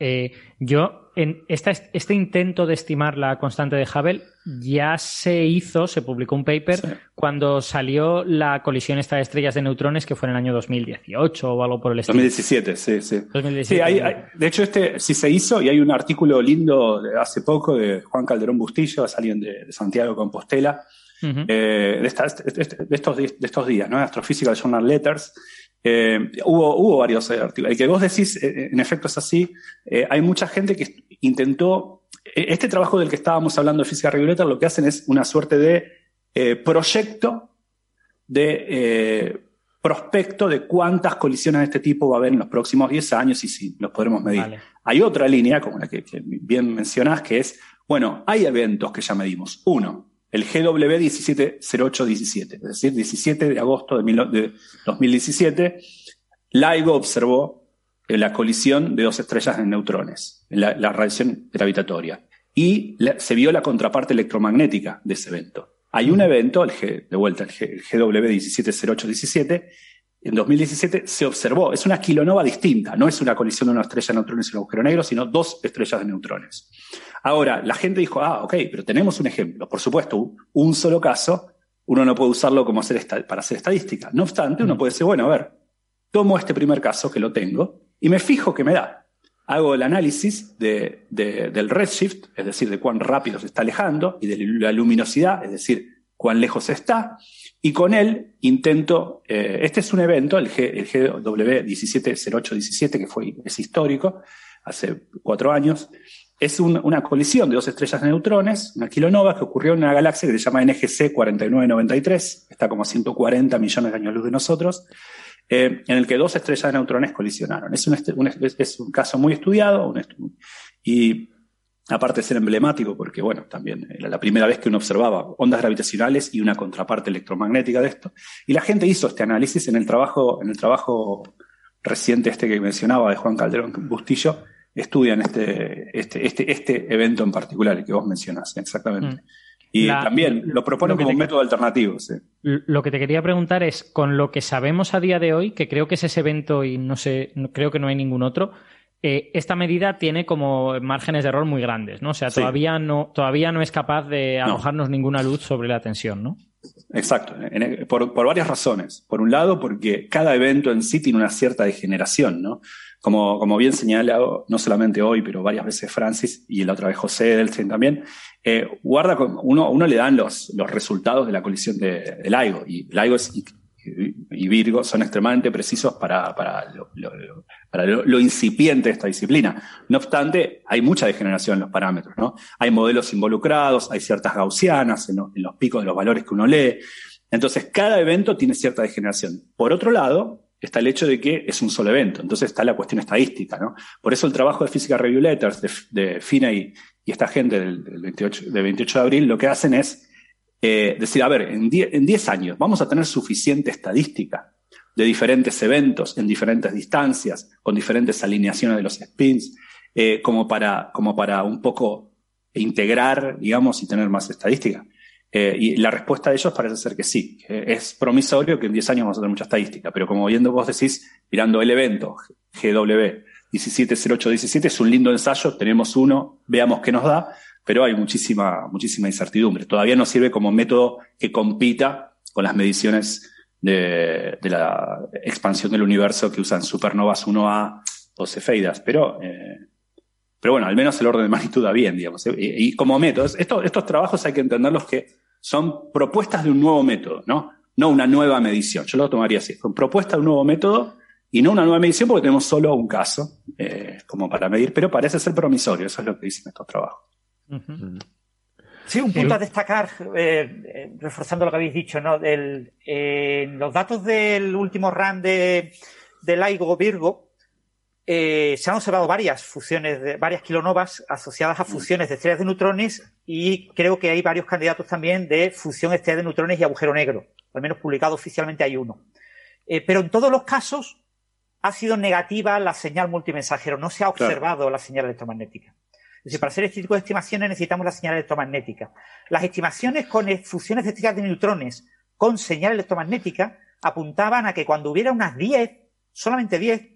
Yo, en esta, este intento de estimar la constante de Hubble ya se hizo, se publicó un paper cuando salió la colisión esta de estrellas de neutrones que fue en el año 2018 o algo por el estilo. 2017, sí, sí. sí de hecho, este sí se hizo y hay un artículo lindo de hace poco de Juan Calderón Bustillo, alguien de, de Santiago de Compostela, eh, de, estos, de estos días, ¿no? Astrophysical Journal Letters. Eh, hubo, hubo varios artículos. El que vos decís, eh, en efecto, es así. hay mucha gente que intentó. Este trabajo del que estábamos hablando de física regular, lo que hacen es una suerte de proyecto de prospecto de cuántas colisiones de este tipo va a haber en los próximos 10 años y si los podremos medir. Hay otra línea, como la que, que bien mencionás, que es, bueno, hay eventos que ya medimos. Uno, el GW 170817, es decir, 17 de agosto de, 2017, LIGO observó eh, la colisión de dos estrellas de neutrones, la, la radiación gravitatoria, y se vio la contraparte electromagnética de ese evento. Hay un evento, el G, de vuelta, el, GW 170817, en 2017 se observó, es una kilonova distinta, no es una colisión de una estrella de neutrones y un agujero negro, sino dos estrellas de neutrones. Ahora, la gente dijo, ah, ok, pero tenemos un ejemplo. Por supuesto, un solo caso, uno no puede usarlo como hacer para hacer estadística. No obstante, uno puede decir, bueno, a ver, tomo este primer caso que lo tengo y me fijo qué me da. Hago el análisis de, del redshift, es decir, de cuán rápido se está alejando, y de la luminosidad, es decir, cuán lejos está, y con él intento, eh, este es un evento, el, G, el GW 170817, que fue, es histórico, hace cuatro años, es una colisión de dos estrellas de neutrones, una kilonova, que ocurrió en una galaxia que se llama NGC 4993, está como a 140 millones de años luz de nosotros, eh, en el que dos estrellas de neutrones colisionaron. Es un, es un caso muy estudiado y aparte de ser emblemático, porque bueno, también era la primera vez que uno observaba ondas gravitacionales y una contraparte electromagnética de esto. Y la gente hizo este análisis en el trabajo, en el trabajo reciente este que mencionaba de Juan Calderón Bustillo, estudian este, este, este, este evento en particular, el que vos mencionás, exactamente. Mm. Y también lo proponen como un método alternativo. Lo que te quería preguntar es, con lo que sabemos a día de hoy, que creo que es ese evento y no sé, creo que no hay ningún otro, eh, esta medida tiene como márgenes de error muy grandes, ¿no? O sea, todavía, no, todavía no es capaz de arrojarnos ninguna luz sobre la tensión, ¿no? Exacto, por, por, varias razones. Por un lado, porque cada evento en sí tiene una cierta degeneración, ¿no? Como, como bien señalado, no solamente hoy, pero varias veces Francis y la otra vez José Edelstein también, eh, guarda con, uno, uno le dan los, los resultados de la colisión de, del LIGO, y LIGO y, y, Virgo son extremadamente precisos para, para, lo, para lo, incipiente de esta disciplina. No obstante, hay mucha degeneración en los parámetros, ¿no? Hay modelos involucrados, hay ciertas gaussianas en, en los picos de los valores que uno lee. Entonces, cada evento tiene cierta degeneración. Por otro lado, está el hecho de que es un solo evento. Entonces está la cuestión estadística, ¿no? Por eso el trabajo de Física Review Letters de, FINA y, esta gente del, 28, 28 de abril lo que hacen es eh, decir, a ver, en 10 años vamos a tener suficiente estadística de diferentes eventos en diferentes distancias, con diferentes alineaciones de los spins, eh, como, para, como para un poco integrar, digamos, y tener más estadística. Eh, y la respuesta de ellos parece ser que sí. es promisorio que en 10 años vamos a tener mucha estadística, pero como viendo vos decís, mirando el evento GW 170817 es un lindo ensayo, tenemos uno, veamos qué nos da, pero hay muchísima, muchísima incertidumbre. Todavía no sirve como método que compita con las mediciones de, la expansión del universo que usan supernovas 1A o cefeidas, pero eh, Pero bueno, al menos el orden de magnitud da bien, digamos. Y, como métodos, estos trabajos hay que entenderlos que son propuestas de un nuevo método, ¿no? No una nueva medición. Yo lo tomaría así. Son propuestas de un nuevo método y no una nueva medición porque tenemos solo un caso eh, como para medir, pero parece ser promisorio. Eso es lo que dicen estos trabajos. Sí, un punto a destacar, eh, eh, reforzando lo que habéis dicho, ¿no? los datos del último RAM de, de LIGO Virgo, se han observado varias fusiones, de, varias kilonovas asociadas a fusiones de estrellas de neutrones y creo que hay varios candidatos también de fusión estrella de neutrones y agujero negro. Al menos publicado oficialmente hay uno. pero en todos los casos ha sido negativa la señal multimensajero, no se ha observado la señal electromagnética. Es decir, para hacer este tipo de estimaciones necesitamos la señal electromagnética. Las estimaciones con fusiones de estrellas de neutrones con señal electromagnética apuntaban a que cuando hubiera unas 10, solamente 10,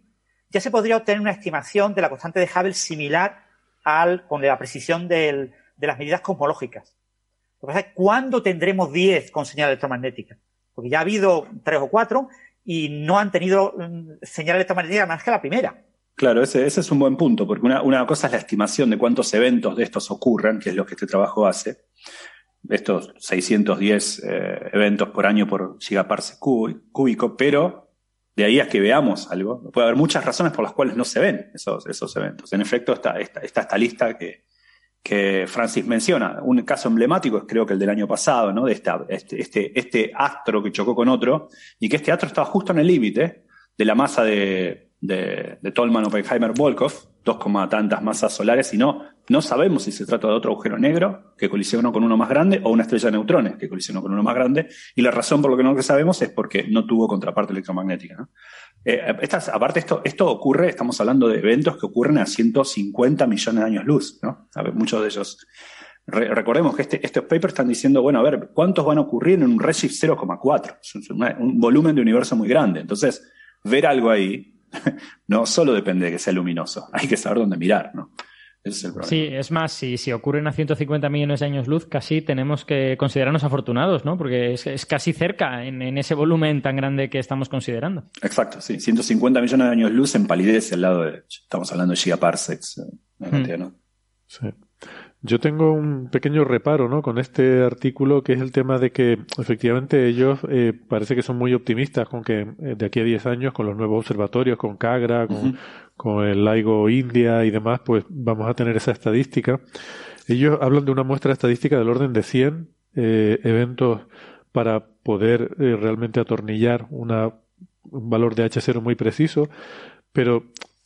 ya se podría obtener una estimación de la constante de Hubble similar al, con la precisión de las medidas cosmológicas. Lo que pasa es cuándo tendremos 10 con señal electromagnética. Porque ya ha habido 3 o 4 y no han tenido mm, señal electromagnética más que la primera. Claro, ese, es un buen punto, porque una, cosa es la estimación de cuántos eventos de estos ocurran, que es lo que este trabajo hace. Estos 610 eh, eventos por año por gigaparsec cúbico, pero de ahí a que veamos algo, puede haber muchas razones por las cuales no se ven esos, esos eventos. En efecto, está, esta lista que, que Francis menciona. Un caso emblemático es creo que el del año pasado, ¿no? De esta, este, este, este astro que chocó con otro y que este astro estaba justo en el límite de la masa de, de, de Tolman, Oppenheimer, Volkov, dos como tantas masas solares, y no, no sabemos si se trata de otro agujero negro que colisionó con uno más grande o una estrella de neutrones que colisionó con uno más grande, y la razón por lo que no lo sabemos es porque no tuvo contraparte electromagnética. Eh, estas, aparte, esto, esto ocurre, estamos hablando de eventos que ocurren a 150 millones de años luz, ¿no? Muchos de ellos. recordemos que este, estos papers están diciendo, bueno, a ver, ¿cuántos van a ocurrir en un redshift 0,4? Es un, un volumen de universo muy grande. Entonces, ver algo ahí [laughs] no solo depende de que sea luminoso, [laughs] hay que saber dónde mirar, ¿no? Ese es el problema. Sí, es más, si, si ocurren a 150 millones de años luz, casi tenemos que considerarnos afortunados, ¿no? Porque es, casi cerca en, ese volumen tan grande que estamos considerando. Exacto, sí. 150 millones de años luz en palidez al lado de. Estamos hablando de gigaparsecs, eh, hmm. ¿no? Sí. Yo tengo un pequeño reparo ¿no? con este artículo, que es el tema de que efectivamente ellos eh, parece que son muy optimistas con que eh, de aquí a 10 años, con los nuevos observatorios, con CAGRA, con, el LIGO India y demás, pues vamos a tener esa estadística. Ellos hablan de una muestra estadística del orden de 100 eh, eventos para poder realmente atornillar una, un valor de H0 muy preciso, pero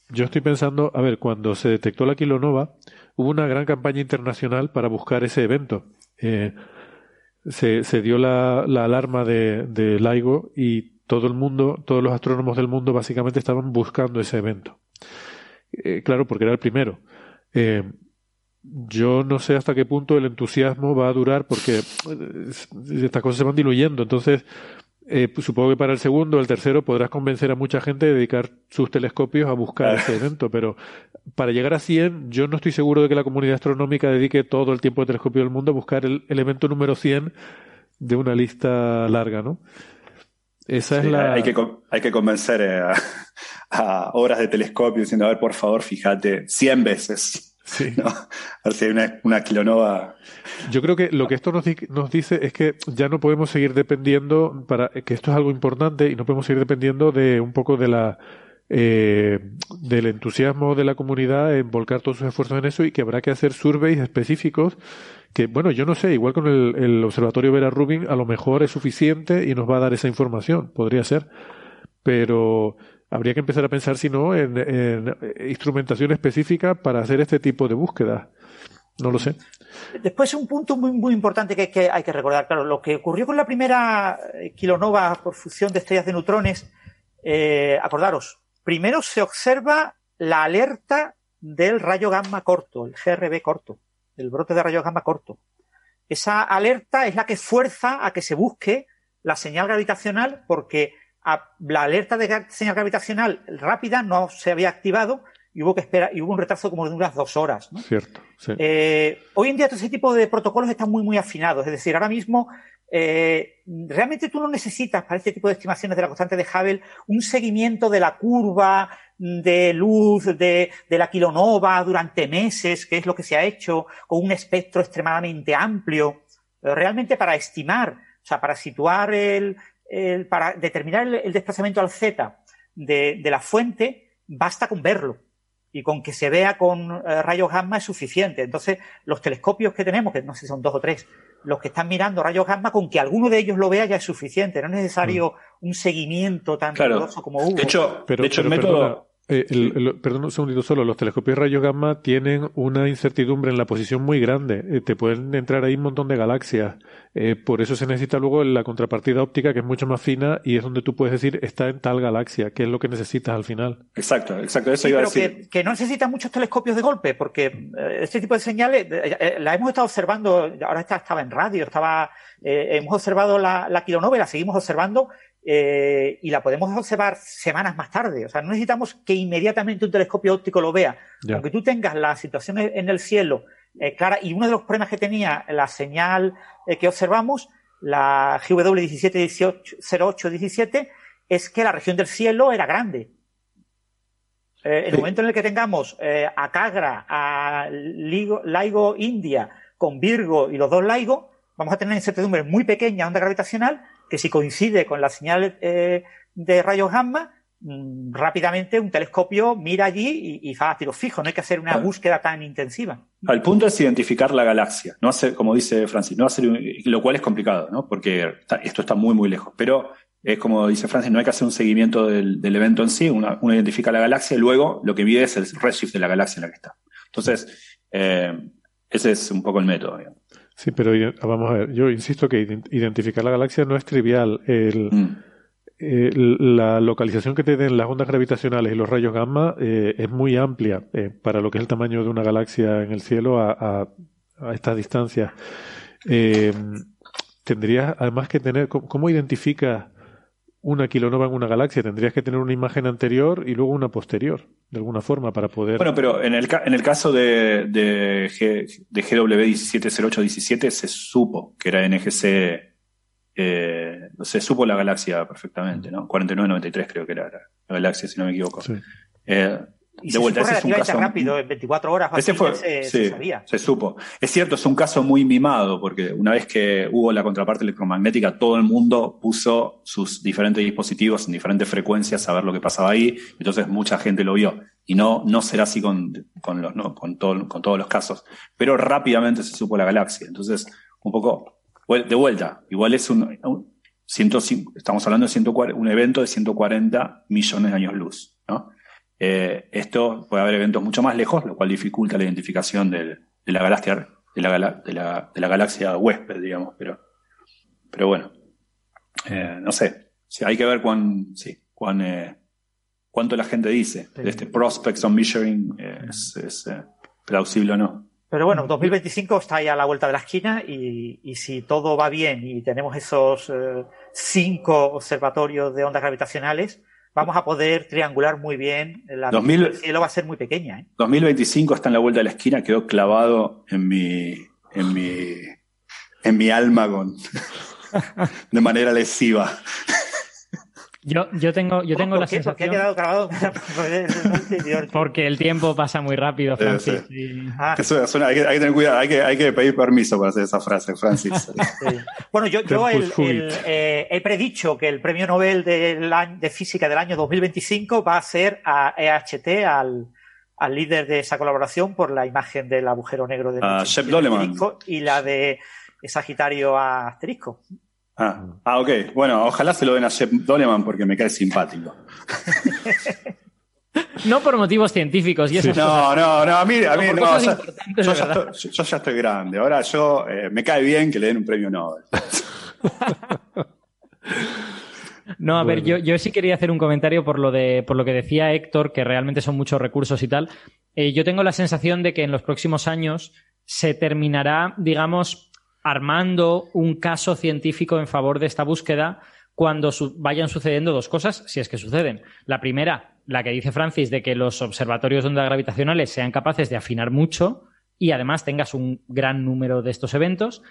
yo estoy pensando, a ver, cuando se detectó la kilonova, hubo una gran campaña internacional para buscar ese evento. Eh, se, se, dio la, la alarma de, de, LIGO y todo el mundo, todos los astrónomos del mundo básicamente estaban buscando ese evento. Eh, claro, porque era el primero. Eh, yo no sé hasta qué punto el entusiasmo va a durar porque estas cosas se van diluyendo. Entonces, eh, pues supongo que para el segundo o el tercero podrás convencer a mucha gente de dedicar sus telescopios a buscar ese [laughs] evento, pero para llegar a 100 yo no estoy seguro de que la comunidad astronómica dedique todo el tiempo de telescopio del mundo a buscar el, evento número 100 de una lista larga, ¿no? Esa es la... Hay que, hay que convencer eh, a, [laughs] a horas de telescopio diciendo, a ver, por favor, fíjate 100 veces Sí. [laughs] ¿no? A ver si hay una, una. Yo creo que lo que esto nos, nos, dice es que ya no podemos seguir dependiendo, para que esto es algo importante, y no podemos seguir dependiendo de un poco de la eh, del entusiasmo de la comunidad en volcar todos sus esfuerzos en eso y que habrá que hacer surveys específicos que, bueno, yo no sé, igual con el, el observatorio Vera Rubin a lo mejor es suficiente y nos va a dar esa información, podría ser, pero habría que empezar a pensar, si no, en, instrumentación específica para hacer este tipo de búsqueda. No lo sé. Después, un punto muy, muy importante que, hay que recordar. Claro, lo que ocurrió con la primera eh, kilonova por fusión de estrellas de neutrones, eh, acordaros, primero se observa la alerta del rayo gamma corto, el GRB corto, el brote de rayo gamma corto. Esa alerta es la que fuerza a que se busque la señal gravitacional porque la alerta de señal gravitacional rápida no se había activado y hubo que esperar, y hubo un retraso como de unas dos horas. ¿no? Cierto. Sí. Eh, hoy en día todo ese tipo de protocolos están muy, muy afinados. Es decir, ahora mismo eh, realmente tú no necesitas para este tipo de estimaciones de la constante de Hubble un seguimiento de la curva de luz de, de la kilonova durante meses, que es lo que se ha hecho, con un espectro extremadamente amplio. Pero realmente para estimar, o sea, para situar el, el para determinar el, el desplazamiento al Z de, de la fuente, basta con verlo y con que se vea con eh, rayos gamma es suficiente. Entonces, los telescopios que tenemos, que no sé si son dos o tres, los que están mirando rayos gamma, con que alguno de ellos lo vea ya es suficiente. No es necesario un seguimiento tan Claro. riguroso como hubo. De hecho, Pero, de hecho pero el método. perdona, eh, el- el- perdón un segundito solo, los telescopios de rayos gamma tienen una incertidumbre en la posición muy grande. Eh, te pueden entrar ahí un montón de galaxias. Eh, por eso se necesita luego la contrapartida óptica, que es mucho más fina y es donde tú puedes decir está en tal galaxia, que es lo que necesitas al final. Exacto, exacto, eso Sí, iba a decir. que, que no necesita muchos telescopios de golpe, porque eh, este tipo de señales eh, eh, la hemos estado observando, ahora esta estaba en radio, estaba, eh, hemos observado la, la kilonova y la seguimos observando eh, y la podemos observar semanas más tarde. O sea, no necesitamos que inmediatamente un telescopio óptico lo vea. Aunque tú tengas la situación en en el cielo eh, clara, y uno de los problemas que tenía la señal eh, que observamos, la GW 170817, es que la región del cielo era grande. Eh, en el momento en el que tengamos eh, a Cagra, a Ligo, Laigo India, con Virgo y los dos Laigo, vamos a tener incertidumbre muy pequeña onda gravitacional que si coincide con la señal eh, de rayos gamma, mm, rápidamente un telescopio mira allí y, y va a tiro fijo. No hay que hacer una búsqueda tan intensiva. El punto es identificar la galaxia, no hacer, como dice Francis, no hacer, lo cual es complicado, ¿no? Porque está- esto está muy, muy lejos. Pero es como dice Francis, no hay que hacer un seguimiento del, del evento en sí, una- uno identifica la galaxia y luego lo que mide es el redshift de la galaxia en la que está. Entonces, eh, ese es un poco el método. digamos. Sí, pero ide- vamos a ver, yo insisto que ident- identificar la galaxia no es trivial. El, Mm. eh, la localización que te den las ondas gravitacionales y los rayos gamma eh, es muy amplia eh, para lo que es el tamaño de una galaxia en el cielo a, a, a estas distancias. Tendrías además que tener, ¿cómo, cómo identificas una kilonova en una galaxia? Tendrías que tener una imagen anterior y luego una posterior, de alguna forma, para poder... Bueno, pero en el, en el caso de, de, G- de GW170817 se supo que era NGC, eh, se supo la galaxia perfectamente, ¿no? 4993 creo que era la, la galaxia, si no me equivoco. Sí. Eh, Y de vuelta, ese es un caso... rápido, en 24 horas Ese fue, se, sí, se sabía. se supo. Es cierto, es un caso muy mimado, porque una vez que hubo la contraparte electromagnética, todo el mundo puso sus diferentes dispositivos en diferentes frecuencias a ver lo que pasaba ahí, entonces mucha gente lo vio. Y no, no será así con, con, los, no, con, todo- con todos los casos. Pero rápidamente se supo la galaxia. Entonces, un poco, de vuelta, igual es un, un 105 estamos hablando de 140 un evento de 140 millones de años luz, ¿no? Eh, esto puede haber eventos mucho más lejos, lo cual dificulta la identificación del- de la galaxia, de la, de la, de la galaxia huésped, digamos, pero, pero bueno, eh, no sé, Sí, hay que ver cuán, sí, cuán, eh, cuánto la gente dice de este prospects on measuring eh, es, es, eh, plausible o no. Pero bueno, 2025 está ahí a la vuelta de la esquina y, y si todo va bien y tenemos esos eh, cinco observatorios de ondas gravitacionales, vamos a poder triangular muy bien. La 2000 visión del cielo va a ser muy pequeña. ¿eh? 2025 está en la vuelta de la esquina, quedó clavado en mi, en mi, en mi alma con, [laughs] de manera lesiva. Yo, yo tengo, yo tengo ¿Por la qué? ¿Por qué ha sensación. quedado grabado? [laughs] Porque el tiempo pasa muy rápido, Sí, Francis. sí. y- Ah, Eso suena- hay, que, hay que tener cuidado, hay que, hay que pedir permiso para hacer esa frase, Francis. Sí. Bueno, yo, yo el- el, eh, he predicho que el premio Nobel del año- de física del año 2025 va a ser a EHT, al, al líder de esa colaboración, por la imagen del agujero negro de A Shep Doleman. Asterisco y la de Sagitario a asterisco. Ah, ah, ok. Bueno, ojalá se lo den a Shep Doleman porque me cae simpático. No por motivos científicos y No, cosas. no, no, a mí, a mí no, ya- yo, ya estoy, yo ya estoy grande. Ahora yo eh, me cae bien que le den un premio Nobel. [laughs] No, a ver, yo, yo sí quería hacer un comentario por lo de, por lo que decía Héctor, que realmente son muchos recursos y tal. Eh, yo tengo la sensación de que en los próximos años se terminará, digamos, armando un caso científico en favor de esta búsqueda cuando vayan sucediendo dos cosas, si es que suceden. La primera, la que dice Francis de que los observatorios de ondas gravitacionales sean capaces de afinar mucho y además tengas un gran número de estos eventos.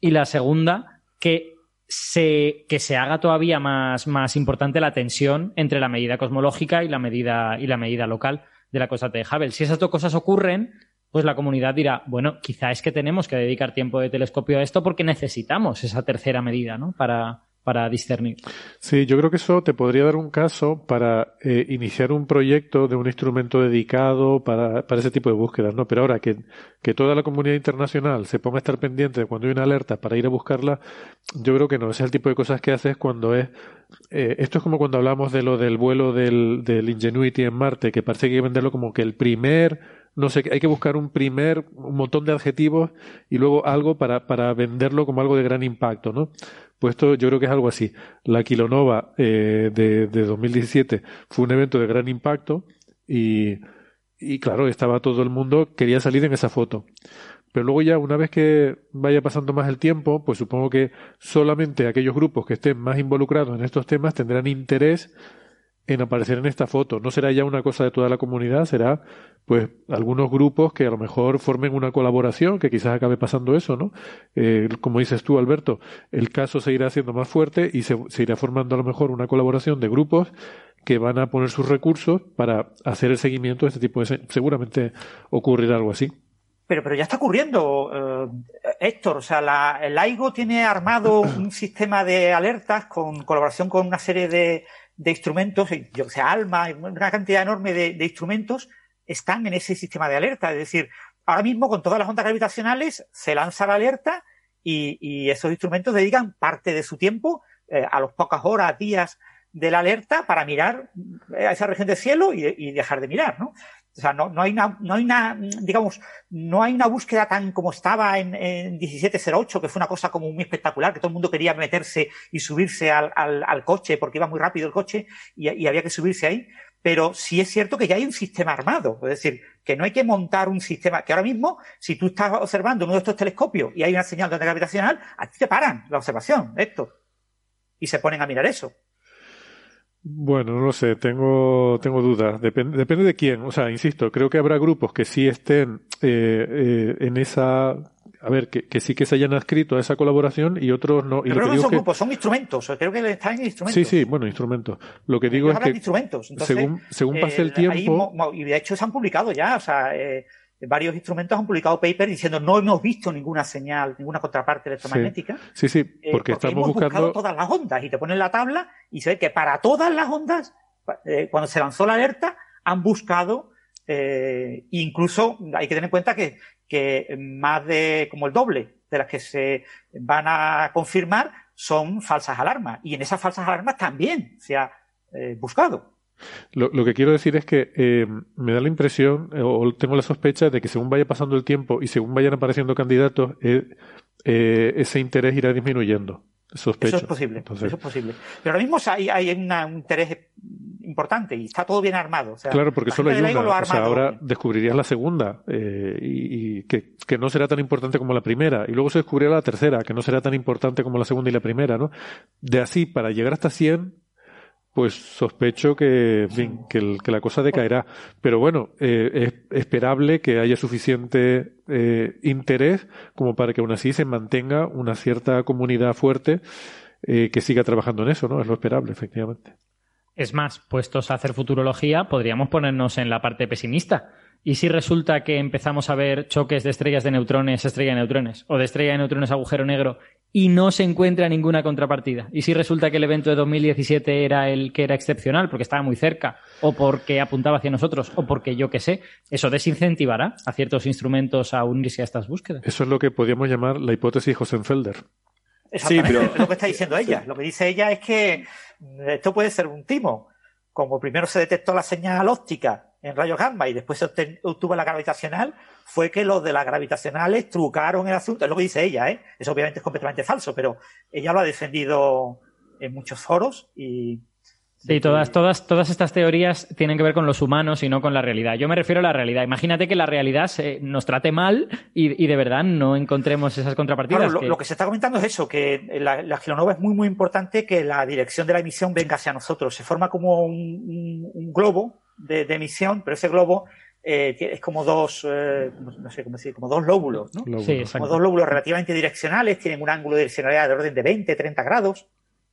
Y la segunda, que se, que se haga todavía más, más importante la tensión entre la medida cosmológica y la medida, y la medida local de la constante de Hubble. Si esas dos cosas ocurren, pues la comunidad dirá, bueno, quizá es que tenemos que dedicar tiempo de telescopio a esto porque necesitamos esa tercera medida, ¿no? Para, para discernir. Sí, yo creo que eso te podría dar un caso para eh, iniciar un proyecto de un instrumento dedicado para, para ese tipo de búsquedas, ¿no? Pero ahora que, que, toda la comunidad internacional se ponga a estar pendiente de cuando hay una alerta para ir a buscarla, yo creo que no. Ese es el tipo de cosas que haces cuando es. Eh, esto es como cuando hablamos de lo del vuelo del, del Ingenuity en Marte, que parece que hay que venderlo como que el primer no sé, hay que buscar un primer, un montón de adjetivos y luego algo para, para venderlo como algo de gran impacto, ¿no? Pues esto yo creo que es algo así. La Kilonova eh, de, de 2017 fue un evento de gran impacto y, y claro, estaba todo el mundo, quería salir en esa foto. Pero luego ya, una vez que vaya pasando más el tiempo, pues supongo que solamente aquellos grupos que estén más involucrados en estos temas tendrán interés en aparecer en esta foto. No será ya una cosa de toda la comunidad, será pues algunos grupos que a lo mejor formen una colaboración, que quizás acabe pasando eso, ¿no? Eh, como dices tú, Alberto, el caso se irá haciendo más fuerte y se, irá formando a lo mejor una colaboración de grupos que van a poner sus recursos para hacer el seguimiento de este tipo de... Seguramente ocurrirá algo así. Pero, pero ya está ocurriendo, eh, Héctor. O sea, la, el AIGO tiene armado un sistema de alertas con colaboración con una serie de, de instrumentos, yo sé, ALMA, una cantidad enorme de, de, instrumentos están en ese sistema de alerta. Es decir, ahora mismo con todas las ondas gravitacionales se lanza la alerta y, esos instrumentos dedican parte de su tiempo eh, a las pocas horas, días de la alerta para mirar eh, a esa región del cielo y, y dejar de mirar, ¿no? O sea, no, no, hay una, no hay una, digamos, no hay una búsqueda tan como estaba en, en 1708, que fue una cosa como muy espectacular, que todo el mundo quería meterse y subirse al, al, al coche, porque iba muy rápido el coche y, y, había que subirse ahí. Pero sí es cierto que ya hay un sistema armado. Es decir, que no hay que montar un sistema, que ahora mismo, si tú estás observando uno de estos telescopios y hay una señal de onda gravitacional, a ti te paran la observación, esto. Y se ponen a mirar eso. Bueno, no lo sé, tengo, tengo dudas. Depende, depende de quién. O sea, insisto, creo que habrá grupos que sí estén eh, eh, en esa. A ver, que, que, sí que se hayan adscrito a esa colaboración y otros no. Y Pero lo que no son que... grupos, son instrumentos. Creo que están en instrumentos. Sí, sí, bueno, instrumentos. Lo que digo es que. Instrumentos. Entonces, según, según pase el tiempo. Ahí, y de hecho se han publicado ya, o sea. Eh, varios instrumentos han publicado papers diciendo no hemos visto ninguna señal, ninguna contraparte electromagnética. Sí, sí, sí porque, eh, porque, estamos hemos buscando buscado todas las ondas y te ponen la tabla y se ve que para todas las ondas, eh, cuando se lanzó la alerta, han buscado, eh, incluso hay que tener en cuenta que, que más de como el doble de las que se van a confirmar son falsas alarmas y en esas falsas alarmas también se ha eh, buscado. Lo, lo, que quiero decir es que eh, me da la impresión, eh, o tengo la sospecha, de que según vaya pasando el tiempo y según vayan apareciendo candidatos, eh, ese interés irá disminuyendo. Sospecho. Eso es posible. Entonces, eso es posible. Pero ahora mismo hay, hay una, un interés importante y está todo bien armado. O sea, claro, porque solo hay una. O sea, ahora bien. descubrirías la segunda eh, y, y que, que, no será tan importante como la primera. Y luego se descubrirá la tercera, que no será tan importante como la segunda y la primera, ¿no? De así, para llegar hasta 100, pues sospecho que, en fin, que, el, que, la cosa decaerá. Pero bueno, eh, es esperable que haya suficiente eh, interés como para que aún así se mantenga una cierta comunidad fuerte eh, que siga trabajando en eso, ¿no? Es lo esperable, efectivamente. Es más, puestos a hacer futurología, podríamos ponernos en la parte pesimista. ¿Y si resulta que empezamos a ver choques de estrellas de neutrones, estrella de neutrones, o de estrella de neutrones, agujero negro, y no se encuentra ninguna contrapartida? ¿Y si resulta que el evento de 2017 era el que era excepcional, porque estaba muy cerca, o porque apuntaba hacia nosotros, o porque yo qué sé? ¿Eso desincentivará a ciertos instrumentos a unirse a estas búsquedas? Eso es lo que podríamos llamar la hipótesis Hosenfelder. Sí, pero [laughs] es lo que está diciendo ella. Lo que dice ella es que esto puede ser un timo. Como primero se detectó la señal óptica en rayos gamma y después se obtuvo la gravitacional, fue que los de las gravitacionales trucaron el asunto. Es lo que dice ella, ¿eh? Eso obviamente es completamente falso, pero ella lo ha defendido en muchos foros y. Sí, todas, todas, todas estas teorías tienen que ver con los humanos y no con la realidad. Yo me refiero a la realidad. Imagínate que la realidad se, nos trate mal y, y, de verdad no encontremos esas contrapartidas. Claro, lo, que... lo, que... se está comentando es eso, que la, la es muy, muy importante que la dirección de la emisión venga hacia nosotros. Se forma como un, un, un globo de, emisión, pero ese globo eh, es como dos, eh, no sé cómo decir, como dos lóbulos, ¿no? Sí, como dos lóbulos relativamente direccionales, tienen un ángulo de direccionalidad de orden de 20, 30 grados.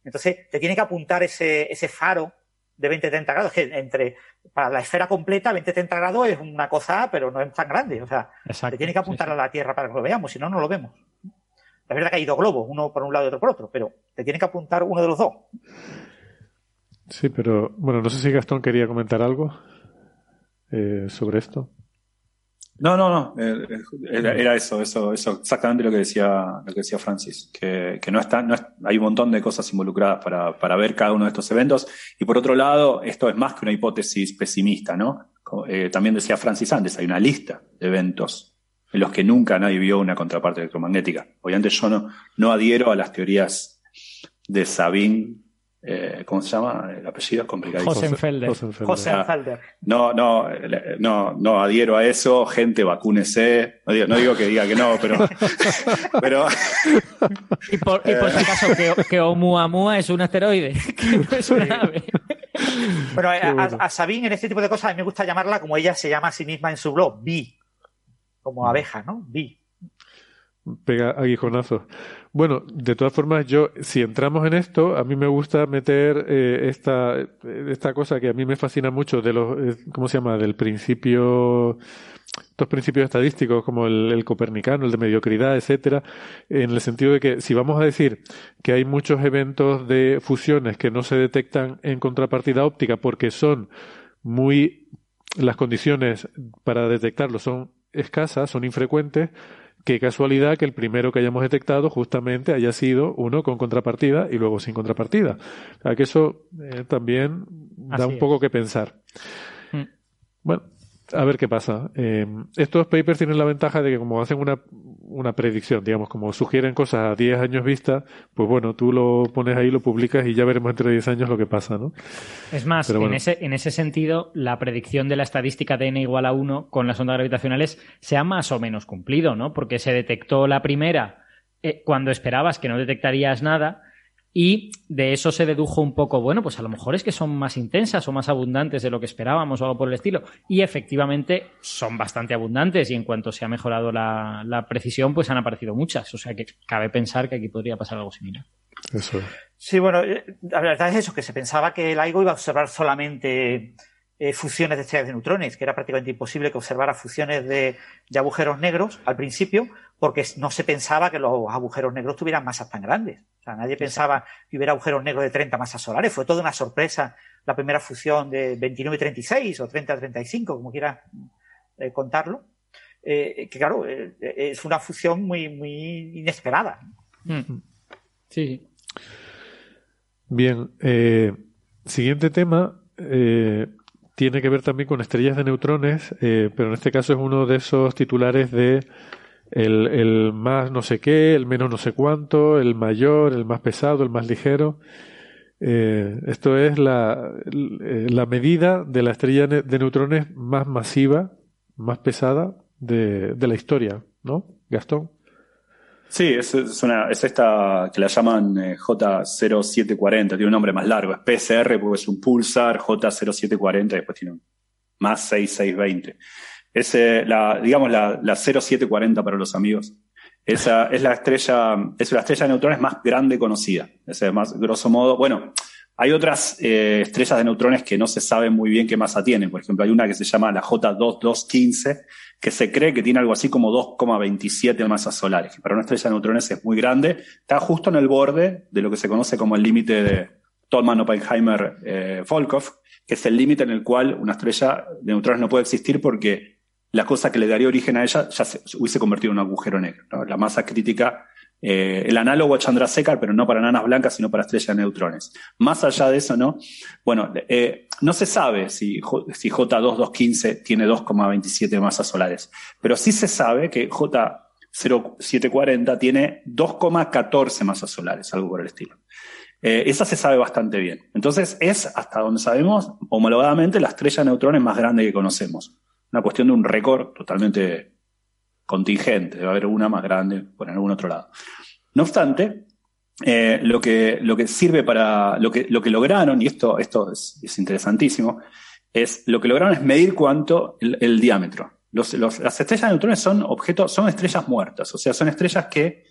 Entonces, te tiene que apuntar ese, ese faro de 20, 30 grados, que entre, para la esfera completa, 20, 30 grados es una cosa, pero no es tan grande. O sea, te tiene que apuntar a la Tierra para que lo veamos, si no, no lo vemos. Es verdad que hay dos globos, uno por un lado y otro por otro, pero te tiene que apuntar uno de los dos. Sí, pero bueno, no sé si Gastón quería comentar algo eh, sobre esto. No, no, no. Eh, era, eso, eso, eso, exactamente lo que decía, lo que decía Francis, que, no está, no hay un montón de cosas involucradas para, para ver cada uno de estos eventos. Y por otro lado, esto es más que una hipótesis pesimista, ¿no? Eh, también decía Francis antes, hay una lista de eventos en los que nunca nadie vio una contraparte electromagnética. Obviamente yo no, no adhiero a las teorías de Sabine eh, ¿cómo se llama? El apellido es complicadísimo. Josenfelder. Josenfelder. No, no, no, no adhiero a eso. Gente, vacúnese. No digo, no digo que diga que no, pero. [laughs] pero [laughs] y por, y por si acaso, que, que Oumuamua es un asteroide, [laughs] que no es una ave. Bueno, a, Sabine en este tipo de cosas a mí me gusta llamarla como ella se llama a sí misma en su blog, Bi. Como abeja, ¿no? Bi. Pega aguijonazos. Bueno, de todas formas, yo, si entramos en esto, a mí me gusta meter eh, esta, esta cosa que a mí me fascina mucho de los, eh, ¿cómo se llama? Del principio, estos principios estadísticos como el, copernicano, el de mediocridad, etcétera, en el sentido de que si vamos a decir que hay muchos eventos de fusiones que no se detectan en contrapartida óptica porque son muy, las condiciones para detectarlos son escasas, son infrecuentes, Qué casualidad que el primero que hayamos detectado justamente haya sido uno con contrapartida y luego sin contrapartida. O sea, que eso eh, también da un poco que pensar. Mm. Bueno, a ver qué pasa. Eh, estos papers tienen la ventaja de que como hacen una, una predicción, digamos, como sugieren cosas a 10 años vista, pues bueno, tú lo pones ahí, lo publicas y ya veremos entre 10 años lo que pasa, ¿no? Es más, en, ese, en ese sentido, la predicción de la estadística de n igual a 1 con las ondas gravitacionales se ha más o menos cumplido, ¿no? Porque se detectó la primera eh, cuando esperabas que no detectarías nada y de eso se dedujo un poco, bueno, pues a lo mejor es que son más intensas o más abundantes de lo que esperábamos o algo por el estilo. Y efectivamente son bastante abundantes y en cuanto se ha mejorado la, precisión, pues han aparecido muchas. O sea que cabe pensar que aquí podría pasar algo similar. Eso. Sí, bueno, eh, la verdad es eso, que se pensaba que el LIGO iba a observar solamente eh, fusiones de estrellas de neutrones, que era prácticamente imposible que observara fusiones de, agujeros negros al principio, porque no se pensaba que los agujeros negros tuvieran masas tan grandes. O sea, nadie pensaba que hubiera agujeros negros de 30 masas solares. Fue toda una sorpresa la primera fusión de 29-36 o 30-35, como quiera eh, contarlo. Eh, que claro, eh, es una fusión muy, muy inesperada. Mm. Sí. Bien, siguiente tema tiene que ver también con estrellas de neutrones, pero en este caso es uno de esos titulares de el, el, más no sé qué, el menos no sé cuánto, el mayor, el más pesado, el más ligero. Eh, esto es la, la, medida de la estrella de neutrones más masiva, más pesada de, de la historia, ¿no, Gastón? Sí, es, es, una, es esta que la llaman eh, J0740, tiene un nombre más largo, es PCR porque es un pulsar, J0740 y después tiene un más 6620 es la, digamos, la, la 0740 para los amigos. Esa es la estrella, es la estrella de neutrones más grande conocida. Es más, grosso modo, bueno, hay otras eh, estrellas de neutrones que no se sabe muy bien qué masa tienen. Por ejemplo, hay una que se llama la J2215, que se cree que tiene algo así como 2,27 masas solares. Para una estrella de neutrones es muy grande. Está justo en el borde de lo que se conoce como el límite de Tolman Oppenheimer eh, Volkov, que es el límite en el cual una estrella de neutrones no puede existir porque la cosa que le daría origen a ella ya se hubiese convertido en un agujero negro. La masa crítica, eh, el análogo a Chandrasekhar, pero no para nanas blancas, sino para estrellas de neutrones. Más allá de eso, ¿no? Bueno, eh, no se sabe si, si J2215 tiene 2,27 masas solares, pero sí se sabe que J0740 tiene 2,14 masas solares, algo por el estilo. Eh, esa se sabe bastante bien. Entonces es, hasta donde sabemos, homologadamente, la estrella de neutrones más grande que conocemos una cuestión de un récord totalmente contingente, debe haber una más grande por algún otro lado. No obstante, eh, lo, que, lo que sirve para, lo que, lo que lograron, y esto, esto es, interesantísimo, es lo que lograron es medir cuánto el, diámetro. las estrellas de neutrones son objetos, son estrellas muertas, o sea, son estrellas que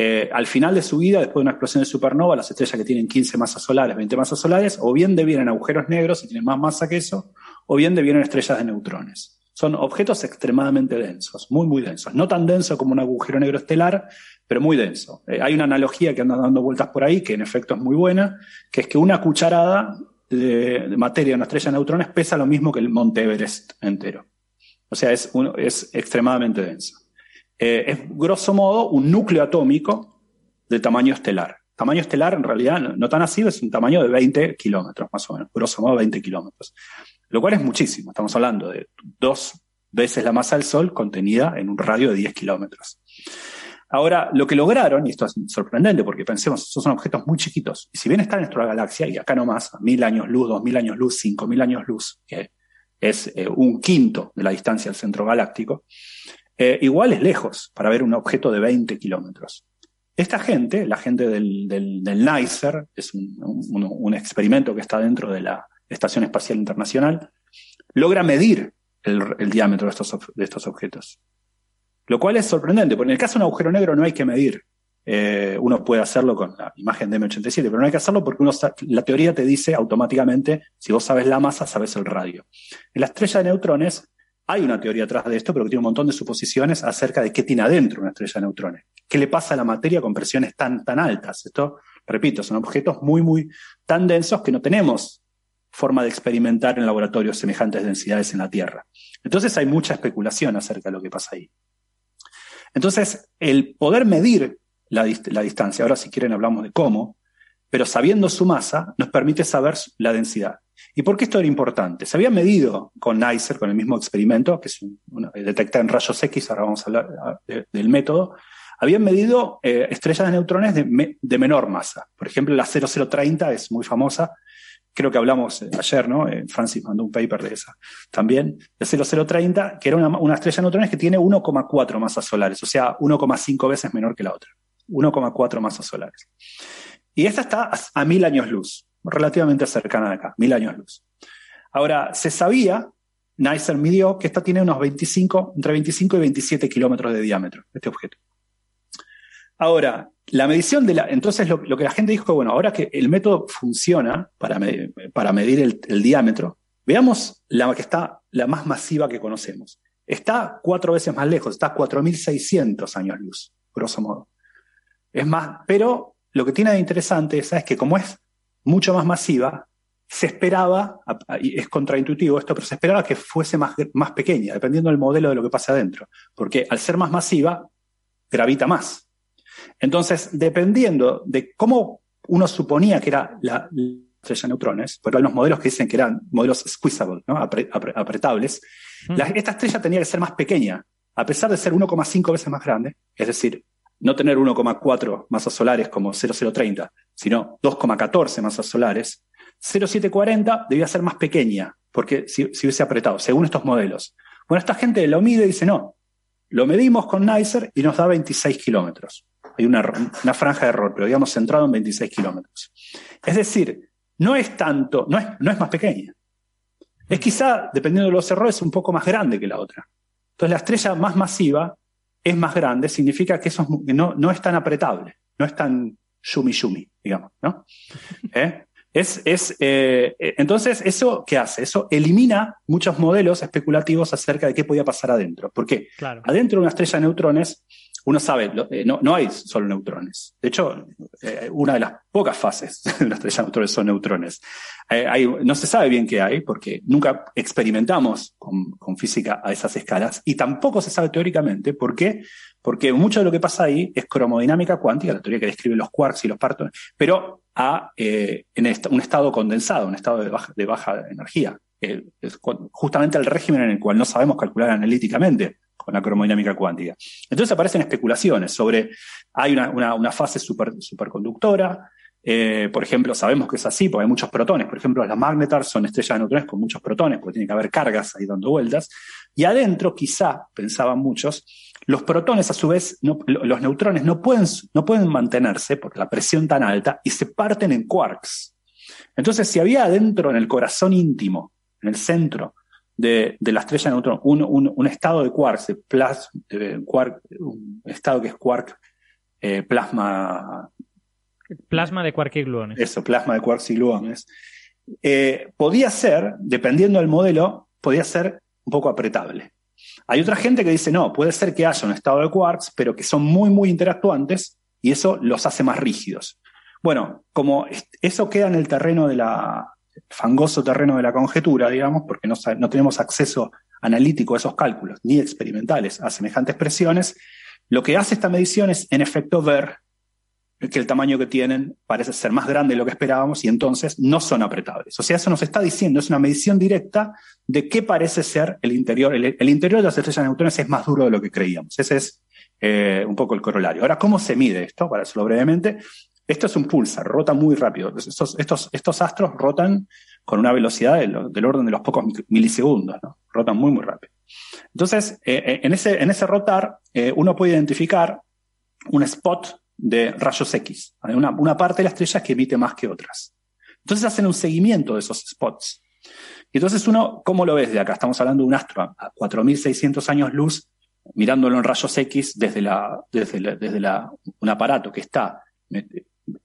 eh, al final de su vida, después de una explosión de supernova, las estrellas que tienen 15 masas solares, 20 masas solares, o bien devienen agujeros negros y tienen más masa que eso, o bien devienen estrellas de neutrones. Son objetos extremadamente densos, muy, muy densos. No tan denso como un agujero negro estelar, pero muy denso. Eh, hay una analogía que anda dando vueltas por ahí, que en efecto es muy buena, que es que una cucharada de, materia de una estrella de neutrones pesa lo mismo que el Monte Everest entero. O sea, es, es extremadamente denso. Eh, es grosso modo un núcleo atómico de tamaño estelar. Tamaño estelar, en realidad, no, tan así, es un tamaño de 20 kilómetros, más o menos, grosso modo 20 kilómetros. Lo cual es muchísimo. Estamos hablando de dos veces la masa del Sol contenida en un radio de 10 kilómetros. Ahora, lo que lograron, y esto es sorprendente porque pensemos, estos son objetos muy chiquitos, y si bien están en nuestra galaxia, y acá nomás, mil años luz, dos mil años luz, cinco mil años luz, que es eh, un quinto de la distancia al centro galáctico, eh, igual es lejos para ver un objeto de 20 kilómetros. Esta gente, la gente del, del, NICER, es un, experimento que está dentro de la Estación Espacial Internacional, logra medir el, diámetro de estos, de estos, objetos. Lo cual es sorprendente, porque en el caso de un agujero negro no hay que medir. Eh, uno puede hacerlo con la imagen de M87, pero no hay que hacerlo porque la teoría te dice automáticamente, si vos sabes la masa, sabes el radio. En la estrella de neutrones hay una teoría atrás de esto, pero que tiene un montón de suposiciones acerca de qué tiene adentro una estrella de neutrones. ¿Qué le pasa a la materia con presiones tan, tan altas? Esto, repito, son objetos muy, muy tan densos que no tenemos forma de experimentar en laboratorios semejantes densidades en la Tierra. Entonces hay mucha especulación acerca de lo que pasa ahí. Entonces, el poder medir la, distancia, ahora si quieren hablamos de cómo, pero sabiendo su masa, nos permite saber la densidad. ¿Y por qué esto era importante? Se había medido con NICER, con el mismo experimento, que es detecta en rayos X, ahora vamos a hablar del método, habían medido eh, estrellas de neutrones de, menor masa. Por ejemplo, la 0030 es muy famosa, creo que hablamos eh, ayer, ¿no? Eh, Francis mandó un paper de esa también, de 0030, que era una, estrella de neutrones que tiene 1,4 masas solares, o sea, 1,5 veces menor que la otra. 1,4 masas solares. Y esta está a mil años luz relativamente cercana de acá, mil años luz. Ahora, se sabía, Neisser midió que esta tiene unos 25, entre 25 y 27 kilómetros de diámetro, este objeto. Ahora, la medición de la. Entonces, lo, que la gente dijo, bueno, ahora que el método funciona para, para medir el, diámetro, veamos la que está la más masiva que conocemos. Está cuatro veces más lejos, está a 4.600 años luz, grosso modo. Es más, pero lo que tiene de interesante es que como es mucho más masiva, se esperaba, y es contraintuitivo esto, pero se esperaba que fuese más, más pequeña, dependiendo del modelo de lo que pasa adentro. Porque al ser más masiva, gravita más. Entonces, dependiendo de cómo uno suponía que era la, estrella de neutrones, porque hay unos modelos que dicen que eran modelos squeezable, ¿no? apretables, esta estrella tenía que ser más pequeña, a pesar de ser 1,5 veces más grande, es decir, no tener 1,4 masas solares como 0030, sino 2,14 masas solares, 0740 debía ser más pequeña, porque si, hubiese apretado, según estos modelos. Bueno, esta gente lo mide y dice, no, lo medimos con NICER y nos da 26 kilómetros. Hay una, franja de error, pero digamos centrado en 26 kilómetros. Es decir, no es tanto, no es, no es más pequeña. Es quizá, dependiendo de los errores, un poco más grande que la otra. Entonces, la estrella más masiva es más grande, significa que eso no, no es tan apretable, no es tan yumi yumi, digamos, ¿no? ¿Eh? Es, es, eh, entonces, ¿eso qué hace? Eso elimina muchos modelos especulativos acerca de qué podía pasar adentro. ¿Por qué? Adentro de una estrella de neutrones, uno sabe, eh, no, no, hay solo neutrones. De hecho, una de las pocas fases de una estrella de neutrones son neutrones. no se sabe bien qué hay, porque nunca experimentamos con, física a esas escalas, y tampoco se sabe teóricamente por qué porque mucho de lo que pasa ahí es cromodinámica cuántica, la teoría que describe los quarks y los partos, pero a, eh, en un estado condensado, un estado de baja, energía. justamente el régimen en el cual no sabemos calcular analíticamente con la cromodinámica cuántica. Entonces aparecen especulaciones sobre, hay una, fase super, superconductora, eh, por ejemplo, sabemos que es así porque hay muchos protones. Por ejemplo, las magnetars son estrellas de neutrones con muchos protones, porque tiene que haber cargas ahí dando vueltas. Y adentro, quizá, pensaban muchos, los protones, a su vez, los neutrones no pueden, no pueden mantenerse por la presión tan alta y se parten en quarks. Entonces, si había adentro, en el corazón íntimo en el centro de, la estrella de neutrones, un, estado de quarks, de quark, un estado que es quark eh, plasma. Plasma de quark y gluones. Eso, plasma de quarks y gluones. Eh, podía ser, dependiendo del modelo, podía ser un poco apretable. Hay otra gente que dice, no, puede ser que haya un estado de quarks, pero que son muy, muy interactuantes y eso los hace más rígidos. Bueno, como eso queda en el terreno de la fangoso terreno de la conjetura, digamos, porque no, tenemos acceso analítico a esos cálculos, ni experimentales a semejantes presiones, lo que hace esta medición es, en efecto, ver que el tamaño que tienen parece ser más grande de lo que esperábamos y entonces no son apretables. O sea, eso nos está diciendo, es una medición directa de qué parece ser el interior. El, interior de las estrellas de neutrones es más duro de lo que creíamos. Ese es eh, un poco el corolario. Ahora, ¿cómo se mide esto? Para decirlo brevemente, esto es un pulsar, rota muy rápido. Estos, estos, astros rotan con una velocidad del, orden de los pocos milisegundos, ¿no? Rotan muy, muy rápido. Entonces, eh, eh, en, ese, en ese rotar, uno puede identificar un spot de rayos X. Una, una parte de la estrella que emite más que otras. Entonces hacen un seguimiento de esos spots. Y entonces uno, ¿cómo lo ves de acá? Estamos hablando de un astro a 4.600 años luz, mirándolo en rayos X desde, la, desde, desde la, un aparato que está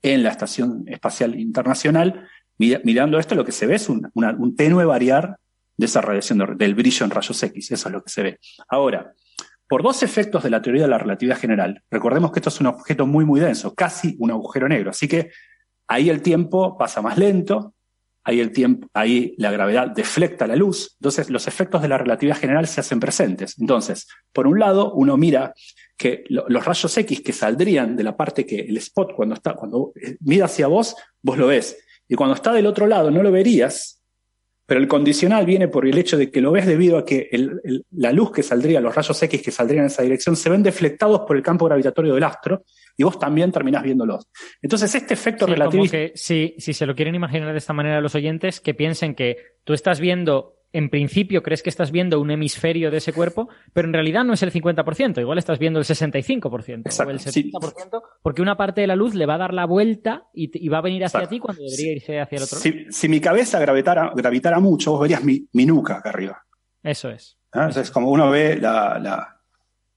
en la Estación Espacial Internacional. Mirando esto, lo que se ve es un, tenue variar de esa radiación del brillo en rayos X. Eso es lo que se ve. Ahora, por dos efectos de la teoría de la relatividad general. Recordemos que esto es un objeto muy, muy denso, casi un agujero negro. Así que ahí el tiempo pasa más lento, ahí, el tiempo, ahí la gravedad deflecta la luz. Entonces, los efectos de la relatividad general se hacen presentes. Entonces, por un lado, uno mira que los rayos X que saldrían de la parte que el spot, cuando está, cuando eh, mira hacia vos, vos lo ves. Y cuando está del otro lado, no lo verías, pero el condicional viene por el hecho de que lo ves debido a que la luz que saldría, los rayos X que saldrían en esa dirección, se ven deflectados por el campo gravitatorio del astro y vos también terminás viéndolos. Entonces, este efecto relativo. si, si se lo quieren imaginar de esta manera los oyentes, que piensen que tú estás viendo en principio crees que estás viendo un hemisferio de ese cuerpo, pero en realidad no es el 50%, igual estás viendo el 65% o el 70%, porque una parte de la luz le va a dar la vuelta y, va a venir hacia ti cuando debería irse hacia el otro lado. Si, mi cabeza gravitara, gravitara, mucho, vos verías mi, nuca acá arriba. Eso es. ¿Ah? Entonces, como uno ve la,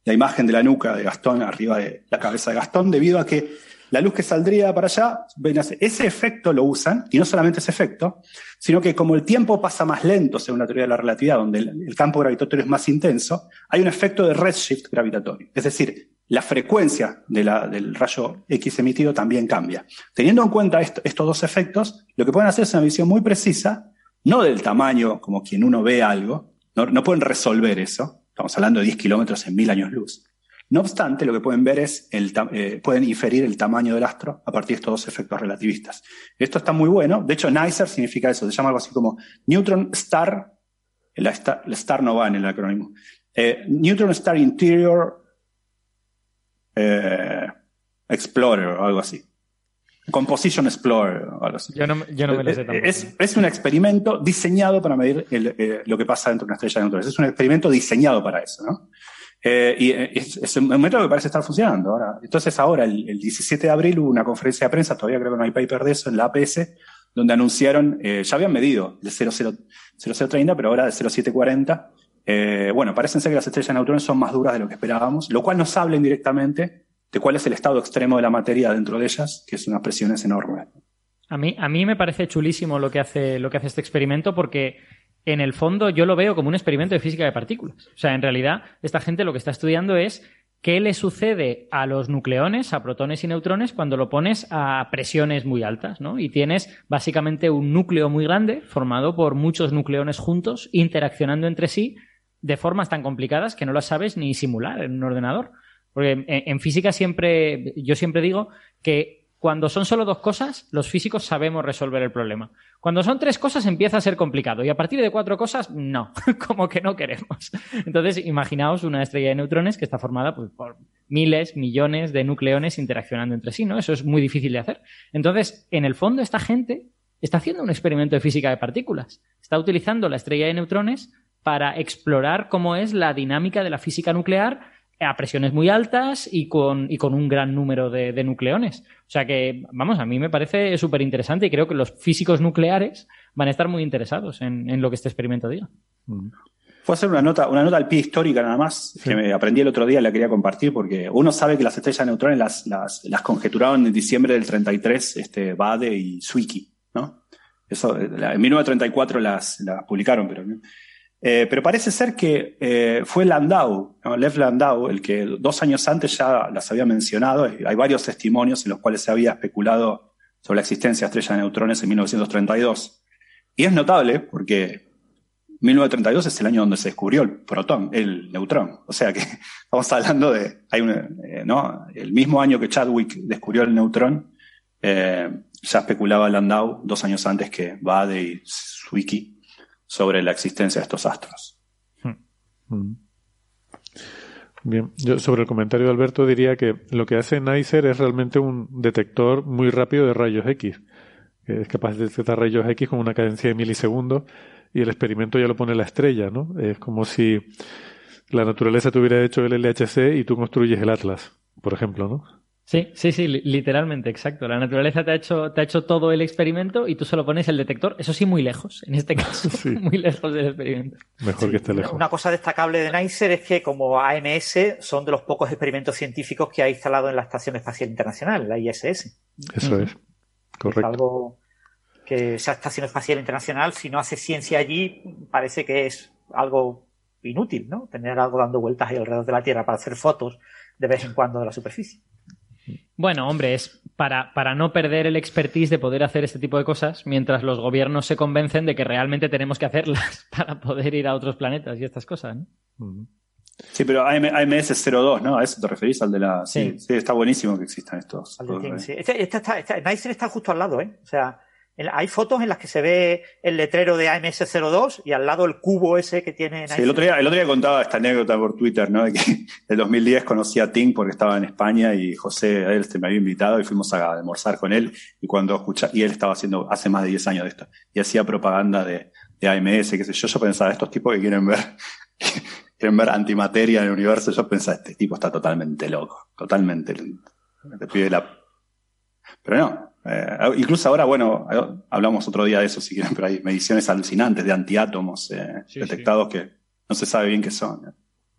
la imagen de la nuca de Gastón arriba de la cabeza de Gastón, debido a que la luz que saldría para allá, ese efecto lo usan, y no solamente ese efecto, sino que como el tiempo pasa más lento, según la teoría de la relatividad, donde el, campo gravitatorio es más intenso, hay un efecto de redshift gravitatorio. Es decir, la frecuencia del rayo X emitido también cambia. Teniendo en cuenta estos dos efectos, lo que pueden hacer es una visión muy precisa, no del tamaño como quien uno ve algo, no, no pueden resolver eso, estamos hablando de 10 kilómetros en mil años luz, no obstante, lo que pueden ver es, el, eh, pueden inferir el tamaño del astro a partir de estos dos efectos relativistas. Esto está muy bueno. De hecho, NICER significa eso. Se llama algo así como Neutron Star. La star, star no va en el acrónimo. Eh, Neutron Star Interior eh, Explorer o algo así. Composition Explorer o algo así. Yo no, yo no me lo sé tampoco. Es, es, un experimento diseñado para medir el, lo que pasa dentro de una estrella de neutrones. Es un experimento diseñado para eso, ¿no? Eh, y eh, es, un método que parece estar funcionando ahora. Entonces ahora, el, 17 de abril, hubo una conferencia de prensa, todavía creo que no hay paper de eso, en la APS, donde anunciaron, eh, ya habían medido de 0030, pero ahora de 0740. bueno, parece ser que las estrellas de neutrones son más duras de lo que esperábamos, lo cual nos habla indirectamente de cuál es el estado extremo de la materia dentro de ellas, que es unas presiones enormes. A mí, a mí me parece chulísimo lo que hace, lo que hace este experimento porque en el fondo yo lo veo como un experimento de física de partículas. O sea, en realidad, esta gente lo que está estudiando es qué le sucede a los nucleones, a protones y neutrones, cuando lo pones a presiones muy altas, ¿no? Y tienes básicamente un núcleo muy grande formado por muchos nucleones juntos, interaccionando entre sí de formas tan complicadas que no las sabes ni simular en un ordenador. Porque en, física siempre, yo siempre digo que cuando son solo dos cosas, los físicos sabemos resolver el problema. Cuando son tres cosas empieza a ser complicado y a partir de cuatro cosas, no, [laughs] como que no queremos. Entonces, imaginaos una estrella de neutrones que está formada pues, por miles, millones de nucleones interaccionando entre sí, ¿no? Eso es muy difícil de hacer. Entonces, en el fondo, esta gente está haciendo un experimento de física de partículas. Está utilizando la estrella de neutrones para explorar cómo es la dinámica de la física nuclear a presiones muy altas y con, y con un gran número de, de nucleones. O sea que, vamos, a mí me parece súper interesante y creo que los físicos nucleares van a estar muy interesados en, en lo que este experimento diga. Fue hacer una nota, una nota al pie histórica nada más, que me aprendí el otro día y la quería compartir, porque uno sabe que las estrellas de neutrones las, las, las conjeturaron en diciembre del 33, este, Bade y Zwicky, ¿no? Eso, en 1934 las, las publicaron, pero eh, pero parece ser que eh, fue Landau. Lev Landau, el que dos años antes ya las había mencionado. Hay varios testimonios en los cuales se había especulado sobre la existencia de estrellas de neutrones en 1932. Y es notable porque 1932 es el año donde se descubrió el protón, el neutrón. O sea que [laughs] estamos hablando de, eh, ¿no? El mismo año que Chadwick descubrió el neutrón, ya especulaba Landau dos años antes que Bade y Zwicky sobre la existencia de estos astros. Mm. Bien, yo sobre el comentario de Alberto diría que lo que hace NICER es realmente un detector muy rápido de rayos X. Es capaz de detectar rayos X con una cadencia de milisegundos y el experimento ya lo pone la estrella, ¿no? Es como si la naturaleza te hubiera hecho el LHC y tú construyes el Atlas, por ejemplo, ¿no? Sí, sí, sí, literalmente, exacto. La naturaleza te ha hecho, te ha hecho todo el experimento y tú solo pones el detector, eso sí, muy lejos, en este caso, [laughs] sí. muy lejos del experimento. Mejor sí. que esté lejos. Una cosa destacable de NICER es que como AMS son de los pocos experimentos científicos que ha instalado en la Estación Espacial Internacional, la ISS. Eso es, correcto. Es algo que esa Estación Espacial Internacional, si no hace ciencia allí, parece que es algo inútil, ¿no? Tener algo dando vueltas ahí alrededor de la Tierra para hacer fotos de vez en cuando de la superficie. Bueno, hombre, es para, para, no perder el expertise de poder hacer este tipo de cosas mientras los gobiernos se convencen de que realmente tenemos que hacerlas [laughs] para poder ir a otros planetas y estas cosas, ¿no? Sí, pero AMS 02, ¿no? A eso te referís, al de la... Sí, sí, sí está buenísimo que existan estos. Sí. Este, este, está, este, Nicer está justo al lado, ¿eh? O sea, hay fotos en las que se ve el letrero de AMS02 y al lado el cubo ese que tiene. Sí, el otro, día, el otro día contaba esta anécdota por Twitter, ¿no? De que en el 2010 conocí a Tim porque estaba en España y José, él se me había invitado y fuimos a almorzar con él. Y cuando escucha, y él estaba haciendo hace más de 10 años de esto, y hacía propaganda de, AMS, qué sé yo. Yo pensaba, estos tipos que quieren ver, [laughs] quieren ver antimateria en el universo, yo pensaba, este tipo está totalmente loco, totalmente. Te pide la. Pero no, eh, incluso ahora, bueno, hablamos otro día de eso, si quieren, [laughs] pero hay mediciones alucinantes de antiátomos eh, sí, detectados sí. que no se sabe bien qué son. ¿eh?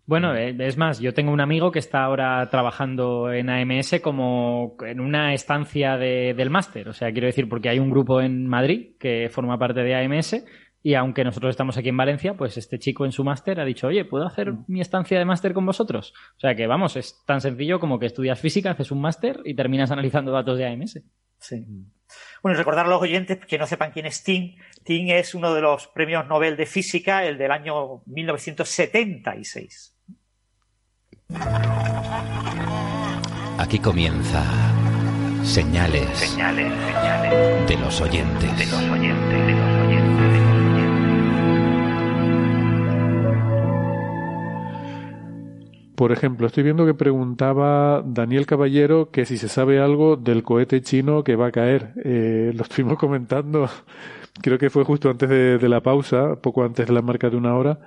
Bueno, es más, yo tengo un amigo que está ahora trabajando en AMS como en una estancia de, del máster. O sea, quiero decir, porque hay un grupo en Madrid que forma parte de AMS y aunque nosotros estamos aquí en Valencia, pues este chico en su máster ha dicho, oye, ¿puedo hacer mi estancia de máster con vosotros? O sea, que vamos, es tan sencillo como que estudias física, haces un máster y terminas analizando datos de AMS. Sí. Bueno, y recordar a los oyentes que no sepan quién es Tim. Tim es uno de los premios Nobel de Física, el del año 1976. Aquí comienza señales, señales, señales de los oyentes. De los oyentes, de los oyentes. Por ejemplo, estoy viendo que preguntaba Daniel Caballero que si se sabe algo del cohete chino que va a caer. Eh, lo estuvimos [laughs] comentando, creo que fue justo antes de, la pausa, poco antes de la marca de una hora,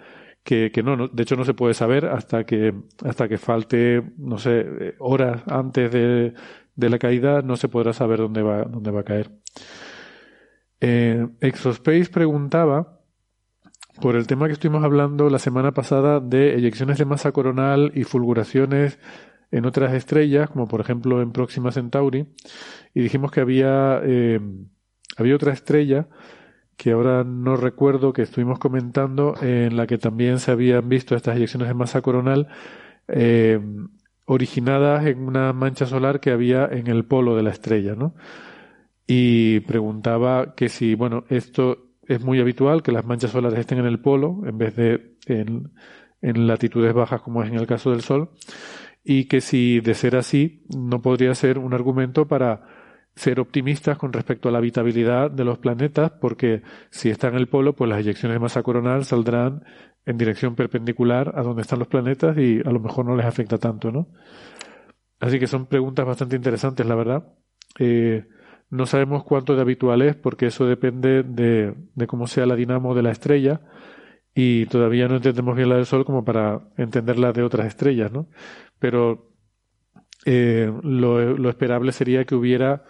que, no, de hecho no se puede saber hasta que, hasta que falte, no sé, horas antes de, de la caída, no se podrá saber dónde va, dónde va a caer. Eh, Exospace preguntaba por el tema que estuvimos hablando la semana pasada de eyecciones de masa coronal y fulguraciones en otras estrellas, como por ejemplo en Próxima Centauri, y dijimos que había, eh, había otra estrella que ahora no recuerdo que estuvimos comentando, en la que también se habían visto estas eyecciones de masa coronal eh, originadas en una mancha solar que había en el polo de la estrella, ¿no? Y preguntaba que si, bueno, esto es muy habitual que las manchas solares estén en el polo en vez de en, latitudes bajas como es en el caso del Sol y que si de ser así no podría ser un argumento para ser optimistas con respecto a la habitabilidad de los planetas porque si está en el polo pues las eyecciones de masa coronal saldrán en dirección perpendicular a donde están los planetas y a lo mejor no les afecta tanto, ¿no? Así que son preguntas bastante interesantes, la verdad. Eh, no sabemos cuánto de habitual es porque eso depende de, de, cómo sea la dinamo de la estrella y todavía no entendemos bien la del Sol como para entenderla de otras estrellas, ¿no? Pero eh, lo, esperable sería que hubiera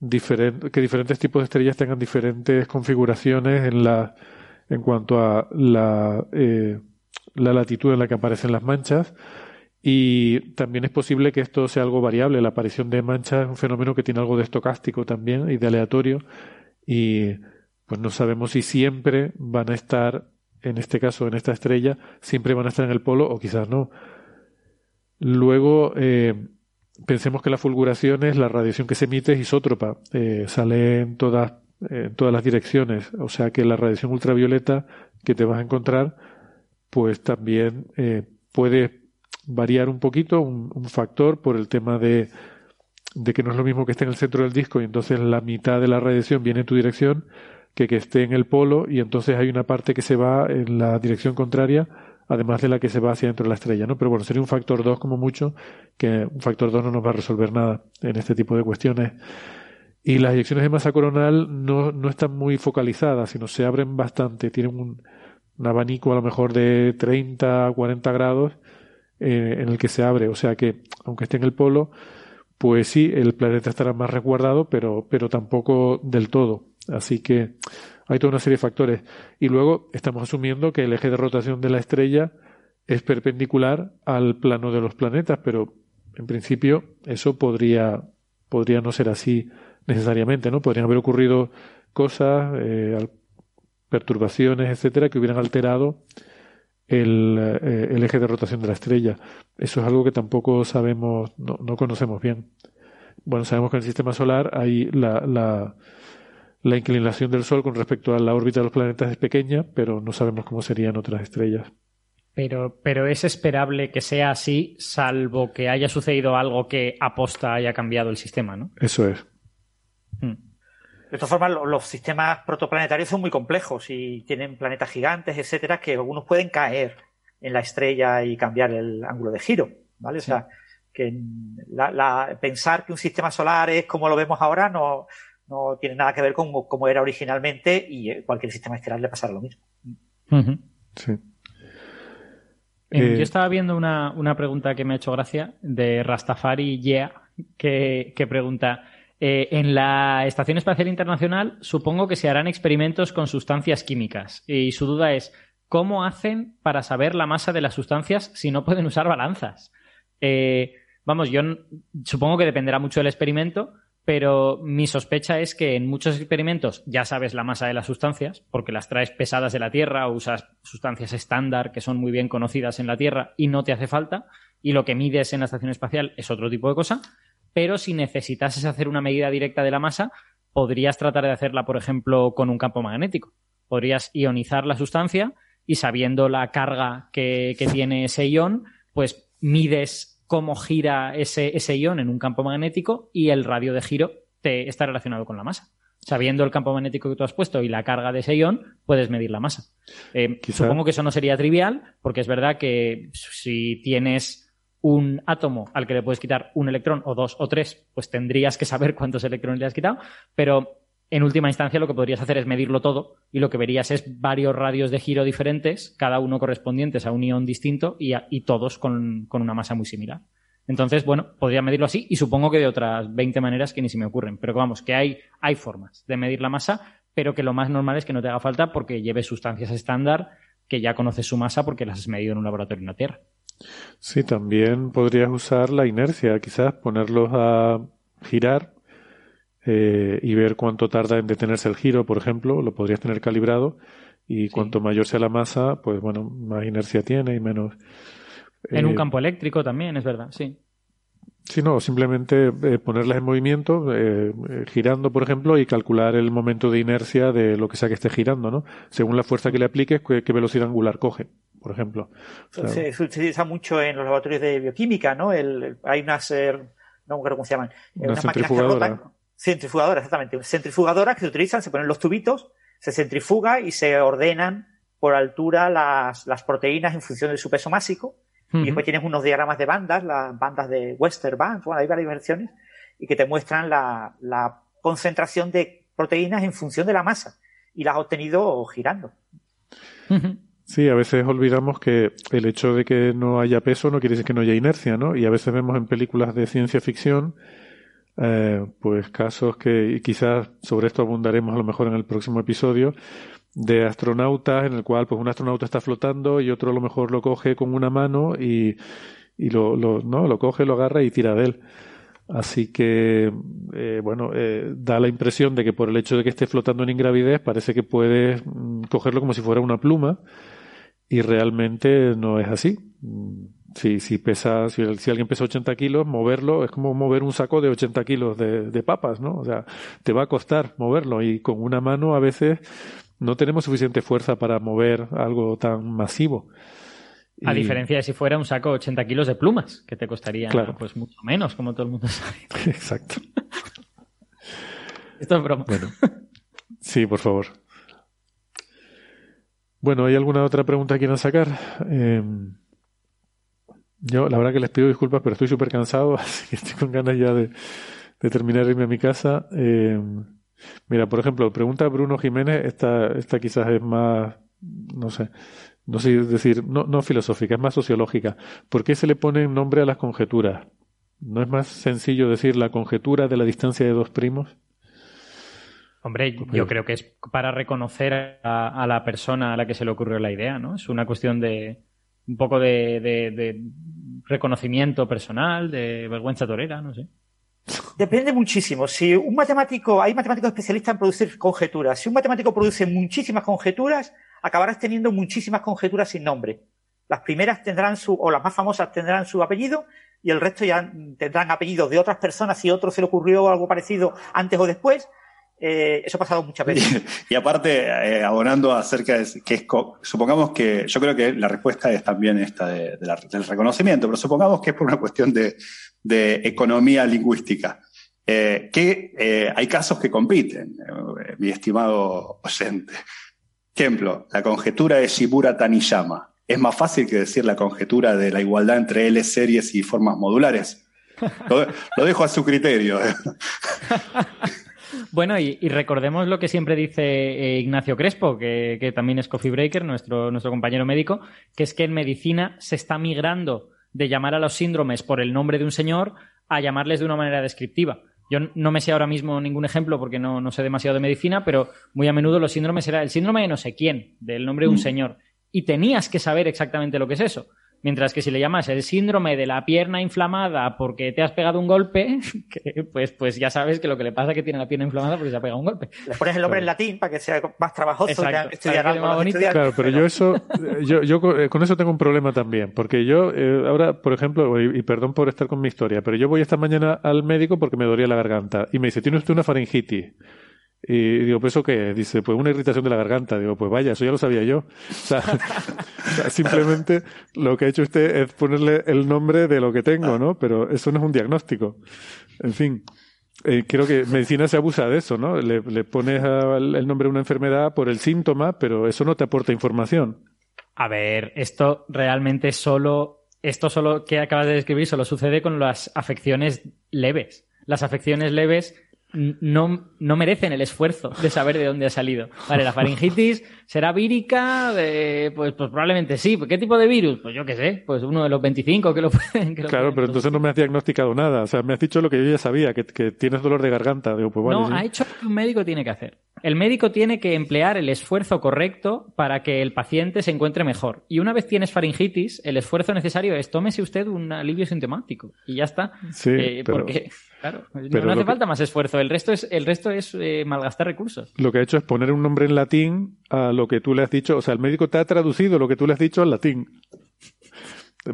que diferentes tipos de estrellas tengan diferentes configuraciones en la en cuanto a la, eh, la latitud en la que aparecen las manchas y también es posible que esto sea algo variable. La aparición de manchas es un fenómeno que tiene algo de estocástico también y de aleatorio y pues no sabemos si siempre van a estar en este caso, en esta estrella, siempre van a estar en el polo o quizás no. Luego, eh, pensemos que la fulguración es la radiación que se emite es isótropa, eh, sale en todas, en todas las direcciones, o sea que la radiación ultravioleta que te vas a encontrar, pues también eh, puede variar un poquito, un, un, factor por el tema de, de que no es lo mismo que esté en el centro del disco y entonces la mitad de la radiación viene en tu dirección que que esté en el polo y entonces hay una parte que se va en la dirección contraria, además de la que se va hacia dentro de la estrella, ¿no? Pero bueno, sería un factor 2 como mucho, que un factor 2 no nos va a resolver nada en este tipo de cuestiones. Y las eyecciones de masa coronal no, no están muy focalizadas, sino se abren bastante, tienen un, abanico a lo mejor de 30 a 40 grados eh, en el que se abre, o sea que aunque esté en el polo, pues sí, el planeta estará más resguardado, pero, pero tampoco del todo. Así que hay toda una serie de factores. Y luego estamos asumiendo que el eje de rotación de la estrella es perpendicular al plano de los planetas, pero en principio eso podría, podría no ser así necesariamente, ¿no? Podrían haber ocurrido cosas, eh, perturbaciones, etcétera, que hubieran alterado el, eh, el, eje de rotación de la estrella. Eso es algo que tampoco sabemos, no, no conocemos bien. Bueno, sabemos que en el sistema solar hay la, la la inclinación del Sol con respecto a la órbita de los planetas es pequeña, pero no sabemos cómo serían otras estrellas. Pero, pero es esperable que sea así, salvo que haya sucedido algo que aposta haya cambiado el sistema, ¿no? Eso es. Hmm. De todas formas, los sistemas protoplanetarios son muy complejos y tienen planetas gigantes, etcétera, que algunos pueden caer en la estrella y cambiar el ángulo de giro, ¿vale? O sea, que pensar que un sistema solar es como lo vemos ahora no, no tiene nada que ver con cómo era originalmente y eh, cualquier sistema estelar le pasará lo mismo. Sí. Eh, yo estaba viendo una, pregunta que me ha hecho gracia de Rastafari Yeah, que, pregunta. Eh, en la Estación Espacial Internacional supongo que se harán experimentos con sustancias químicas y su duda es ¿cómo hacen para saber la masa de las sustancias si no pueden usar balanzas? vamos, yo supongo que dependerá mucho del experimento, pero mi sospecha es que en muchos experimentos ya sabes la masa de las sustancias, porque las traes pesadas de la Tierra o usas sustancias estándar que son muy bien conocidas en la Tierra y no te hace falta, y lo que mides en la estación espacial es otro tipo de cosa, pero si necesitases hacer una medida directa de la masa, podrías tratar de hacerla, por ejemplo, con un campo magnético. Podrías ionizar la sustancia y sabiendo la carga que, que tiene ese ion, pues mides cómo gira ese, ese ion en un campo magnético y el radio de giro te está relacionado con la masa. Sabiendo el campo magnético que tú has puesto y la carga de ese ion, puedes medir la masa. Eh, supongo que eso no sería trivial, porque es verdad que si tienes un átomo al que le puedes quitar un electrón o dos o tres, pues tendrías que saber [laughs] cuántos electrones le has quitado, pero en última instancia lo que podrías hacer es medirlo todo y lo que verías es varios radios de giro diferentes, cada uno correspondientes a un ion distinto y, todos con, una masa muy similar. Entonces, bueno, podría medirlo así y supongo que de otras 20 maneras que ni se me ocurren. Pero vamos, que hay, hay formas de medir la masa, pero que lo más normal es que no te haga falta porque lleves sustancias estándar que ya conoces su masa porque las has medido en un laboratorio en la Tierra. Sí, también podrías usar la inercia, quizás ponerlos a girar eh, y ver cuánto tarda en detenerse el giro, por ejemplo, lo podrías tener calibrado y cuanto mayor sea la masa, pues bueno, más inercia tiene y menos. En un eh, campo eléctrico también, es verdad, sí. Sí, no, simplemente eh, ponerlas en movimiento, girando, por ejemplo, y calcular el momento de inercia de lo que sea que esté girando, ¿no? Según la fuerza que le apliques, qué, velocidad angular coge, por ejemplo. se, utiliza mucho en los laboratorios de bioquímica, ¿no? El, hay unas, no me cómo se llaman, unas máquinas que rotan, Centrifugadoras, exactamente. Centrifugadoras que se utilizan, se ponen los tubitos, se centrifuga y se ordenan por altura las, las proteínas en función de su peso másico. Y después tienes unos diagramas de bandas, las bandas de Western Bands, bueno, hay varias versiones, y que te muestran la, la concentración de proteínas en función de la masa. Y las has obtenido girando. Sí, Sí, a veces olvidamos que el hecho de que no haya peso no quiere decir que no haya inercia, ¿no? Y a veces vemos en películas de ciencia ficción, eh, pues casos que, y quizás sobre esto abundaremos a lo mejor en el próximo episodio, de astronautas en el cual pues un astronauta está flotando y otro a lo mejor lo coge con una mano y, y lo, ¿no? lo coge, lo agarra y tira de él. Así que, eh, bueno, eh, da la impresión de que por el hecho de que esté flotando en ingravidez parece que puedes mm, cogerlo como si fuera una pluma y realmente no es así. Si, si pesa, si, si, alguien pesa 80 kilos, moverlo es como mover un saco de 80 kilos de, de papas, ¿no? O sea, te va a costar moverlo y con una mano a veces no tenemos suficiente fuerza para mover algo tan masivo. A diferencia de si fuera un saco de 80 kilos de plumas, que te costaría pues mucho menos, como todo el mundo sabe. [laughs] Exacto. Esto es broma. Bueno. Sí, por favor. Bueno, ¿hay alguna otra pregunta que quieran sacar? Eh, yo, la verdad que les pido disculpas, pero estoy súper cansado, [laughs] así que estoy con ganas ya de, de terminar irme a mi casa. Eh, mira, por ejemplo, pregunta Bruno Jiménez, esta, esta quizás es más, no sé, no sé decir, no, no filosófica, es más sociológica. ¿Por qué se le pone nombre a las conjeturas? ¿No es más sencillo decir la conjetura de la distancia de dos primos? Hombre, pues yo creo que es para reconocer a, a, la persona a la que se le ocurrió la idea, ¿no? Es una cuestión de un poco de, de, de reconocimiento personal, de vergüenza torera, no sé. Depende muchísimo. Si un matemático, hay matemáticos especialistas en producir conjeturas. Si un matemático produce muchísimas conjeturas, acabarás teniendo muchísimas conjeturas sin nombre. Las primeras tendrán su, o las más famosas tendrán su apellido y el resto ya tendrán apellidos de otras personas si a otro se le ocurrió algo parecido antes o después. Eh, eso ha pasado muchas veces. Y, [laughs] y aparte, eh, abonando acerca de que es, supongamos que, yo creo que la respuesta es también esta de, de la, del reconocimiento, pero supongamos que es por una cuestión de, de economía lingüística. Eh, que eh, hay casos que compiten, eh, mi estimado oyente. Ejemplo, la conjetura de Shibura Taniyama. Es más fácil que decir la conjetura de la igualdad entre L series y formas modulares. Lo, lo dejo a su criterio. [laughs] Bueno, y, y, recordemos lo que siempre dice eh, Ignacio Crespo, que, que, también es coffee breaker, nuestro, nuestro compañero médico, que es que en medicina se está migrando de llamar a los síndromes por el nombre de un señor a llamarles de una manera descriptiva. Yo no me sé ahora mismo ningún ejemplo porque no, no sé demasiado de medicina, pero muy a menudo los síndromes era el síndrome de no sé quién, del nombre de un mm. señor. Y tenías que saber exactamente lo que es eso. Mientras que si le llamas el síndrome de la pierna inflamada porque te has pegado un golpe, [laughs] que, pues, pues ya sabes que lo que le pasa es que tiene la pierna inflamada porque se ha pegado un golpe. Le pones el nombre en latín para que sea más trabajoso estudiar algo más bonito. Claro, pero yo eso, [laughs] yo, yo eh, con eso tengo un problema también, porque yo eh, ahora, por ejemplo, y, y, perdón por estar con mi historia, pero yo voy esta mañana al médico porque me dolía la garganta y me dice, ¿tiene usted una faringitis? Y digo, ¿pues eso qué? Dice, pues una irritación de la garganta. Digo, pues vaya, eso ya lo sabía yo. [laughs] O sea, simplemente lo que ha hecho usted es ponerle el nombre de lo que tengo, ¿no? Pero eso no es un diagnóstico. En fin. Eh, creo que medicina se abusa de eso, ¿no? Le, pones el nombre de una enfermedad por el síntoma, pero eso no te aporta información. A ver, esto realmente solo, esto solo que acabas de describir solo sucede con las afecciones leves. Las afecciones leves no, no merecen el esfuerzo de saber de dónde ha salido. Vale, la faringitis será vírica, eh, pues, pues probablemente sí. ¿Qué tipo de virus? Pues yo qué sé, pues uno de los 25 que lo [laughs] pueden. Que lo claro, pueden pero entonces no me has diagnosticado nada. O sea, me has dicho lo que yo ya sabía, que, que tienes dolor de garganta. Digo, pues vale, no, sí. ha hecho lo que un médico tiene que hacer. El médico tiene que emplear el esfuerzo correcto para que el paciente se encuentre mejor. Y una vez tienes faringitis, el esfuerzo necesario es tómese usted un alivio sintomático. Y ya está. Sí, eh, pero... Porque, claro, pero no hace falta que... más esfuerzo. El resto es, el resto es eh, malgastar recursos. Lo que ha hecho es poner un nombre en latín a lo que tú le has dicho. O sea, el médico te ha traducido lo que tú le has dicho al latín.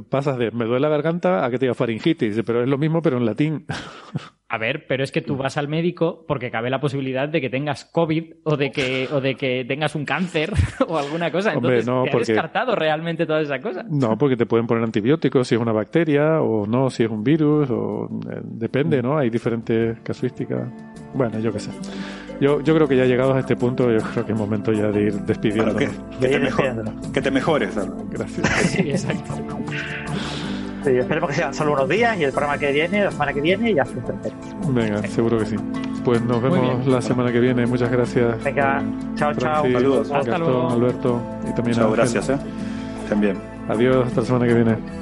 Pasas de me duele la garganta a que te diga faringitis, pero es lo mismo, pero en latín. [laughs] A ver, pero es que tú vas al médico porque cabe la posibilidad de que tengas COVID o de que, o de que tengas un cáncer [laughs] o alguna cosa. Entonces, Hombre, no, ¿te porque... has descartado realmente todas esas cosas? No, porque te pueden poner antibióticos si es una bacteria o no, si es un virus, o eh, depende, ¿no? Hay diferentes casuísticas. Bueno, yo qué sé. Yo, yo creo que ya llegados a este punto, yo creo que es momento ya de ir despidiendo. que, que, te mejor, que te mejores. Gracias. Sí, exacto. Sí, esperemos que sean solo unos días y el programa que viene, la semana que viene, ya se perfecto. Venga, seguro que sí. Pues nos vemos la semana que viene. Muchas gracias. Venga, chao, chao. Saludos. Hasta Gastón, luego. Alberto y también Chao, Ángel. gracias, ¿eh? Bien. Adiós, hasta la semana que viene.